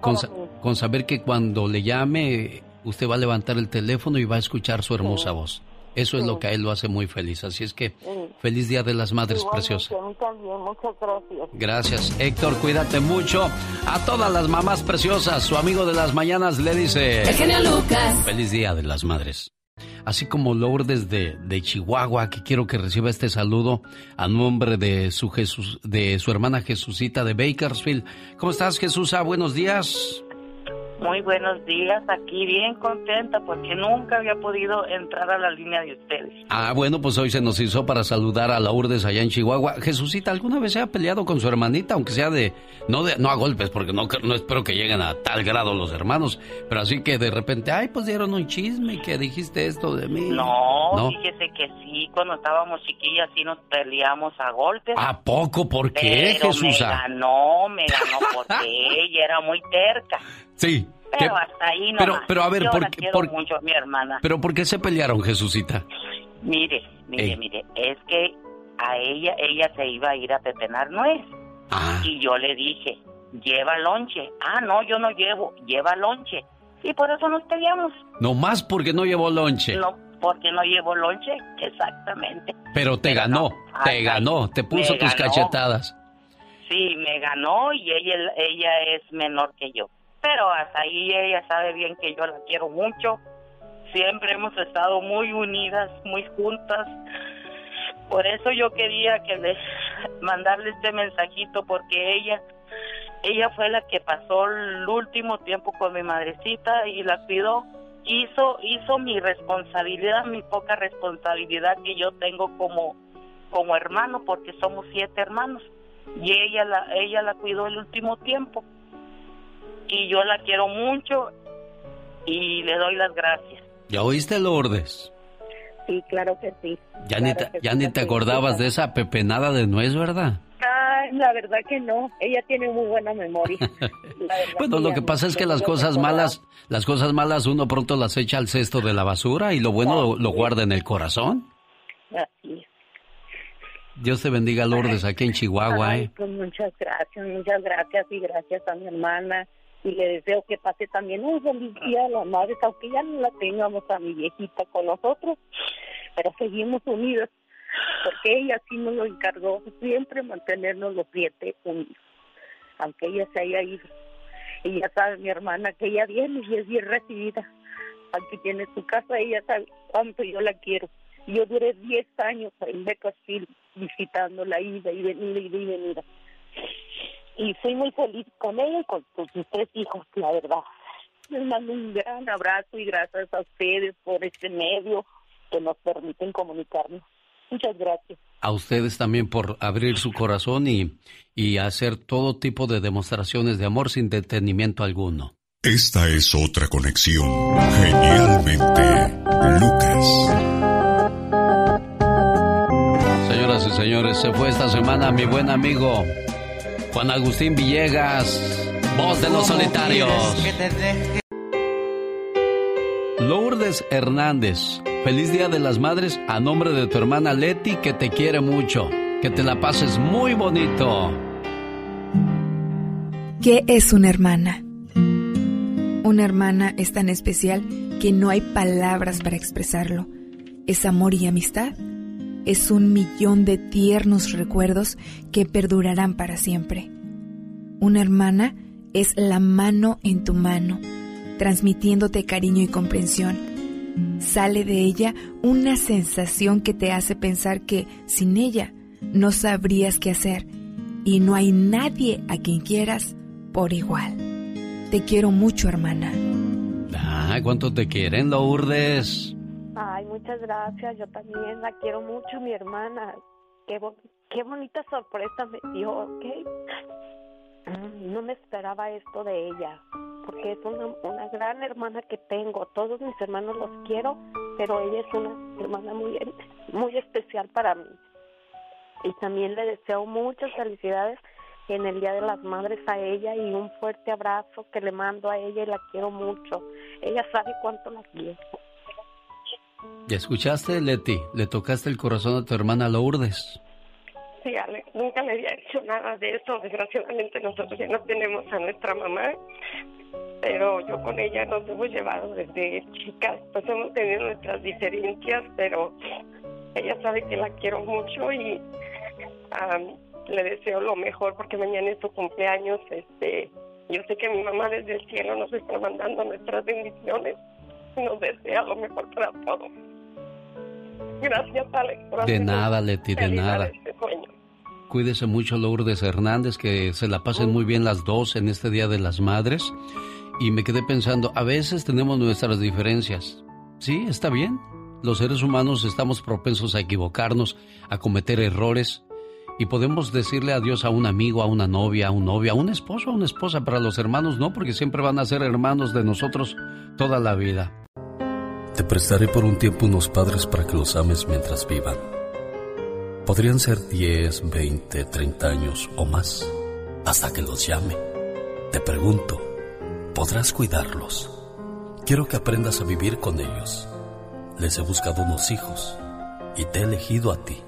con, con, saber que cuando le llame, usted va a levantar el teléfono y va a escuchar su hermosa voz. Eso es lo que a él lo hace muy feliz. Así es que feliz Día de las Madres Preciosas.
A mí también, muchas gracias.
Gracias, Héctor. Cuídate mucho. A todas las mamás preciosas, su amigo de las mañanas le dice...
El Lucas.
Feliz Día de las Madres. Así como Lourdes de, de Chihuahua, que quiero que reciba este saludo a nombre de su, Jesús, de su hermana Jesucita de Bakersfield. ¿Cómo estás, Jesús? Buenos días.
Muy buenos días, aquí bien contenta porque nunca había podido entrar a la línea de ustedes.
Ah, bueno, pues hoy se nos hizo para saludar a Lourdes allá en Chihuahua. Jesucita, ¿alguna vez se ha peleado con su hermanita, aunque sea de no de no a golpes, porque no no espero que lleguen a tal grado los hermanos, pero así que de repente, ay, pues dieron un chisme que dijiste esto de mí.
No, fíjese que sí, cuando estábamos chiquillas sí nos peleamos a golpes.
¿A poco? ¿Por qué, Jesús?
Me ganó, me ganó porque ella era muy terca.
Sí.
Pero hasta ahí no.
Pero, pero a ver,
Yo
¿por,
la quiero
por,
mucho a mi hermana.
pero ¿por qué se pelearon, Jesucita?
Mire, mire,
Ey.
mire, es que a ella, ella se iba a ir a pepenar nuez.
Ah.
Y yo le dije, lleva lonche. Ah, no, yo no llevo, lleva lonche. Y por eso nos peleamos.
No más porque no llevó lonche.
No, porque no llevo lonche, exactamente.
Pero te ganó, te
Ay,
ganó, te puso tus
ganó.
cachetadas.
Sí, me ganó y ella, ella es menor que yo. Pero hasta ahí ella sabe bien que yo la quiero mucho. Siempre hemos estado muy unidas, muy juntas. Por eso yo quería que le mandarle este mensajito porque ella
ella fue la que pasó el último tiempo con mi madrecita y la cuidó. Hizo, hizo mi responsabilidad, mi poca responsabilidad que yo tengo como, como hermano, porque somos siete hermanos. Y ella la, ella la cuidó el último tiempo. Y yo la quiero mucho y le doy las gracias.
¿Ya oíste, Lourdes?
Sí, claro que sí.
Ya ni te, ya ni te acordabas de esa pepenada de nuez, ¿verdad?
Ay, la verdad que no. Ella tiene muy buena memoria.
bueno, lo que pasa es que las cosas malas, las cosas malas uno pronto las echa al cesto de la basura y lo bueno lo, guarda en el corazón.
Así
Dios te bendiga, Lourdes, aquí en Chihuahua.
Ay, pues muchas gracias, muchas gracias y gracias a mi hermana y le deseo que pase también un feliz día a las madres, aunque ya no la tengamos a mi viejita con nosotros, pero seguimos unidos, porque ella sí nos lo encargó siempre mantenernos los siete unidos, aunque ella se haya ido. Y ya sabe mi hermana que ella viene y es bien recibida. Aquí tiene su casa, ella sabe cuánto yo la quiero. Yo duré diez años en Becasfield visitándola, ida y venida, ida y venida y soy muy feliz con ella y con, sus tres hijos, la verdad. Les mando un gran abrazo y gracias a ustedes por este medio que nos permiten comunicarnos. Muchas gracias.
A ustedes también por abrir su corazón y, y hacer todo tipo de demostraciones de amor sin detenimiento alguno.
Esta es otra conexión. Genialmente, Lucas.
Señoras y señores, se fue esta semana mi buen amigo Juan Agustín Villegas, voz de los solitarios. Lourdes Hernández, feliz Día de las Madres a nombre de tu hermana Leti que te quiere mucho. Que te la pases muy bonito.
¿Qué es una hermana? Una hermana es tan especial que no hay palabras para expresarlo. Es amor y amistad es un millón de tiernos recuerdos que perdurarán para siempre. Una hermana es la mano en tu mano, transmitiéndote cariño y comprensión. Sale de ella una sensación que te hace pensar que sin ella no sabrías qué hacer y no hay nadie a quien quieras por igual. Te quiero mucho, hermana.
Ah, ¿cuánto te quieren, Lourdes?
Muchas gracias. Yo también la quiero mucho, mi hermana. Qué, qué bonita sorpresa me dio, ¿ok? Mm, no me esperaba esto de ella, porque es una, una gran hermana que tengo. Todos mis hermanos los quiero, pero ella es una hermana muy, muy especial para mí. Y también le deseo muchas felicidades en el Día de las Madres a ella y un fuerte abrazo que le mando a ella y la quiero mucho. Ella sabe cuánto la quiero.
¿Ya escuchaste, Leti? Le tocaste el corazón a tu hermana Lourdes.
Sí, Ale, nunca le había hecho nada de eso. Desgraciadamente nosotros ya no tenemos a nuestra mamá, pero yo con ella nos hemos llevado desde chicas. Pues hemos tenido nuestras diferencias, pero ella sabe que la quiero mucho y le deseo lo mejor porque mañana es su cumpleaños. Este, yo sé que mi mamá desde el cielo nos está mandando nuestras bendiciones nos desea lo mejor para todos. Gracias, Alex.
de nada, Leti, de nada. Este Cuídese mucho, Lourdes Hernández, que se la pasen muy bien las dos en este Día de las Madres. Y me quedé pensando, a veces tenemos nuestras diferencias. Sí, está bien. Los seres humanos estamos propensos a equivocarnos, a cometer errores. Y podemos decirle adiós a un amigo, a una novia, a un novio, a un esposo, a una esposa. Para los hermanos no, porque siempre van a ser hermanos de nosotros toda la vida.
Te prestaré por un tiempo unos padres para que los ames mientras vivan. Podrían ser 10, 20, 30 años o más, hasta que los llame. Te pregunto, ¿podrás cuidarlos? Quiero que aprendas a vivir con ellos. Les he buscado unos hijos y te he elegido a ti.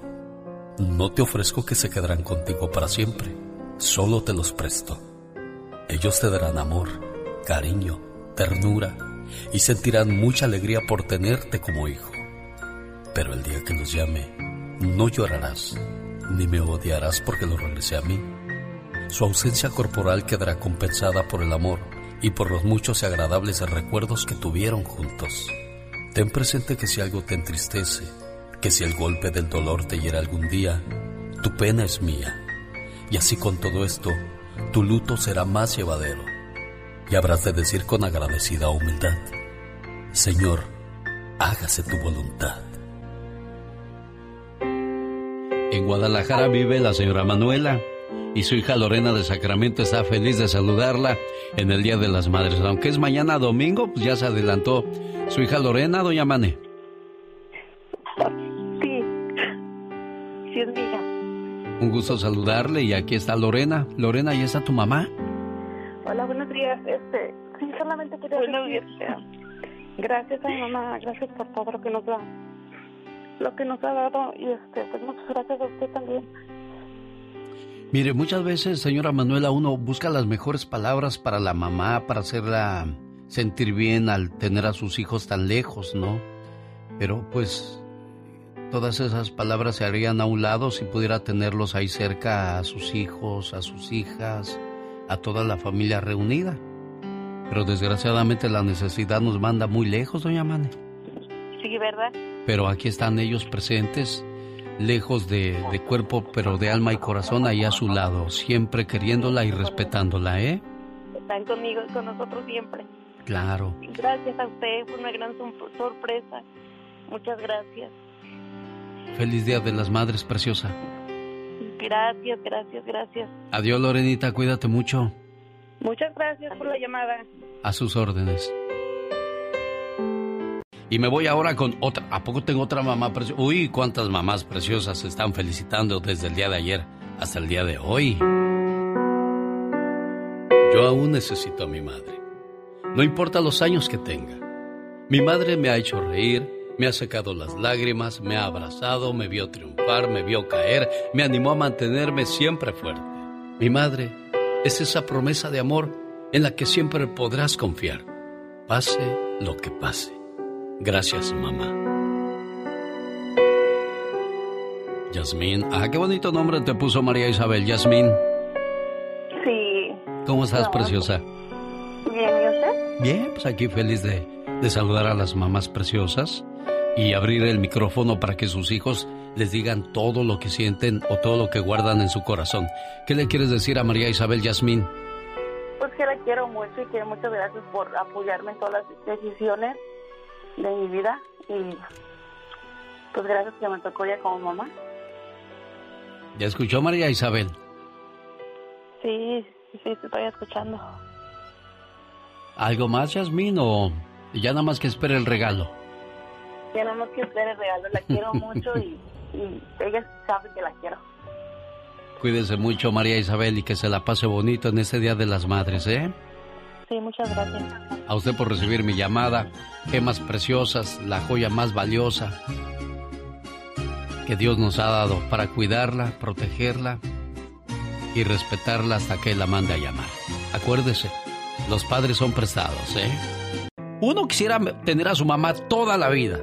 No te ofrezco que se quedarán contigo para siempre, solo te los presto. Ellos te darán amor, cariño, ternura, y sentirán mucha alegría por tenerte como hijo. Pero el día que los llame, no llorarás, ni me odiarás porque lo regresé a mí. Su ausencia corporal quedará compensada por el amor y por los muchos y agradables recuerdos que tuvieron juntos. Ten presente que si algo te entristece, que si el golpe del dolor te hiera algún día, tu pena es mía. Y así con todo esto,
tu luto será más llevadero y habrás de decir con agradecida humildad, Señor, hágase tu voluntad.
En Guadalajara vive la señora Manuela y su hija Lorena de Sacramento está feliz de saludarla en el Día de las Madres. Aunque es mañana domingo, pues ya se adelantó su hija Lorena, doña Mane.
Sí, sí es mi hija.
Un gusto saludarle y aquí está Lorena. Lorena, ¿y está tu mamá?
Días. Este, sí, solamente quería buenos días. Gracias a mi mamá, gracias por todo lo que nos da, lo que nos ha dado y este, pues muchas gracias a usted también.
Mire, muchas veces, señora Manuela, uno busca las mejores palabras para la mamá, para hacerla sentir bien al tener a sus hijos tan lejos, ¿no? Pero pues todas esas palabras se harían a un lado si pudiera tenerlos ahí cerca a sus hijos, a sus hijas, a toda la familia reunida. Pero desgraciadamente la necesidad nos manda muy lejos, doña Mane.
Sí, ¿verdad?
Pero aquí están ellos presentes, lejos de, de, cuerpo, pero de alma y corazón, ahí a su lado, siempre queriéndola y respetándola, ¿eh?
Están conmigo y con nosotros siempre.
Claro.
Gracias a usted, fue una gran sorpresa. Muchas gracias.
Feliz Día de las Madres, preciosa.
Gracias, gracias, gracias.
Adiós, Lorenita, cuídate mucho.
Muchas gracias por la llamada.
A sus órdenes. Y me voy ahora con otra. ¿A poco tengo otra mamá preciosa? Uy, cuántas mamás preciosas se están felicitando desde el día de ayer hasta el día de hoy. Yo aún necesito a mi madre. No importa los años que tenga. Mi madre me ha hecho reír, me ha secado las lágrimas, me ha abrazado, me vio triunfar, me vio caer, me animó a mantenerme siempre fuerte. Mi madre es esa promesa de amor en la que siempre podrás confiar, pase lo que pase. Gracias, mamá. Yasmín, ah, qué bonito nombre te puso María Isabel, Yasmín.
Sí.
¿Cómo estás, preciosa?
Bien, ¿y usted?
Bien, pues aquí feliz de, de saludar a las mamás preciosas y abrir el micrófono para que sus hijos les digan todo lo que sienten o todo lo que guardan en su corazón. ¿Qué le quieres decir a María Isabel Yasmín?
Pues que la quiero mucho y que muchas gracias por apoyarme en todas las decisiones de mi vida y pues gracias que me tocó ya como mamá.
¿Ya escuchó María Isabel?
Sí, sí, te estoy escuchando.
¿Algo más, Yasmín, o ya nada más que espere el regalo?
Ya nada más que espere el regalo, la quiero mucho y, y ella sabe que la quiero.
Cuídese mucho, María Isabel, y que se la pase bonito en este Día de las Madres, ¿eh?
Sí, muchas gracias.
A usted por recibir mi llamada. Gemas preciosas, la joya más valiosa que Dios nos ha dado para cuidarla, protegerla y respetarla hasta que la mande a llamar. Acuérdese, los padres son prestados, ¿eh? Uno quisiera tener a su mamá toda la vida,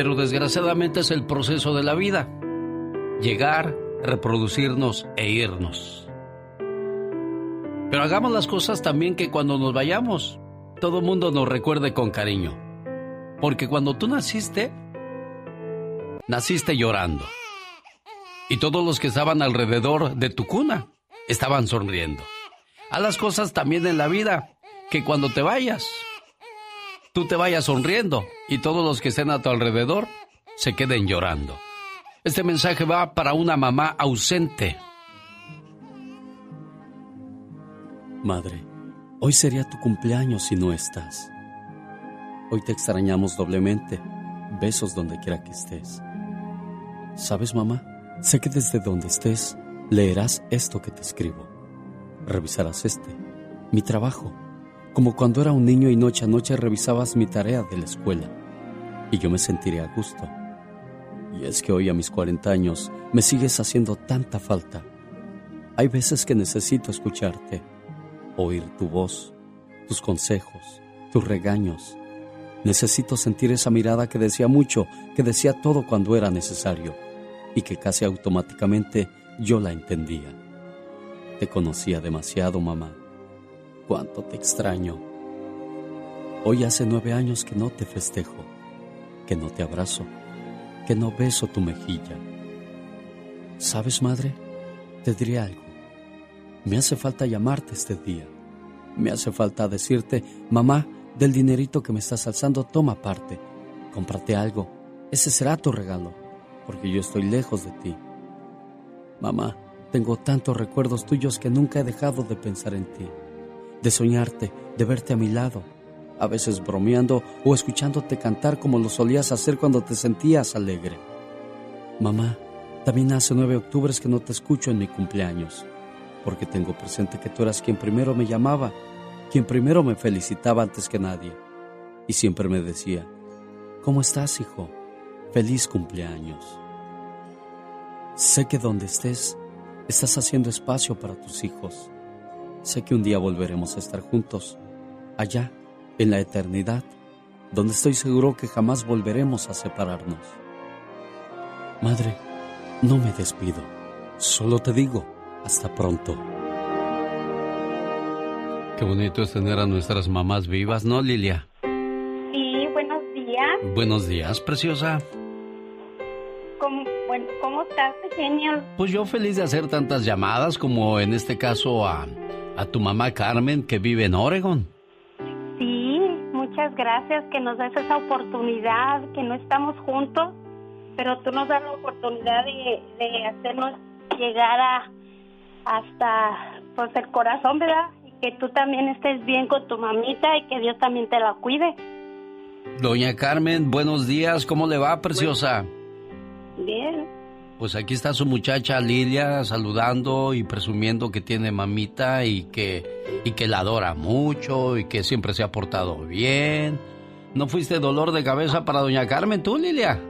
pero desgraciadamente es el proceso de la vida. Llegar, reproducirnos e irnos. Pero hagamos las cosas también que cuando nos vayamos, todo mundo nos recuerde con cariño. Porque cuando tú naciste, naciste llorando. Y todos los que estaban alrededor de tu cuna estaban sonriendo. Haz las cosas también en la vida, que cuando te vayas, tú te vayas sonriendo y todos los que estén a tu alrededor se queden llorando. Este mensaje va para una mamá ausente.
Madre, hoy sería tu cumpleaños si no estás. Hoy te extrañamos doblemente. Besos donde quiera que estés. ¿Sabes, mamá? Sé que desde donde estés leerás esto que te escribo. Revisarás este, mi trabajo, como cuando era un niño y noche a noche revisabas mi tarea de la escuela. Y yo me sentiré a gusto. Y es que hoy a mis 40 años me sigues haciendo tanta falta. Hay veces que necesito escucharte, oír tu voz, tus consejos, tus regaños. Necesito sentir esa mirada que decía mucho, que decía todo cuando era necesario y que casi automáticamente yo la entendía. Te conocía demasiado, mamá. Cuánto te extraño. Hoy hace nueve años que no te festejo, que no te abrazo, que no beso tu mejilla. ¿Sabes, madre? Te diré algo.
Me hace falta llamarte este día. Me hace falta decirte, mamá, del dinerito que me estás alzando, toma parte. Cómprate algo. Ese será tu regalo, porque yo estoy lejos de ti. Mamá, tengo tantos recuerdos tuyos que nunca he dejado de pensar en ti, de soñarte, de verte a mi lado, a veces bromeando o escuchándote cantar como lo solías hacer cuando te sentías alegre. Mamá, también hace nueve octubres que no te escucho en mi cumpleaños, porque tengo presente que tú eras quien primero me llamaba, quien primero me felicitaba antes que nadie, y siempre me decía, ¿cómo estás, hijo? Feliz cumpleaños. Sé que donde estés, estás haciendo espacio para tus hijos. Sé que un día volveremos a estar juntos, allá, en la eternidad, donde estoy seguro que jamás volveremos a separarnos. Madre, no me despido, solo te digo, hasta pronto. Qué bonito es tener a nuestras mamás vivas, ¿no, Lilia?
Sí, buenos días.
Buenos días, preciosa.
¿Cómo, bueno, ¿cómo estás, genio?
Pues yo feliz de hacer tantas llamadas como en este caso a, a tu mamá Carmen que vive en Oregon.
Sí, muchas gracias que nos das esa oportunidad, que no estamos juntos, pero tú nos das la oportunidad de, de hacernos llegar a hasta pues el corazón, ¿verdad? Y que tú también estés bien con tu mamita y que Dios también te la cuide.
Doña Carmen, buenos días, ¿cómo le va, preciosa?
Bien.
Pues aquí está su muchacha Lilia saludando y presumiendo que tiene mamita y que y que la adora mucho y que siempre se ha portado bien. ¿No fuiste dolor de cabeza para doña Carmen tú, Lilia?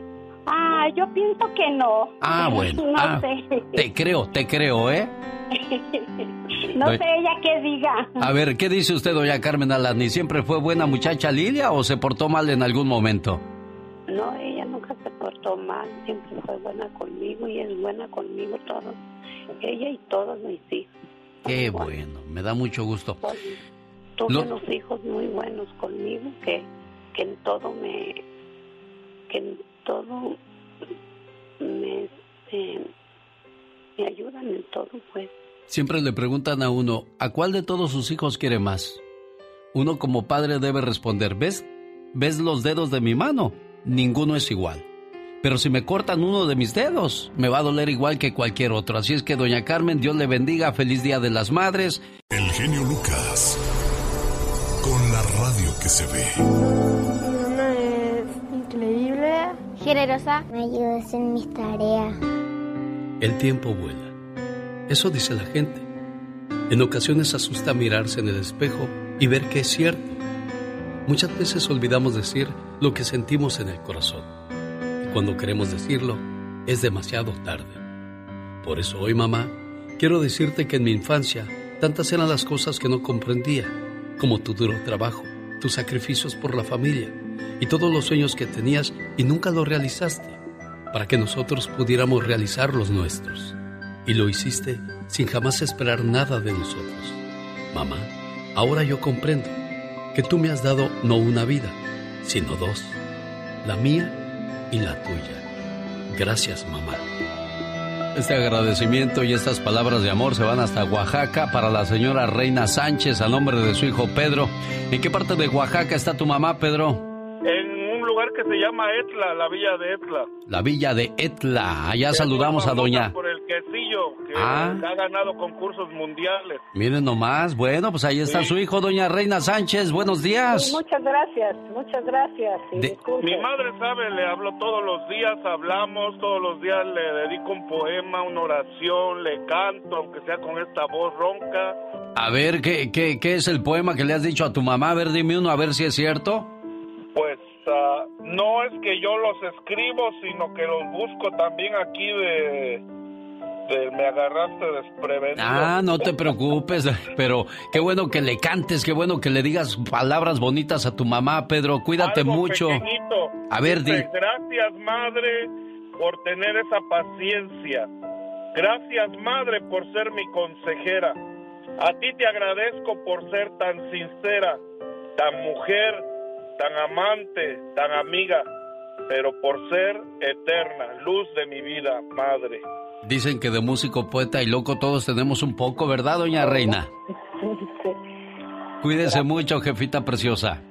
Ah, yo pienso que no.
Ah, bueno.
No
ah,
sé.
Te creo, te creo, ¿eh?
no sé ella qué diga.
A ver, ¿qué dice usted, doña Carmen Alani? ¿Siempre fue buena muchacha Lilia o se portó mal en algún momento?
No, ella nunca se portó mal, siempre fue buena conmigo y es buena conmigo todo. Ella y todos mis hijos.
Qué bueno, me da mucho gusto.
Tuve
Lo-
unos hijos muy buenos conmigo que, que en todo me que en todo me este, me ayudan en todo pues.
Siempre le preguntan a uno, ¿a cuál de todos sus hijos quiere más? Uno como padre debe responder, ¿ves? ¿Ves los dedos de mi mano? Ninguno es igual. Pero si me cortan uno de mis dedos, me va a doler igual que cualquier otro. Así es que, doña Carmen, Dios le bendiga, feliz Día de las Madres.
El genio Lucas. Con la radio que se ve.
Mi mamá es increíble, generosa, me ayudas en mis tareas.
El tiempo vuela. Eso dice la gente. En ocasiones asusta mirarse en el espejo y ver que es cierto. Muchas veces olvidamos decir lo que sentimos en el corazón. Y cuando queremos decirlo, es demasiado tarde. Por eso hoy, mamá, quiero decirte que en mi infancia tantas eran las cosas que no comprendía, como tu duro trabajo, tus sacrificios por la familia y todos los sueños que tenías y nunca los realizaste, para que nosotros pudiéramos realizar los nuestros. Y lo hiciste sin jamás esperar nada de nosotros. Mamá, ahora yo comprendo que tú me has dado no una vida, sino dos, la mía y la tuya. Gracias, mamá. Este agradecimiento y estas palabras de amor se van hasta Oaxaca para la señora Reina Sánchez a nombre de su hijo Pedro. ¿En qué parte de Oaxaca está tu mamá, Pedro?
En lugar que se llama Etla, la villa de Etla.
La villa de Etla. Allá
Es
saludamos a doña.
Por el quesillo, que
Ah.
ha ganado concursos mundiales.
Miren nomás. Bueno, pues ahí está
Sí.
su hijo, doña Reina Sánchez. Buenos días.
Muchas gracias, muchas gracias. y
De-.
Mi madre sabe, le hablo todos los días, hablamos todos los días, le dedico un poema, una oración, le canto, aunque sea con esta voz ronca.
A ver, ¿qué, qué, qué es el poema que le has dicho a tu mamá? A ver, dime uno, a ver si es cierto.
Pues no es que yo los escribo, sino que los busco también aquí de, de me agarraste desprevenido.
Ah, no te preocupes, pero qué bueno que le cantes, qué bueno que le digas palabras bonitas a tu mamá, Pedro. Cuídate
Algo
mucho.
pequeñito.
A ver, di.
Gracias, madre, por tener esa paciencia. Gracias, madre, por ser mi consejera. A ti te agradezco por ser tan sincera, tan mujer, tan amante, tan amiga, pero por ser eterna, luz de mi vida, madre.
Dicen que de músico, poeta y loco todos tenemos un poco, ¿verdad, doña Reina? Cuídese mucho, jefita preciosa.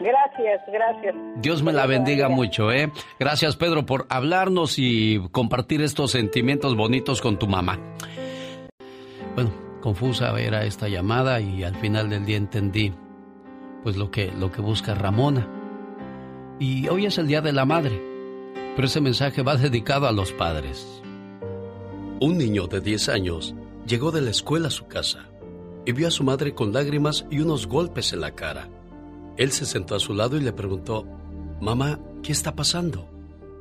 Gracias, gracias.
Dios me la bendiga mucho, ¿eh? Gracias, Pedro, por hablarnos y compartir estos sentimientos bonitos con tu mamá. Bueno, confusa era esta llamada y al final del día entendí pues lo que, lo que busca Ramona. Y hoy es el Día de la Madre, pero ese mensaje va dedicado a los padres.
Un niño de 10 años llegó de la escuela a su casa y vio a su madre con lágrimas y unos golpes en la cara. Él se sentó a su lado y le preguntó, Mamá, ¿qué está pasando?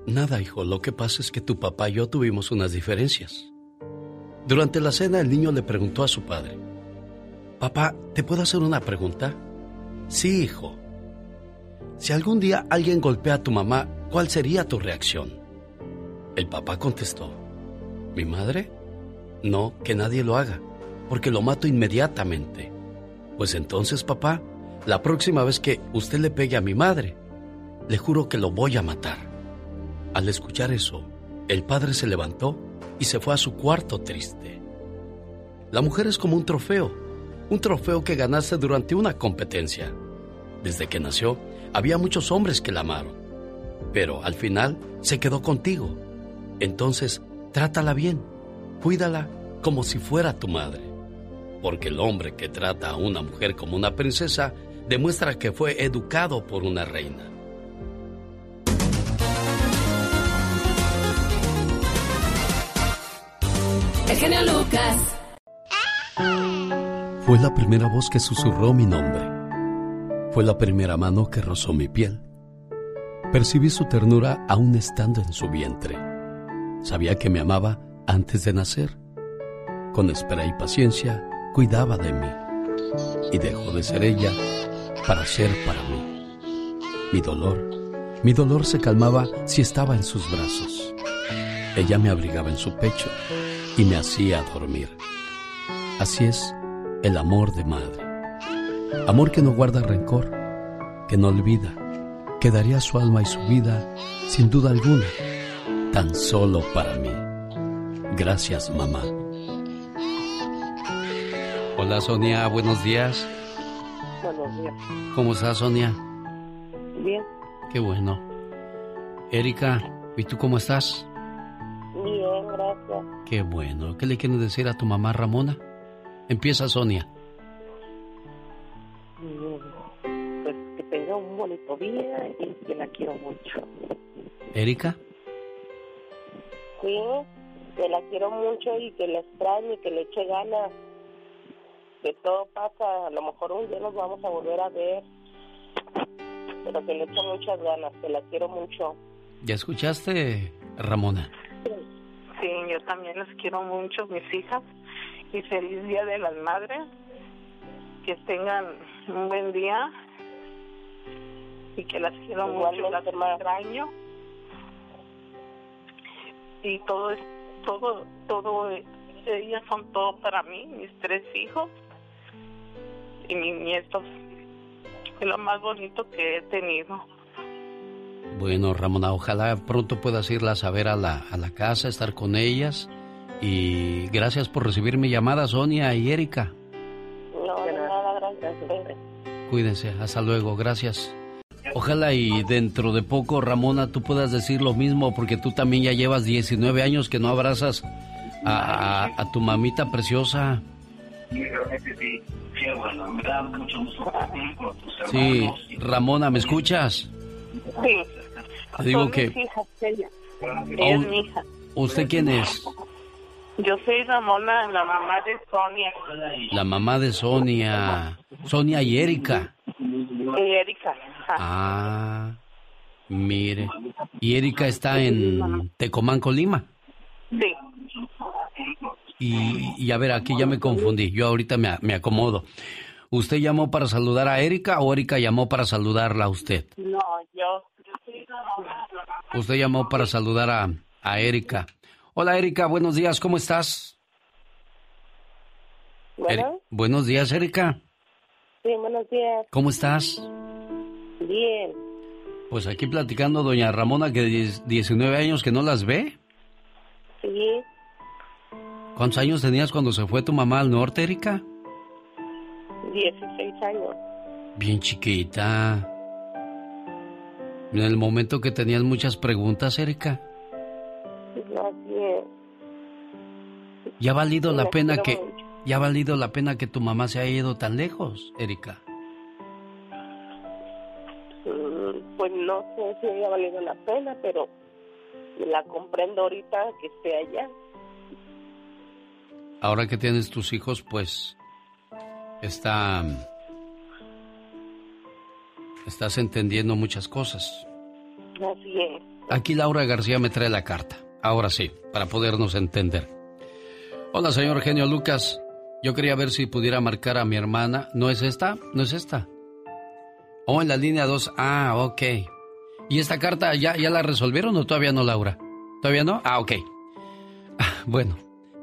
Nada, hijo, lo que pasa es que tu papá y yo tuvimos unas diferencias. Durante la cena el niño le preguntó a su padre, Papá, ¿te puedo hacer una pregunta? Sí, hijo. Si algún día alguien golpea a tu mamá, ¿cuál sería tu reacción? El papá contestó, ¿mi madre? No, que nadie lo haga, porque lo mato inmediatamente. Pues entonces, papá, la próxima vez que usted le pegue a mi madre, le juro que lo voy a matar. Al escuchar eso, el padre se levantó y se fue a su cuarto triste. La mujer es como un trofeo, un trofeo que ganaste durante una competencia. Desde que nació, había muchos hombres que la amaron, pero al final se quedó contigo. Entonces, trátala bien, cuídala como si fuera tu madre, porque el hombre que trata a una mujer como una princesa demuestra que fue educado por una reina.
El genio Lucas.
Fue la primera voz que susurró mi nombre. Fue la primera mano que rozó mi piel. Percibí su ternura aún estando en su vientre. Sabía que me amaba antes de nacer. Con espera y paciencia, cuidaba de mí. Y dejó de ser ella para ser para mí. Mi dolor, mi dolor se calmaba si estaba en sus brazos. Ella me abrigaba en su pecho y me hacía dormir. Así es el amor de madre. Amor que no guarda rencor, que no olvida, que daría su alma y su vida, sin duda alguna, tan solo para mí. Gracias, mamá.
Hola, Sonia, buenos días.
Buenos días.
¿Cómo estás, Sonia?
Bien.
Qué bueno. Erika, ¿y tú cómo estás?
Bien, gracias.
Qué bueno. ¿Qué le quieres decir a tu mamá Ramona? Empieza Sonia.
Pues que tenga un bonito día y que la quiero mucho.
Erika.
Sí, que la quiero mucho y que la extraño y que le eche ganas. Que todo pasa, a lo mejor un día nos vamos a volver a ver, pero que le eche muchas ganas, que la quiero mucho.
¿Ya escuchaste, Ramona?
Sí, yo también las quiero mucho, mis hijas. Y feliz Día de las Madres. Que tengan un buen día. Y que las quiero mucho, las extraño. Y todo, es, todo, todo, ellas son todo para mí, mis tres hijos y mis nietos. Es lo más bonito que he tenido.
Bueno, Ramona, ojalá pronto puedas irlas a ver a la, a la casa, estar con ellas. Y gracias por recibir mi llamada, Sonia y Erika.
No, de nada, gracias.
Cuídense, hasta luego, gracias. Ojalá y dentro de poco, Ramona, tú puedas decir lo mismo, porque tú también ya llevas 19 años que no abrazas a, a, a tu mamita preciosa. Sí, Ramona, ¿me escuchas?
Sí.
Te digo que...
mis hijas, ella. Ella es mi hija.
¿Usted quién es?
Yo soy Ramona, la mamá de Sonia.
La mamá de Sonia. Sonia y Erika.
Y Erika. Ajá.
Ah, mire. Y Erika está en Tecomán, Colima.
Sí.
Y, y a ver, aquí ya me confundí. Yo ahorita me, me acomodo. ¿Usted llamó para saludar a Erika o Erika llamó para saludarla a usted?
No, yo, yo soy Ramona.
Usted llamó para saludar a, a Erika. Hola Erika, buenos días, ¿cómo estás?
Bueno,
buenos días Erika,
sí, buenos días.
¿cómo estás?
Bien.
Pues aquí platicando doña Ramona que diez- 19 años que no las ve.
Sí.
¿Cuántos años tenías cuando se fue tu mamá al norte, Erika?
16 años.
Bien chiquita. En el momento que tenías muchas preguntas, Erika. ¿Ya ha valido la pena que ya ha valido la pena que tu mamá se haya ido tan lejos, Erika?
Mm, Pues no sé si haya valido la pena, pero la comprendo ahorita que esté allá.
Ahora que tienes tus hijos, pues está estás entendiendo muchas cosas.
Así es.
Aquí Laura García me trae la carta. Ahora sí, para podernos entender. Hola, señor genio Lucas. Yo quería ver si pudiera marcar a mi hermana. ¿No es esta? ¿No es esta? Oh, en la línea 2. Ah, ok. ¿Y esta carta ya, ya la resolvieron o todavía no, Laura? ¿Todavía no? Ah, ok. Ah, Bueno,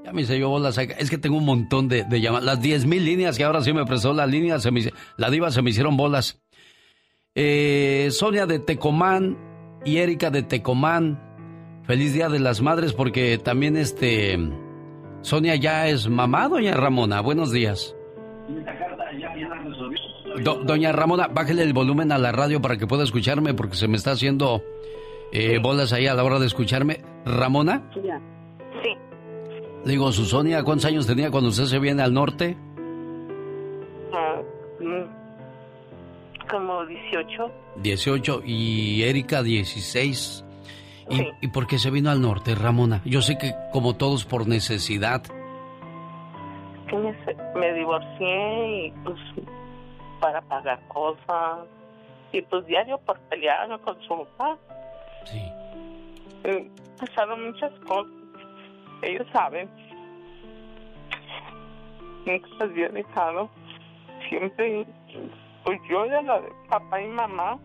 ya me hice yo bolas. acá. Es que tengo un montón de, de llamadas. Las 10 mil líneas que ahora sí me prestó la línea, se me, la diva se me hicieron bolas. Eh, Sonia de Tecomán y Erika de Tecomán. Feliz Día de las Madres porque también este... Sonia ya es mamá, doña Ramona. Buenos días. Do- doña Ramona, bájele el volumen a la radio para que pueda escucharme porque se me está haciendo eh, bolas ahí a la hora de escucharme. Ramona,
Sí.
le digo, su Sonia, ¿cuántos años tenía cuando usted se viene al norte?
Ah, mm, como 18.
18 y Erika 16. ¿Y, ¿Y por qué se vino al norte, Ramona? Yo sé que como todos por necesidad.
que me, me divorcié y pues para pagar cosas y pues diario por pelearme con su papá.
Sí.
pasaron muchas cosas. Ellos saben. Nunca los había dejado. Siempre, pues yo era la de papá y mamá.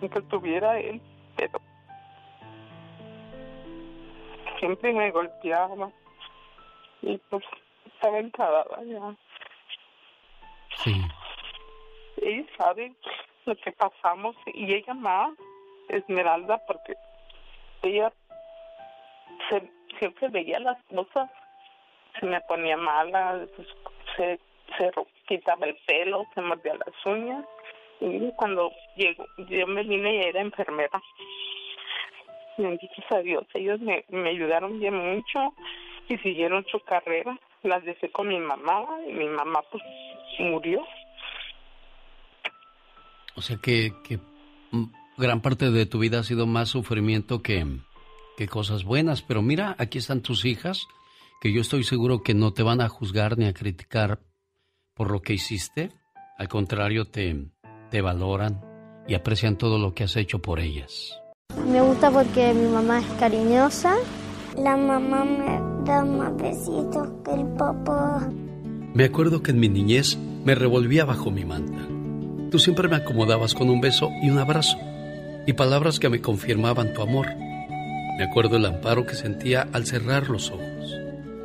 Nunca tuviera él, pero siempre me golpeaba. Y pues estaba enfadada ya.
Sí.
Ellos saben lo que pasamos y ella más, Esmeralda, porque ella se, siempre veía las cosas, se me ponía mala, pues, se, se quitaba el pelo, se mordía las uñas. Y cuando llegó, yo me vine y era enfermera. Benditos a Dios, ellos me, me ayudaron bien mucho y siguieron su carrera. Las dejé con mi mamá y mi mamá pues murió.
O sea que, que gran parte de tu vida ha sido más sufrimiento que, que cosas buenas. Pero mira, aquí están tus hijas, que yo estoy seguro que no te van a juzgar ni a criticar por lo que hiciste. Al contrario, te, te valoran y aprecian todo lo que has hecho por ellas.
Me gusta porque mi mamá es cariñosa. La mamá me da más besitos que el papá.
Me acuerdo que en mi niñez me revolvía bajo mi manta. Tú siempre me acomodabas con un beso y un abrazo, y palabras que me confirmaban tu amor. Me acuerdo el amparo que sentía al cerrar los ojos.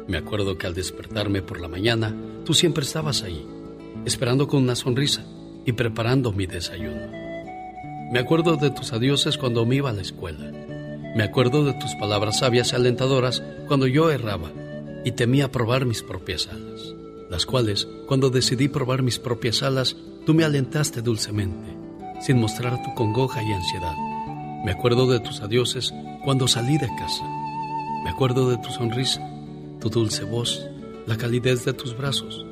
Me acuerdo que al despertarme por la mañana, tú siempre estabas ahí, esperando con una sonrisa y preparando mi desayuno. Me acuerdo de tus adioses cuando me iba a la escuela. Me acuerdo de tus palabras sabias y alentadoras cuando yo erraba y temía probar mis propias alas, las cuales, cuando decidí probar mis propias alas, tú me alentaste dulcemente, sin mostrar tu congoja y ansiedad. Me acuerdo de tus adioses cuando salí de casa. Me acuerdo de tu sonrisa, tu dulce voz, la calidez de tus brazos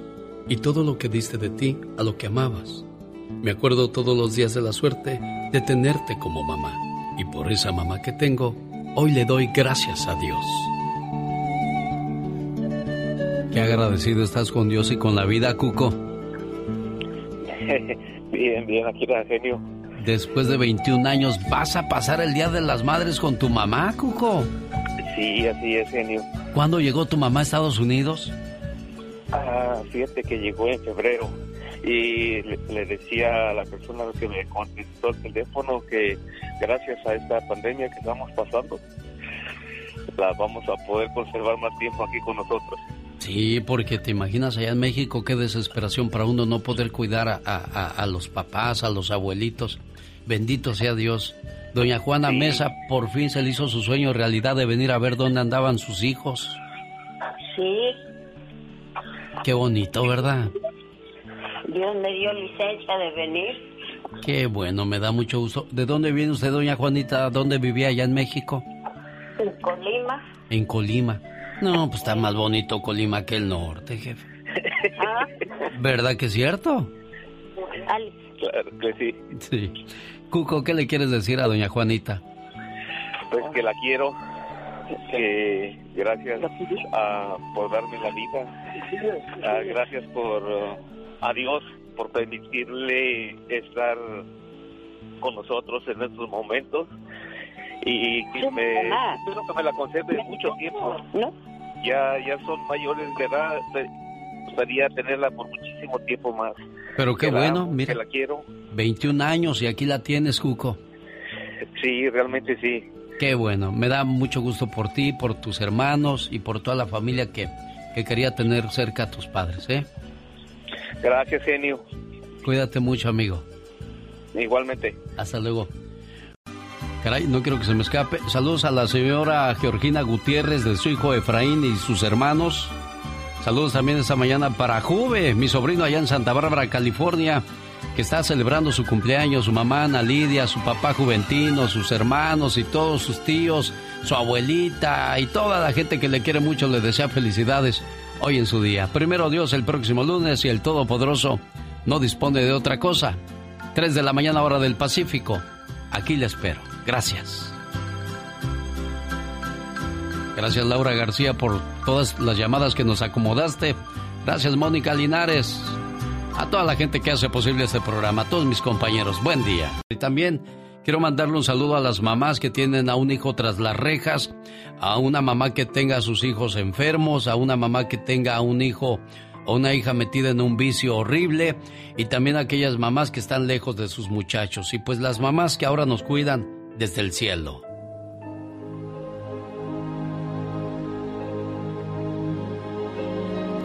y todo lo que diste de ti a lo que amabas. Me acuerdo todos los días de la suerte de tenerte como mamá. Y por esa mamá que tengo, hoy le doy gracias a Dios.
Qué agradecido estás con Dios y con la vida, Cuco.
bien, bien, aquí está genio.
Después de 21 años, ¿vas a pasar el Día de las Madres con tu mamá, Cuco?
Sí, así es, genio.
¿Cuándo llegó tu mamá a Estados Unidos?
Ah, fíjate que llegó en febrero y le, le decía a la persona que me contestó el teléfono que gracias a esta pandemia que estamos pasando, la vamos a poder conservar más tiempo aquí con nosotros.
Sí, porque te imaginas allá en México qué desesperación para uno no poder cuidar a, a- a los papás, a los abuelitos. Bendito sea Dios. Doña Juana Mesa por fin se le hizo su sueño realidad de venir a ver dónde andaban sus hijos.
Sí.
Qué bonito, ¿verdad?
Dios me dio licencia de venir.
Qué bueno, me da mucho gusto. ¿De dónde viene usted, doña Juanita? ¿Dónde vivía allá en México?
En Colima.
En Colima. No, pues está más bonito Colima que el norte, jefe.
¿Ah?
¿Verdad que es cierto?
Claro que sí.
Sí. Cuco, ¿qué le quieres decir a doña Juanita?
Pues que la quiero, que gracias ah, por darme la vida, Ah, gracias por a Dios por permitirle estar con nosotros en estos momentos y que me, espero que me la conserve mucho tiempo. Ya, ya son mayores de edad, me gustaría tenerla por muchísimo tiempo más.
Pero qué
Que la
bueno,
amo,
mira.
Que la quiero.
21 años y aquí la tienes, Cuco.
Sí, realmente sí.
Qué bueno, me da mucho gusto por ti, por tus hermanos y por toda la familia que, que quería tener cerca a tus padres, ¿eh?
Gracias, genio.
Cuídate mucho, amigo.
Igualmente.
Hasta luego. Caray, no quiero que se me escape. Saludos a la señora Georgina Gutiérrez de su hijo Efraín y sus hermanos. Saludos también esta mañana para Juve, mi sobrino allá en Santa Bárbara, California, que está celebrando su cumpleaños, su mamá Ana Lidia, su papá Juventino, sus hermanos y todos sus tíos, su abuelita y toda la gente que le quiere mucho le desea felicidades hoy en su día. Primero Dios el próximo lunes y el Todopoderoso no dispone de otra cosa. 3 de la mañana hora del Pacífico. Aquí le espero. Gracias. Gracias Laura García por todas las llamadas que nos acomodaste. Gracias Mónica Linares. A toda la gente que hace posible este programa, a todos mis compañeros, buen día. Y también quiero mandarle un saludo a las mamás que tienen a un hijo tras las rejas, a una mamá que tenga a sus hijos enfermos, a una mamá que tenga a un hijo o una hija metida en un vicio horrible y también a aquellas mamás que están lejos de sus muchachos y pues las mamás que ahora nos cuidan desde el cielo.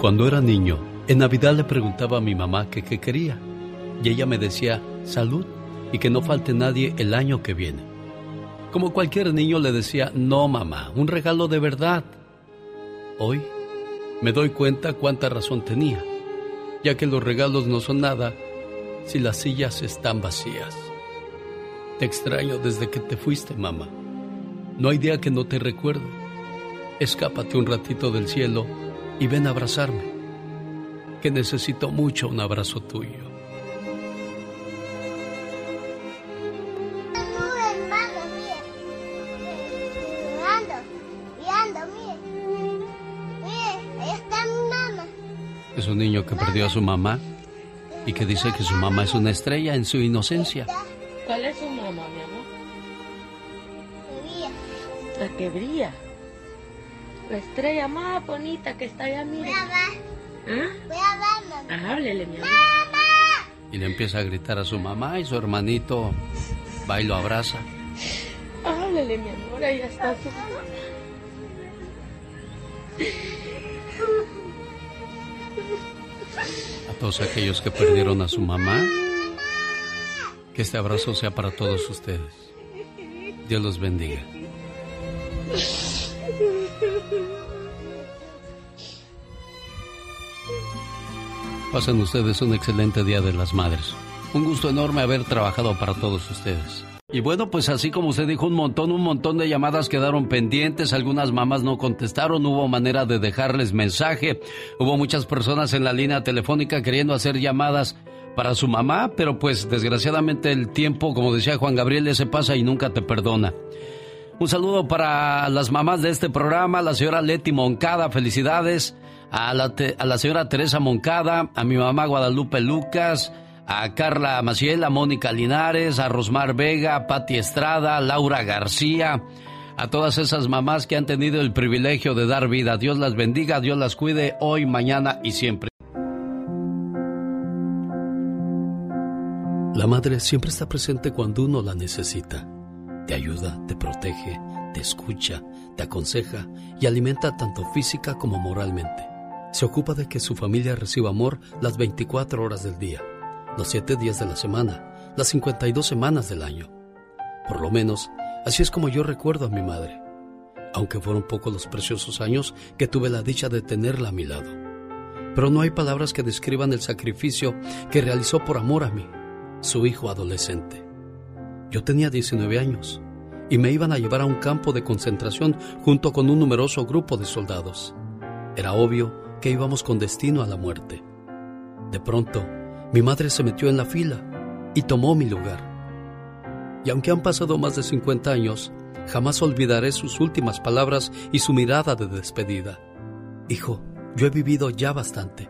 Cuando era niño, en Navidad le preguntaba a mi mamá qué quería. Y ella me decía salud y que no falte nadie el año que viene. Como cualquier niño le decía, no mamá, un regalo de verdad. Hoy me doy cuenta cuánta razón tenía, ya que los regalos no son nada si las sillas están vacías. Te extraño desde que te fuiste, mamá. No hay día que no te recuerde. Escápate un ratito del cielo y ven a abrazarme, que necesito mucho un abrazo tuyo. Es un niño que perdió a su mamá y que dice que su mamá es una estrella en su inocencia.
¿Cuál es su mamá, mi amor? La que brilla. La estrella más bonita que está allá, mire. ¿Ah?
Voy a ver, mamá.
Háblele, mi amor.
Y le empieza a gritar a su mamá y su hermanito va y lo abraza.
Háblele, mi amor. Ahí está su
A todos aquellos que perdieron a su mamá, que este abrazo sea para todos ustedes. Dios los bendiga. Pasen ustedes un excelente Día de las Madres. Un gusto enorme haber trabajado para todos ustedes. Y bueno, pues así como usted dijo, un montón, un montón de llamadas quedaron pendientes, algunas mamás no contestaron, hubo manera de dejarles mensaje, hubo muchas personas en la línea telefónica queriendo hacer llamadas para su mamá, pero pues desgraciadamente el tiempo, como decía Juan Gabriel, se pasa y nunca te perdona. Un saludo para las mamás de este programa, la señora Leti Moncada, felicidades, a la, te- a la señora Teresa Moncada, a mi mamá Guadalupe Lucas, a Carla Maciel, a Mónica Linares, a Rosmar Vega, a Pati Estrada, a Laura García, a todas esas mamás que han tenido el privilegio de dar vida. Dios las bendiga, Dios las cuide hoy, mañana y siempre. La madre siempre está presente cuando uno la necesita. Te ayuda, te protege, te escucha, te aconseja y alimenta tanto física como moralmente. Se ocupa de que su familia reciba amor las 24 horas del día, los 7 días de la semana, las 52 semanas del año. Por lo menos, así es como yo recuerdo a mi madre.
aunque fueron pocos los preciosos años que tuve la dicha de tenerla a mi lado. Pero no hay palabras que describan el sacrificio que realizó por amor a mí, su hijo adolescente. Yo tenía 19 años y me iban a llevar a un campo de concentración junto con un numeroso grupo de soldados. Era obvio que íbamos con destino a la muerte. De pronto, mi madre se metió en la fila y tomó mi lugar. Y aunque han pasado más de 50 años, jamás olvidaré sus últimas palabras y su mirada de despedida. Hijo, yo he vivido ya bastante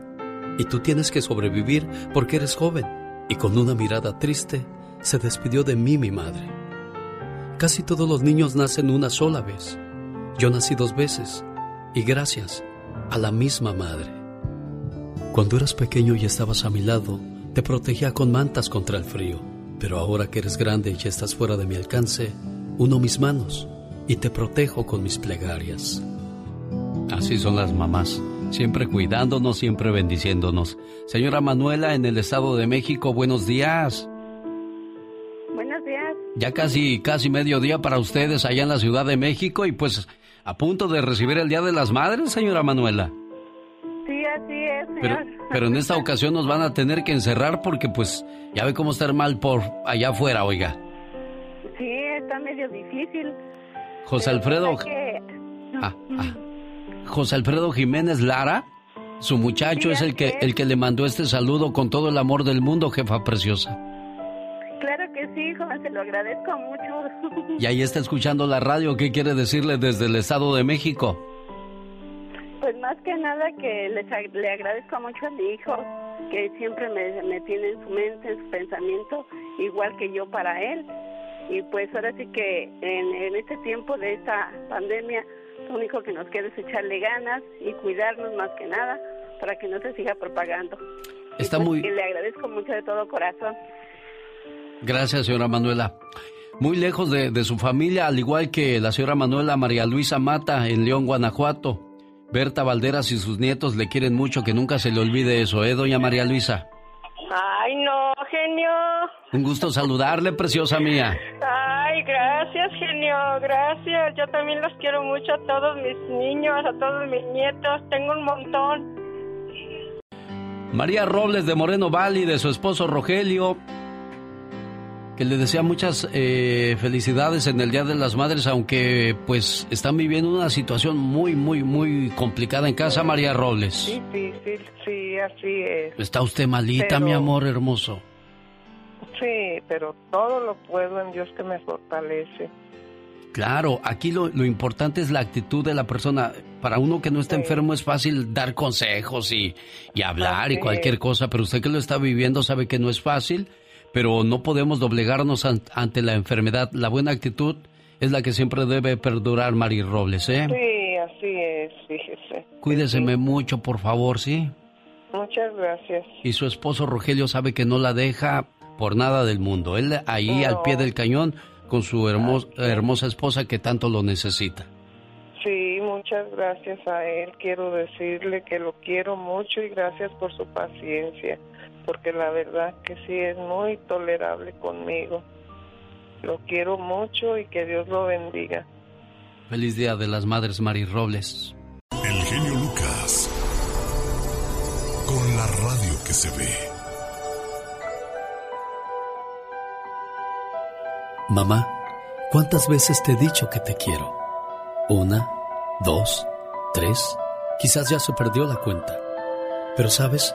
y tú tienes que sobrevivir porque eres joven. Y con una mirada triste se despidió de mí mi madre. Casi todos los niños nacen una sola vez. Yo nací dos veces y gracias a la misma madre. Cuando eras pequeño y estabas a mi lado, te protegía con mantas contra el frío. Pero ahora que eres grande y estás fuera de mi alcance, uno mis manos y te protejo con mis plegarias.
Así son las mamás, siempre cuidándonos, siempre bendiciéndonos. Señora Manuela, en el Estado de México, buenos días.
Buenos días.
Ya casi, casi mediodía para ustedes allá en la Ciudad de México y pues a punto de recibir el Día de las Madres, señora Manuela.
Sí, así es,
Pero, pero en esta ocasión nos van a tener que encerrar porque pues ya ve cómo estar mal por allá afuera, oiga.
Sí, está medio difícil.
José
Pero
Alfredo,
que-
ah, ah. José Alfredo Jiménez Lara, su muchacho
Sí,
es el que, el que le mandó este saludo con todo el amor del mundo, jefa preciosa.
Claro que sí, joven, se lo agradezco mucho.
Y ahí está escuchando la radio, ¿qué quiere decirle desde el Estado de México?
Pues más que nada que les ag- le agradezco mucho a mi hijo, que siempre me, me tiene en su mente, en su pensamiento, igual que yo para él. Y pues ahora sí que en, en este tiempo de esta pandemia, lo único que nos queda es echarle ganas y cuidarnos más que nada para que no se siga propagando.
Está
pues,
muy...
que le agradezco mucho de todo corazón.
Gracias, señora Manuela. Muy lejos de, de su familia, al igual que la señora Manuela María Luisa Mata en León, Guanajuato. Berta Valderas y sus nietos le quieren mucho, que nunca se le olvide eso, ¿eh, doña María Luisa?
Ay, no, genio.
Un gusto saludarle, preciosa mía.
Ay, gracias, genio, gracias. Yo también los quiero mucho a todos mis niños, a todos mis nietos. Tengo un montón.
María Robles de Moreno Valley, de su esposo Rogelio, que le desea muchas eh, felicidades en el Día de las Madres, aunque pues están viviendo una situación muy, muy, muy complicada en casa, María Robles.
Difícil, sí, así es.
¿Está usted malita,
Pero-
mi amor hermoso?
Sí, pero todo lo puedo en Dios que me fortalece.
Claro, aquí lo, lo importante es la actitud de la persona. Para uno que no está enfermo es fácil dar consejos y, y hablar y cualquier
es.
cosa, pero usted que lo está viviendo sabe que no es fácil, pero no podemos doblegarnos an- ante la enfermedad. La buena actitud es la que siempre debe perdurar, Mari Robles, ¿eh?
Sí, así es, fíjese.
Cuídeseme mucho, por favor, ¿sí?
Muchas gracias.
Y su esposo Rogelio sabe que no la deja por nada del mundo. Él ahí al pie del cañón con su hermos- hermosa esposa que tanto lo necesita.
Sí, muchas gracias a él. Quiero decirle que lo quiero mucho y gracias por su paciencia, porque la verdad que sí es muy tolerable conmigo. Lo quiero mucho y que Dios lo bendiga.
Feliz Día de las Madres, Mari Robles.
El genio Lucas. Con la radio que se ve.
Mamá, ¿cuántas veces te he dicho que te quiero? Una, dos, tres, quizás ya se perdió la cuenta. Pero sabes,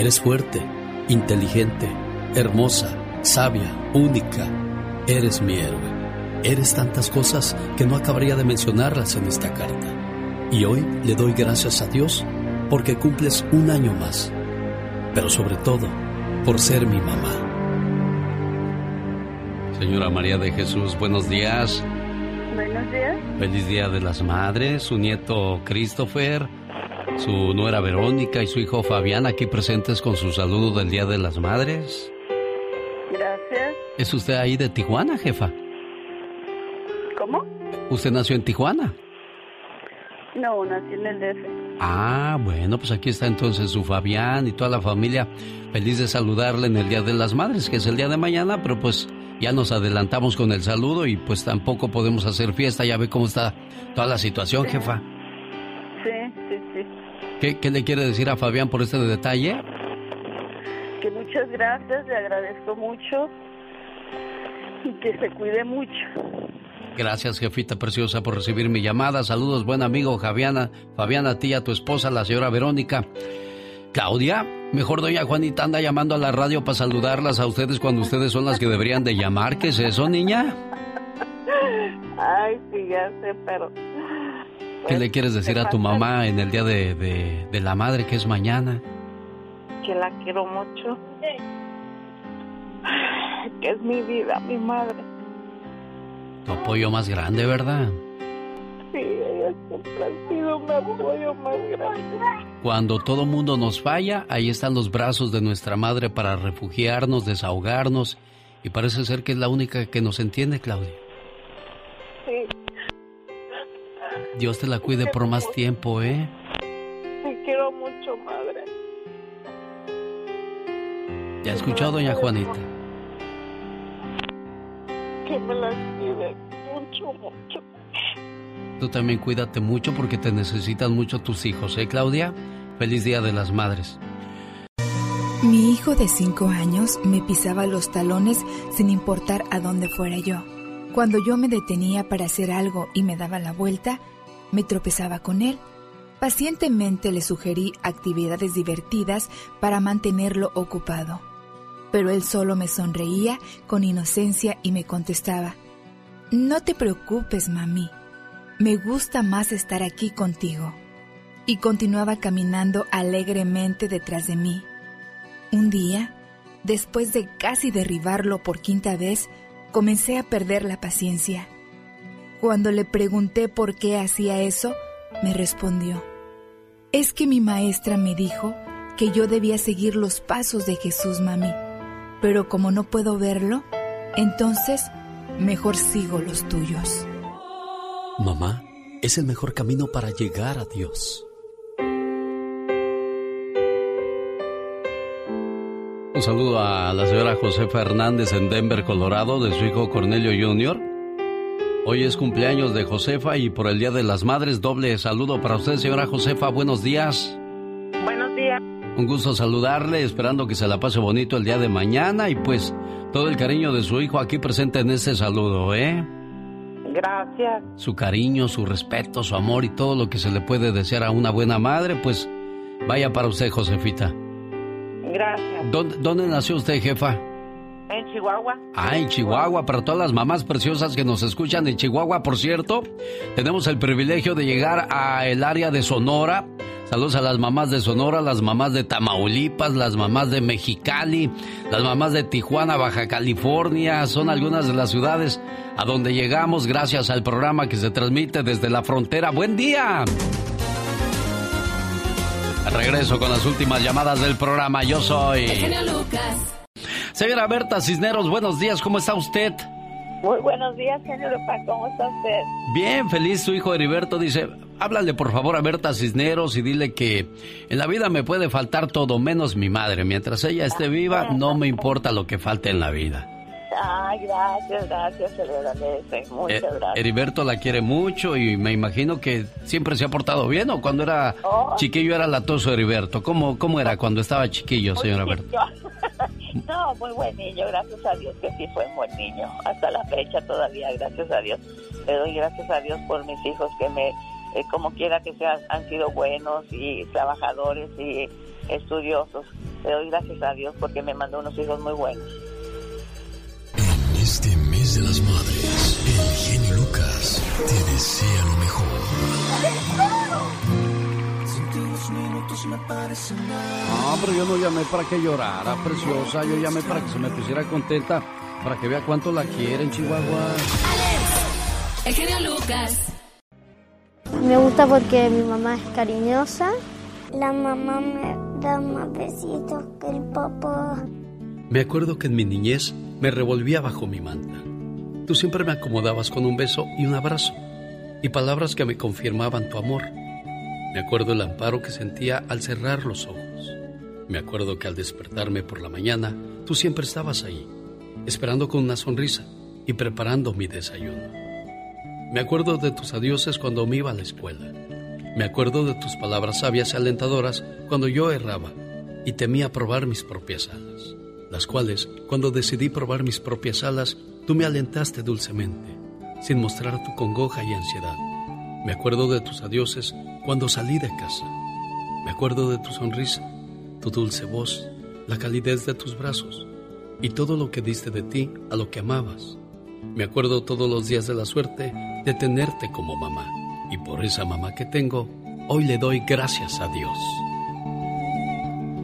eres fuerte, inteligente, hermosa, sabia, única. Eres mi héroe. Eres tantas cosas que no acabaría de mencionarlas en esta carta. Y hoy le doy gracias a Dios porque cumples un año más. Pero sobre todo, por ser mi mamá.
Señora María de Jesús, buenos días.
Buenos días.
Feliz Día de las Madres, su nieto Christopher, su nuera Verónica y su hijo Fabián aquí presentes con su saludo del Día de las Madres.
Gracias.
¿Es usted ahí de Tijuana, jefa?
¿Cómo?
¿Usted nació en Tijuana?
No, nací en el DF.
Ah, bueno, pues aquí está entonces su Fabián y toda la familia. Feliz de saludarle en el Día de las Madres, que es el día de mañana, pero pues ya nos adelantamos con el saludo y pues tampoco podemos hacer fiesta. Ya ve cómo está toda la situación, jefa. ¿Qué, ¿Qué le quiere decir a Fabián por este detalle?
Que muchas gracias, le agradezco mucho y que se cuide mucho.
Gracias, jefita preciosa, por recibir mi llamada. Saludos, buen amigo Javiana, Fabiana, a ti, a tu esposa, la señora Verónica. Claudia, mejor doña Juanita anda llamando a la radio para saludarlas a ustedes cuando ustedes son las que deberían de llamar. ¿Qué es eso, niña?
Ay, sí, ya sé, pero...
¿Qué le quieres decir a tu mamá en el día de, de, de la madre que es mañana?
Que la quiero mucho. Que es mi vida, mi madre.
Tu apoyo más grande, ¿verdad?
Sí, ella siempre ha sido mi apoyo más grande.
Cuando todo mundo nos falla, ahí están los brazos de nuestra madre para refugiarnos, desahogarnos. Y parece ser que es la única que nos entiende, Claudia.
Sí.
Dios te la cuide por más tiempo, ¿eh?
Te quiero mucho, madre.
¿Ya escuchó, doña Juanita?
Que me las cuide mucho, mucho.
Tú también cuídate mucho porque te necesitan mucho tus hijos, ¿eh, Claudia? Feliz Día de las Madres.
Mi hijo de cinco años me pisaba los talones sin importar a dónde fuera yo. Cuando yo me detenía para hacer algo y me daba la vuelta, me tropezaba con él. Pacientemente le sugerí actividades divertidas para mantenerlo ocupado. Pero él solo me sonreía con inocencia y me contestaba, No te preocupes, mami. Me gusta más estar aquí contigo. Y continuaba caminando alegremente detrás de mí. Un día, después de casi derribarlo por quinta vez, comencé a perder la paciencia. Cuando le pregunté por qué hacía eso, me respondió, es que mi maestra me dijo que yo debía seguir los pasos de Jesús, mami, pero como no puedo verlo, entonces mejor sigo los tuyos.
Mamá es el mejor camino para llegar a Dios.
Un saludo a la señora Josefa Hernández en Denver, Colorado, de su hijo Cornelio Jr. Hoy es cumpleaños de Josefa y por el Día de las Madres, doble saludo para usted, señora Josefa. Buenos días.
Buenos días.
Un gusto saludarle, esperando que se la pase bonito el día de mañana y pues todo el cariño de su hijo aquí presente en este saludo, ¿eh?
Gracias.
Su cariño, su respeto, su amor y todo lo que se le puede desear a una buena madre, pues vaya para usted, Josefita.
Gracias.
¿Dónde, dónde nació usted, jefa?
En Chihuahua.
Ah, en Chihuahua, para todas las mamás preciosas que nos escuchan en Chihuahua, por cierto, tenemos el privilegio de llegar a el área de Sonora. Saludos a las mamás de Sonora, las mamás de Tamaulipas, las mamás de Mexicali, las mamás de Tijuana, Baja California, son algunas de las ciudades a donde llegamos gracias al programa que se transmite desde la frontera. Buen día. Regreso con las últimas llamadas del programa. Yo soy...
Lucas.
Señora Berta Cisneros, buenos días, ¿cómo está usted?
Muy buenos días, señor Lucas. ¿Cómo está usted?
Bien, feliz. Su hijo Heriberto dice, háblale por favor a Berta Cisneros y dile que en la vida me puede faltar todo menos mi madre. Mientras ella esté viva, no me importa lo que falte en la vida.
Ay, gracias, gracias, se le agradece. Muchas
Eh,
gracias.
Heriberto la quiere mucho y me imagino que siempre se ha portado bien o cuando era
Oh.
chiquillo era latoso Heriberto. ¿Cómo, ¿Cómo era cuando estaba chiquillo, señora Berta?
No, muy buen niño, gracias a Dios que sí fue un buen niño. Hasta la fecha todavía, gracias a Dios. Le doy gracias a Dios por mis hijos que me,
eh, como quiera que sean, han sido buenos y trabajadores y estudiosos. Le doy gracias a Dios porque me mandó unos hijos muy buenos.
Este mes de las madres, el genio Lucas te desea lo mejor.
No, pero yo no llamé para que llorara, preciosa. Yo llamé para que se me pusiera contenta, para que vea cuánto la quieren, Chihuahua.
El genio Lucas.
Me gusta porque mi mamá es cariñosa. La mamá me da más besitos que el papá.
Me acuerdo que en mi niñez me revolvía bajo mi manta. Tú siempre me acomodabas con un beso y un abrazo y palabras que me confirmaban tu amor. Me acuerdo el amparo que sentía al cerrar los ojos. Me acuerdo que al despertarme por la mañana, tú siempre estabas ahí, esperando con una sonrisa y preparando mi desayuno. Me acuerdo de tus adioses cuando me iba a la escuela. Me acuerdo de tus palabras sabias y alentadoras cuando yo erraba y temía probar mis propias alas, las cuales, cuando decidí probar mis propias alas, tú me alentaste dulcemente, sin mostrar tu congoja y ansiedad. Me acuerdo de tus adioses cuando salí de casa. Me acuerdo de tu sonrisa, tu dulce voz, la calidez de tus brazos y todo lo que diste de ti a lo que amabas. Me acuerdo todos los días de la suerte de tenerte como mamá. Y por esa mamá que tengo, hoy le doy gracias a Dios.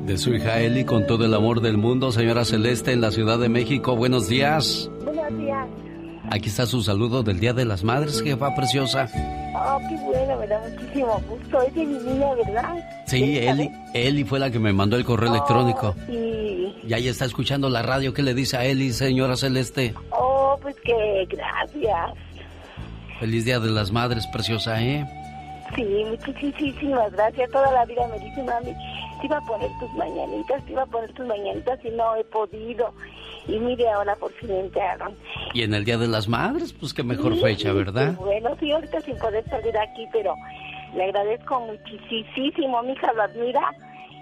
De su hija Eli, con todo el amor del mundo, señora Celeste, en la Ciudad de México. Buenos días.
Buenos días.
Aquí está su saludo del Día de las Madres, jefa preciosa.
Oh, qué bueno, me da muchísimo gusto. Es de mi niña, ¿verdad?
Sí, Eli, Eli fue la que me mandó el correo electrónico.
Sí.
Y ahí está escuchando la radio. ¿Qué le dice a Eli, señora Celeste?
Oh, pues que gracias.
Feliz Día de las Madres, preciosa, ¿eh?
Sí, muchísimas gracias. Toda la vida me dice, mami, te iba a poner tus mañanitas, te iba a poner tus mañanitas y no he podido. Y mire, ahora por fin entraron.
Y en el Día de las Madres, pues qué mejor fecha, ¿verdad?
Sí, bueno, sí, ahorita sin poder salir aquí, pero le agradezco muchísimo. Mi hija lo admira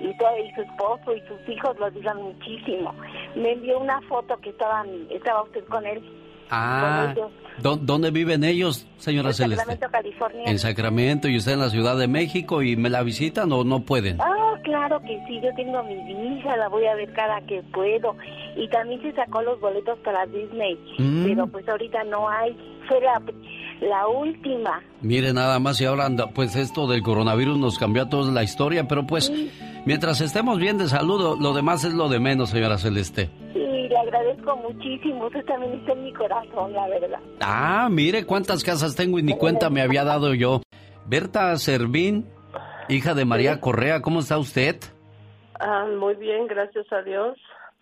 y, todo, y su esposo y sus hijos lo digan muchísimo. Me envió una foto que estaban, estaba usted con él.
Ah, ¿dónde viven ellos, señora
en
Celeste?
Sacramento, California.
En Sacramento y usted en la Ciudad de México y me la visitan o no pueden.
Ah, claro que sí, yo tengo a mi hija, la voy a ver cada que puedo. Y también se sacó los boletos para Disney,
Mm.
pero pues ahorita no hay. Fue la, la última.
Mire nada más y ahora anda, pues esto del coronavirus nos cambió a todos la historia, pero pues mientras estemos bien de salud, lo demás es lo de menos, señora Celeste.
Sí, le agradezco muchísimo. Usted también está en mi corazón, la verdad.
Ah, mire cuántas casas tengo y ni cuenta me había dado yo. Berta Servín, hija de María Correa, ¿cómo está usted?
Ah, muy bien, gracias a Dios.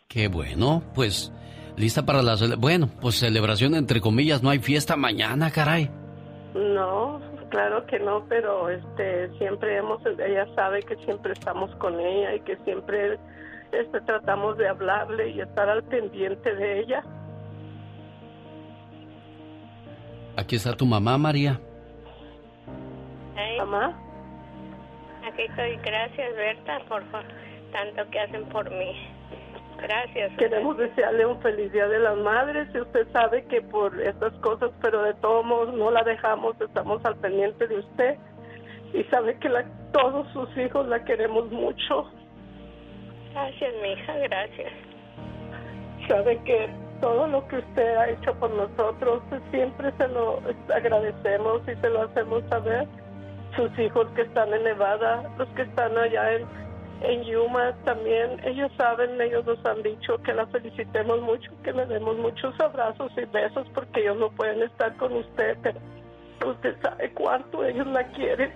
Qué bueno, pues lista para la cele- bueno, pues celebración entre comillas, no hay fiesta mañana, caray.
No, claro que no, pero este siempre hemos ella sabe que siempre estamos con ella y que siempre este tratamos de hablarle y estar al pendiente de ella.
Aquí está tu mamá, María.
Mamá.
Aquí estoy. Gracias, Berta, por tanto que hacen por mí. Gracias.
Queremos desearle un feliz Día de las Madres y usted sabe que por estas cosas, pero de todos modos no la dejamos, estamos al pendiente de usted y sabe que la, todos sus hijos la queremos mucho.
Gracias, mi hija, gracias.
Sabe que todo lo que usted ha hecho por nosotros siempre se lo agradecemos y se lo hacemos saber. Sus hijos que están en Nevada, los que están allá en, en Yuma también, ellos saben, ellos nos han dicho que la felicitemos mucho, que le demos muchos abrazos y besos porque ellos no pueden estar con usted, pero usted sabe cuánto ellos la quieren.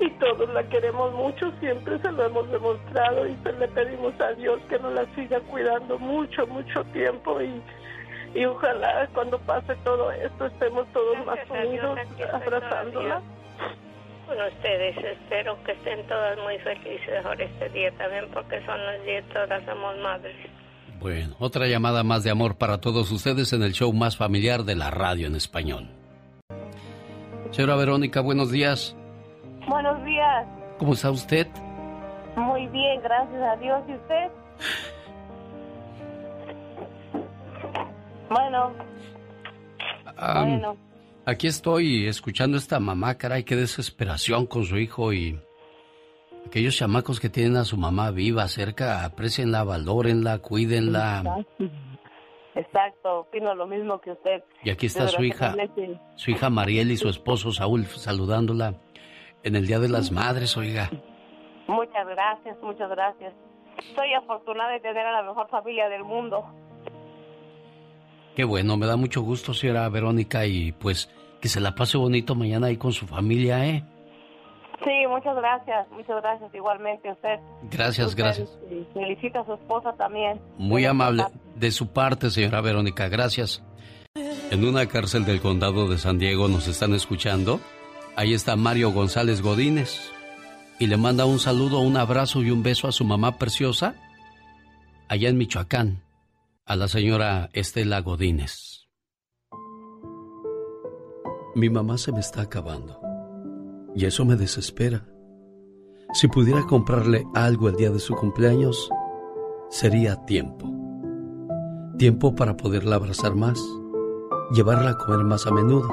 Y todos la queremos mucho, siempre se lo hemos demostrado y se le pedimos a Dios que nos la siga cuidando mucho, mucho tiempo y, y ojalá cuando pase todo esto estemos todos
Gracias
más unidos abrazándola.
Con ustedes espero que estén todas muy felices por este día también porque son los días todas somos madres.
Bueno, otra llamada más de amor para todos ustedes en el show más familiar de la radio en español. Señora Verónica, buenos días.
Buenos días.
¿Cómo está usted?
Muy bien, gracias a Dios. ¿Y usted? Bueno,
Am,
bueno.
Aquí estoy escuchando a esta mamá, caray, qué desesperación con su hijo y aquellos chamacos que tienen a su mamá viva cerca, aprecienla, valórenla, cuídenla.
Exacto, opino lo mismo que usted.
Y aquí está su hija, su hija Mariel y su esposo Saúl saludándola en el Día de las Madres, oiga.
Muchas gracias, muchas gracias. Soy afortunada de tener a la mejor familia del mundo.
Qué bueno, me da mucho gusto, señora Verónica, y pues que se la pase bonito mañana ahí con su familia, ¿eh?
Sí, muchas gracias, muchas gracias, igualmente usted.
Gracias, gracias.
Felicito a su esposa también.
Muy amable de su parte, señora Verónica, gracias. En una cárcel del condado de San Diego nos están escuchando. Ahí está Mario González Godínez. Y le manda un saludo, un abrazo y un beso a su mamá preciosa, allá en Michoacán a la señora Estela Godínez. Mi mamá se me está acabando y eso me desespera. Si pudiera comprarle algo el día de su cumpleaños, sería tiempo. Tiempo para poderla abrazar más, llevarla a comer más a menudo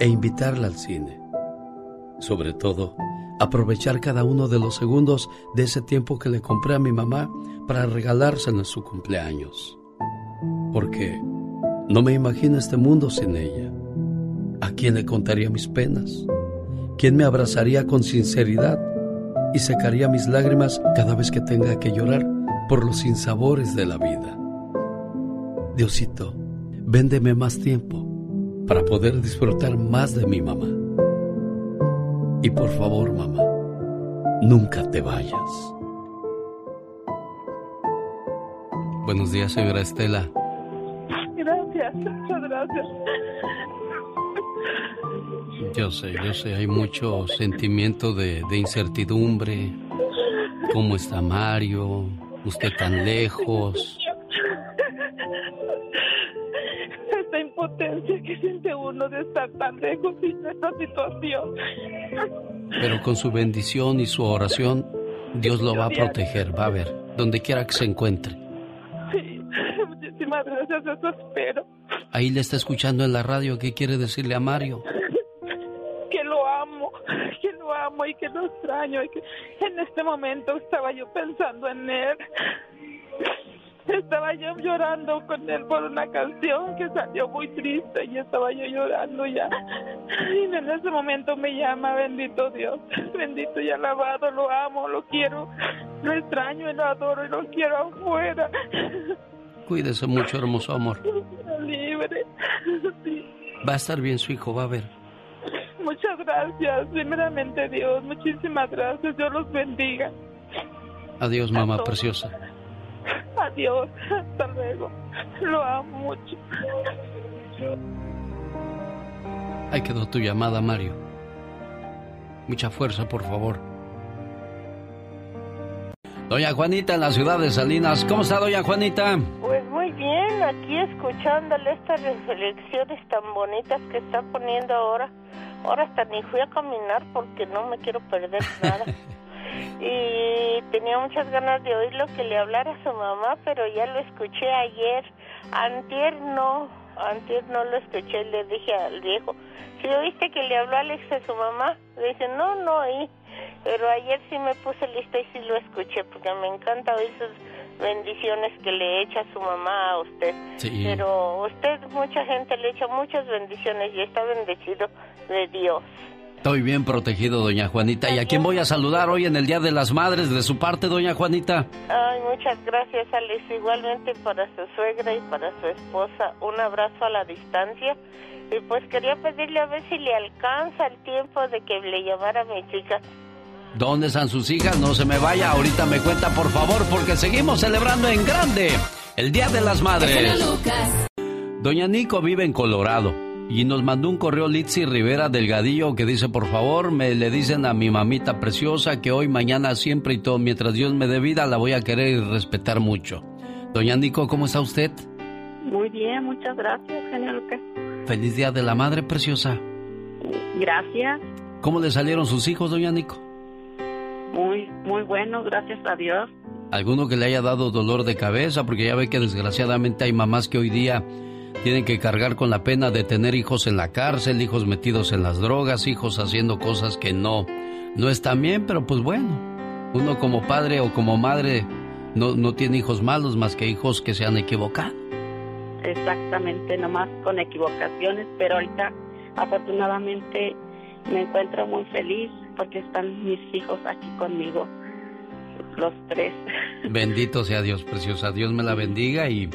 e invitarla al cine. Sobre todo, aprovechar cada uno de los segundos de ese tiempo que le compré a mi mamá para regalárselo en su cumpleaños porque no me imagino este mundo sin ella. ¿A quién le contaría mis penas? ¿Quién me abrazaría con sinceridad y secaría mis lágrimas cada vez que tenga que llorar por los sinsabores de la vida? Diosito, véndeme más tiempo para poder disfrutar más de mi mamá. Y por favor, mamá, nunca te vayas. Buenos días, señora Estela
muchas gracias.
Yo sé, yo sé, hay mucho sentimiento de, de incertidumbre. ¿Cómo está Mario? ¿Usted tan lejos?
Esta impotencia que siente uno de estar tan lejos en esta situación.
Pero con su bendición y su oración, Dios lo va a proteger, va a ver, donde quiera que se encuentre.
Sí, muchísimas gracias, eso espero.
Ahí le está escuchando en la radio. ¿Qué quiere decirle a Mario?
Que lo amo, que lo amo y que lo extraño. Y que en este momento estaba yo pensando en él. Estaba yo llorando con él por una canción que salió muy triste y estaba yo llorando ya. Y en ese momento me llama, bendito Dios, bendito y alabado, lo amo, lo quiero, lo extraño y lo adoro y lo quiero afuera.
Cuídese mucho, hermoso amor.
Libre.
Va a estar bien su hijo, va a ver.
Muchas gracias, primeramente Dios, muchísimas gracias, Dios los bendiga.
Adiós, mamá preciosa.
Adiós, hasta luego. Lo amo mucho.
Ahí quedó tu llamada, Mario. Mucha fuerza, por favor. Doña Juanita en la ciudad de Salinas. ¿Cómo está, doña Juanita?
Pues muy bien, aquí escuchándole estas reflexiones tan bonitas que está poniendo ahora. Ahora hasta ni fui a caminar porque no me quiero perder nada. y tenía muchas ganas de oír lo que le hablara a su mamá, pero ya lo escuché ayer. Antier no, antier no lo escuché. Le dije al viejo, ¿sí oíste que le habló Alex a su mamá? Le dije, no, no oí. Pero ayer sí me puse lista y sí lo escuché, porque me encanta oír sus bendiciones que le echa su mamá a usted. Pero usted, mucha gente le echa muchas bendiciones y está bendecido de Dios.
Estoy bien protegido, doña Juanita. ¿Y a quién voy a saludar hoy en el Día de las Madres de su parte, doña Juanita?
Ay, muchas gracias, Alex. Igualmente para su suegra y para su esposa. Un abrazo a la distancia. Y pues quería pedirle a ver si le alcanza el tiempo de que le llamara a mi chica.
¿Dónde están sus hijas? No se me vaya, ahorita me cuenta por favor, porque seguimos celebrando en grande el Día de las Madres. Doña Nico vive en Colorado y nos mandó un correo Litsi Rivera Delgadillo que dice, por favor, me le dicen a mi mamita preciosa que hoy, mañana, siempre y todo, mientras Dios me dé vida, la voy a querer y respetar mucho. Doña Nico, ¿cómo está usted?
Muy bien, muchas gracias, señor Lucas.
Feliz Día de la Madre Preciosa.
Gracias.
¿Cómo le salieron sus hijos, doña Nico?
Muy, muy bueno, gracias a Dios.
¿Alguno que le haya dado dolor de cabeza? Porque ya ve que desgraciadamente hay mamás que hoy día tienen que cargar con la pena de tener hijos en la cárcel, hijos metidos en las drogas, hijos haciendo cosas que no, no están bien, pero pues bueno, uno como padre o como madre no, no tiene hijos malos más que hijos que se han equivocado.
Exactamente, nomás con equivocaciones, pero ahorita afortunadamente me encuentro muy feliz porque están mis hijos aquí conmigo, los tres.
Bendito sea Dios, preciosa. Dios me la bendiga y,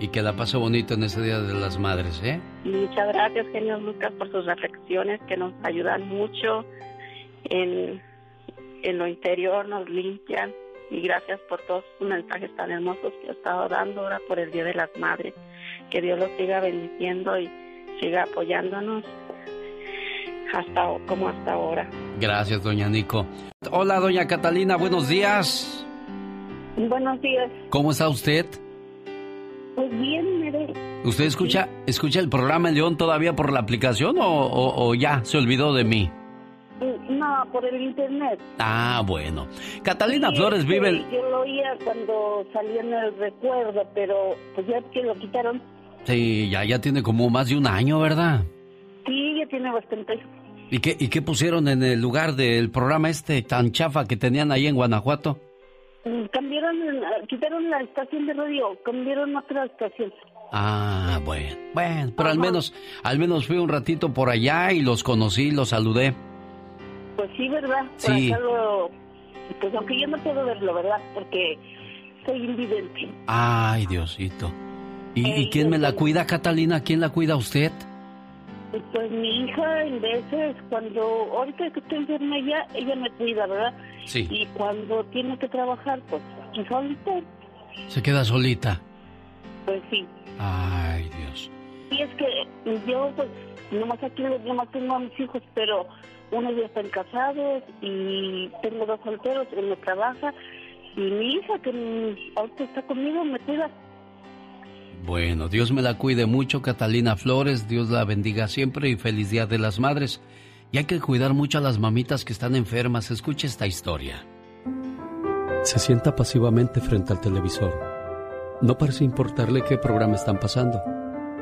y que la pase bonito en ese Día de las Madres, ¿eh?
Muchas gracias, genio Lucas, por sus reflexiones que nos ayudan mucho en, en lo interior, nos limpian. Y gracias por todos sus mensajes tan hermosos que ha estado dando ahora por el Día de las Madres. Que Dios los siga bendiciendo y siga apoyándonos hasta como hasta ahora.
Gracias, doña Nico. Hola, doña Catalina, buenos días.
Buenos días.
¿Cómo está usted?
Pues bien, mire.
¿Usted escucha, escucha el programa El León todavía por la aplicación o, o, ya se olvidó de mí?
No, por el internet.
Ah, bueno. Catalina Flores vive...
Yo lo oía cuando salía en el recuerdo, pero pues ya que lo quitaron.
Sí, ya, ya tiene como más de un año, ¿verdad?
Sí, ya tiene bastante.
¿Y qué, ¿Y qué pusieron en el lugar del programa este tan chafa que tenían ahí en Guanajuato?
Mm, cambiaron, quitaron la estación de radio, cambiaron otra estación.
Ah, bueno, bueno, pero al menos, al menos fui un ratito por allá y los conocí, los saludé.
Pues sí, ¿verdad?
Sí.
pues aunque yo no puedo verlo, ¿verdad? Porque soy invidente.
Ay, Diosito. ¿Y, ¿y quién me la cuida, Catalina? ¿Quién la cuida usted?
Pues mi hija, en veces, cuando ahorita que estoy enferma ella, ella me cuida, ¿verdad?
Sí.
Y cuando tiene que trabajar, pues, solita.
¿Se queda solita?
Pues sí.
Ay, Dios.
Y es que yo, pues, nomás aquí nomás tengo a mis hijos, pero uno ya están casados y tengo dos solteros, él me trabaja. Y mi hija, que ahorita está conmigo, me cuida.
Bueno, Dios me la cuide mucho, Catalina Flores, Dios la bendiga siempre y feliz Día de las Madres. Y hay que cuidar mucho a las mamitas que están enfermas. Escuche esta historia. Se sienta pasivamente frente al televisor. No parece importarle qué programa están pasando,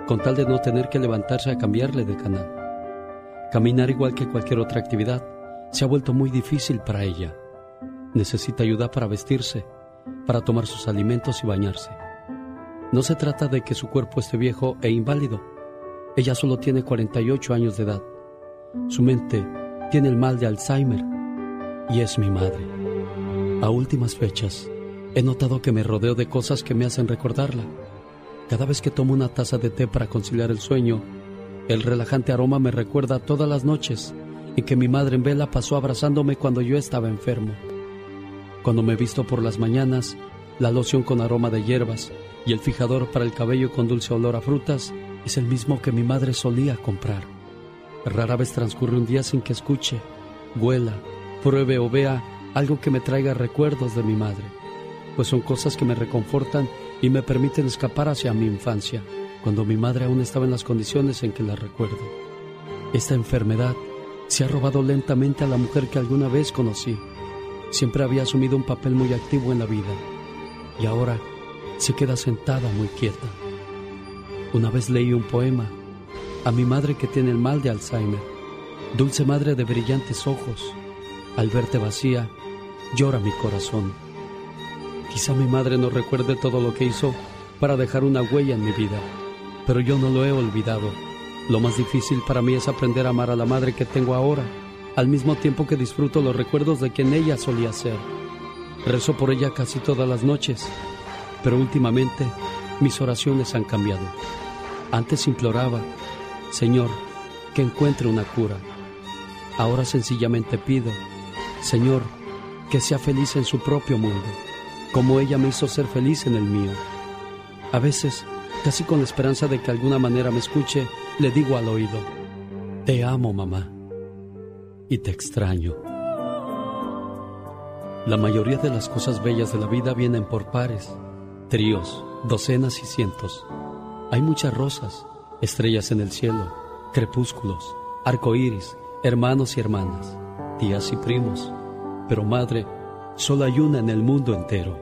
con tal de no tener que levantarse a cambiarle de canal. Caminar igual que cualquier otra actividad se ha vuelto muy difícil para ella. Necesita ayuda para vestirse, para tomar sus alimentos y bañarse. No se trata de que su cuerpo esté viejo e inválido. Ella solo tiene 48 años de edad. Su mente tiene el mal de Alzheimer y es mi madre. A últimas fechas, he notado que me rodeo de cosas que me hacen recordarla. Cada vez que tomo una taza de té para conciliar el sueño, el relajante aroma me recuerda todas las noches en que mi madre en vela pasó abrazándome cuando yo estaba enfermo. Cuando me visto por las mañanas, la loción con aroma de hierbas y el fijador para el cabello con dulce olor a frutas es el mismo que mi madre solía comprar. Rara vez transcurre un día sin que escuche, huela, pruebe o vea algo que me traiga recuerdos de mi madre, pues son cosas que me reconfortan y me permiten escapar hacia mi infancia, cuando mi madre aún estaba en las condiciones en que la recuerdo. Esta enfermedad se ha robado lentamente a la mujer que alguna vez conocí. Siempre había asumido un papel muy activo en la vida y ahora se queda sentada muy quieta. Una vez leí un poema a mi madre que tiene el mal de Alzheimer. Dulce madre de brillantes ojos, al verte vacía, llora mi corazón. Quizá mi madre no recuerde todo lo que hizo para dejar una huella en mi vida, pero yo no lo he olvidado. Lo más difícil para mí es aprender a amar a la madre que tengo ahora, al mismo tiempo que disfruto los recuerdos de quien ella solía ser. Rezo por ella casi todas las noches pero últimamente mis oraciones han cambiado. Antes imploraba, Señor, que encuentre una cura. Ahora sencillamente pido, Señor, que sea feliz en su propio mundo, como ella me hizo ser feliz en el mío. A veces, casi con la esperanza de que alguna manera me escuche, le digo al oído, Te amo, mamá, y te extraño. La mayoría de las cosas bellas de la vida vienen por pares tríos, docenas y cientos. Hay muchas rosas, estrellas en el cielo, crepúsculos, arcoíris, hermanos y hermanas, tías y primos. Pero madre, solo hay una en el mundo entero.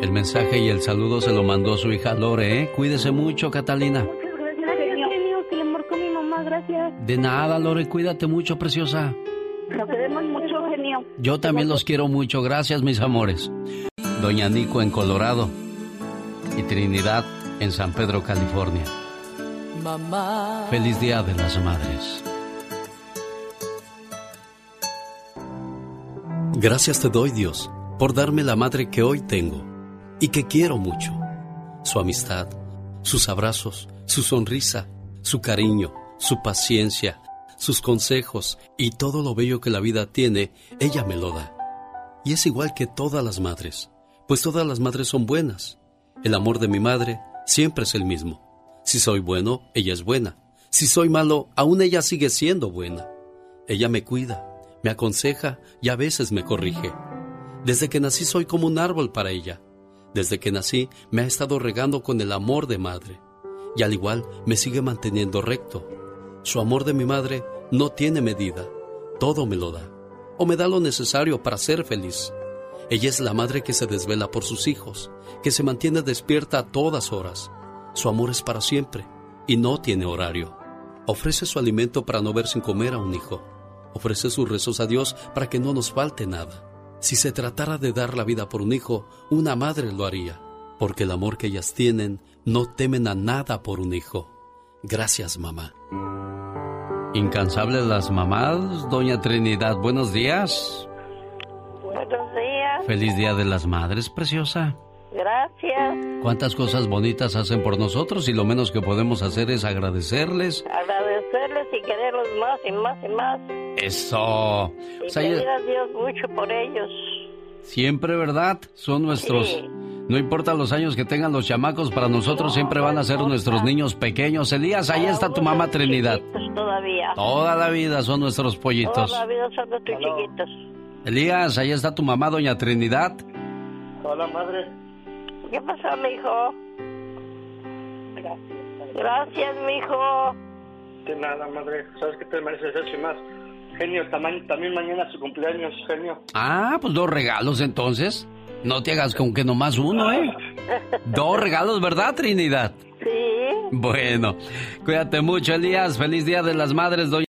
El mensaje y el saludo se lo mandó su hija Lore, ¿eh? Cuídese mucho, Catalina.
Muchas gracias, genio, que le marcó mi mamá, gracias.
De nada, Lore, cuídate mucho, preciosa.
Nos queremos mucho, genio.
Yo también los quiero mucho, gracias, mis amores. Doña Nico en Colorado y Trinidad en San Pedro, California.
Mamá.
Feliz Día de las Madres.
Gracias te doy, Dios, por darme la madre que hoy tengo y que quiero mucho. Su amistad, sus abrazos, su sonrisa, su cariño, su paciencia, sus consejos y todo lo bello que la vida tiene, ella me lo da. Y es igual que todas las madres, pues todas las madres son buenas. El amor de mi madre siempre es el mismo. Si soy bueno, ella es buena. Si soy malo, aún ella sigue siendo buena. Ella me cuida, me aconseja y a veces me corrige. Desde que nací soy como un árbol para ella. Desde que nací me ha estado regando con el amor de madre. Y al igual me sigue manteniendo recto. Su amor de mi madre no tiene medida. Todo me lo da. O me da lo necesario para ser feliz. Ella es la madre que se desvela por sus hijos, que se mantiene despierta a todas horas. Su amor es para siempre y no tiene horario. Ofrece su alimento para no ver sin comer a un hijo. Ofrece sus rezos a Dios para que no nos falte nada. Si se tratara de dar la vida por un hijo, una madre lo haría, porque el amor que ellas tienen no temen a nada por un hijo. Gracias, mamá.
Incansables las mamás, doña Trinidad, buenos días.
Buenos días.
Feliz Día de las Madres, preciosa.
Gracias.
Cuántas cosas bonitas hacen por nosotros y lo menos que podemos hacer es agradecerles.
Agradecerles y quererlos más y más y más.
Eso.
Y
O sea,
pedir a Dios mucho por ellos.
siempre, ¿verdad? Son nuestros...
Sí.
No importa los años que tengan los chamacos, para nosotros siempre van a ser nuestros niños pequeños. Elías, ahí está tu mamá Trinidad.
Todavía.
Toda la vida son nuestros pollitos.
Toda la vida son nuestros chiquitos.
Elías, ahí está tu mamá, doña Trinidad.
Hola, madre.
¿Qué pasó, mijo? Gracias, mijo.
De nada, madre. Sabes que te mereces eso y más. Genio, también, también mañana es su cumpleaños, genio.
Ah, pues dos regalos entonces. No te hagas con que nomás uno, ¿eh? Dos regalos, ¿verdad, Trinidad?
Sí.
Bueno, cuídate mucho, Elías. Feliz Día de las Madres, doña.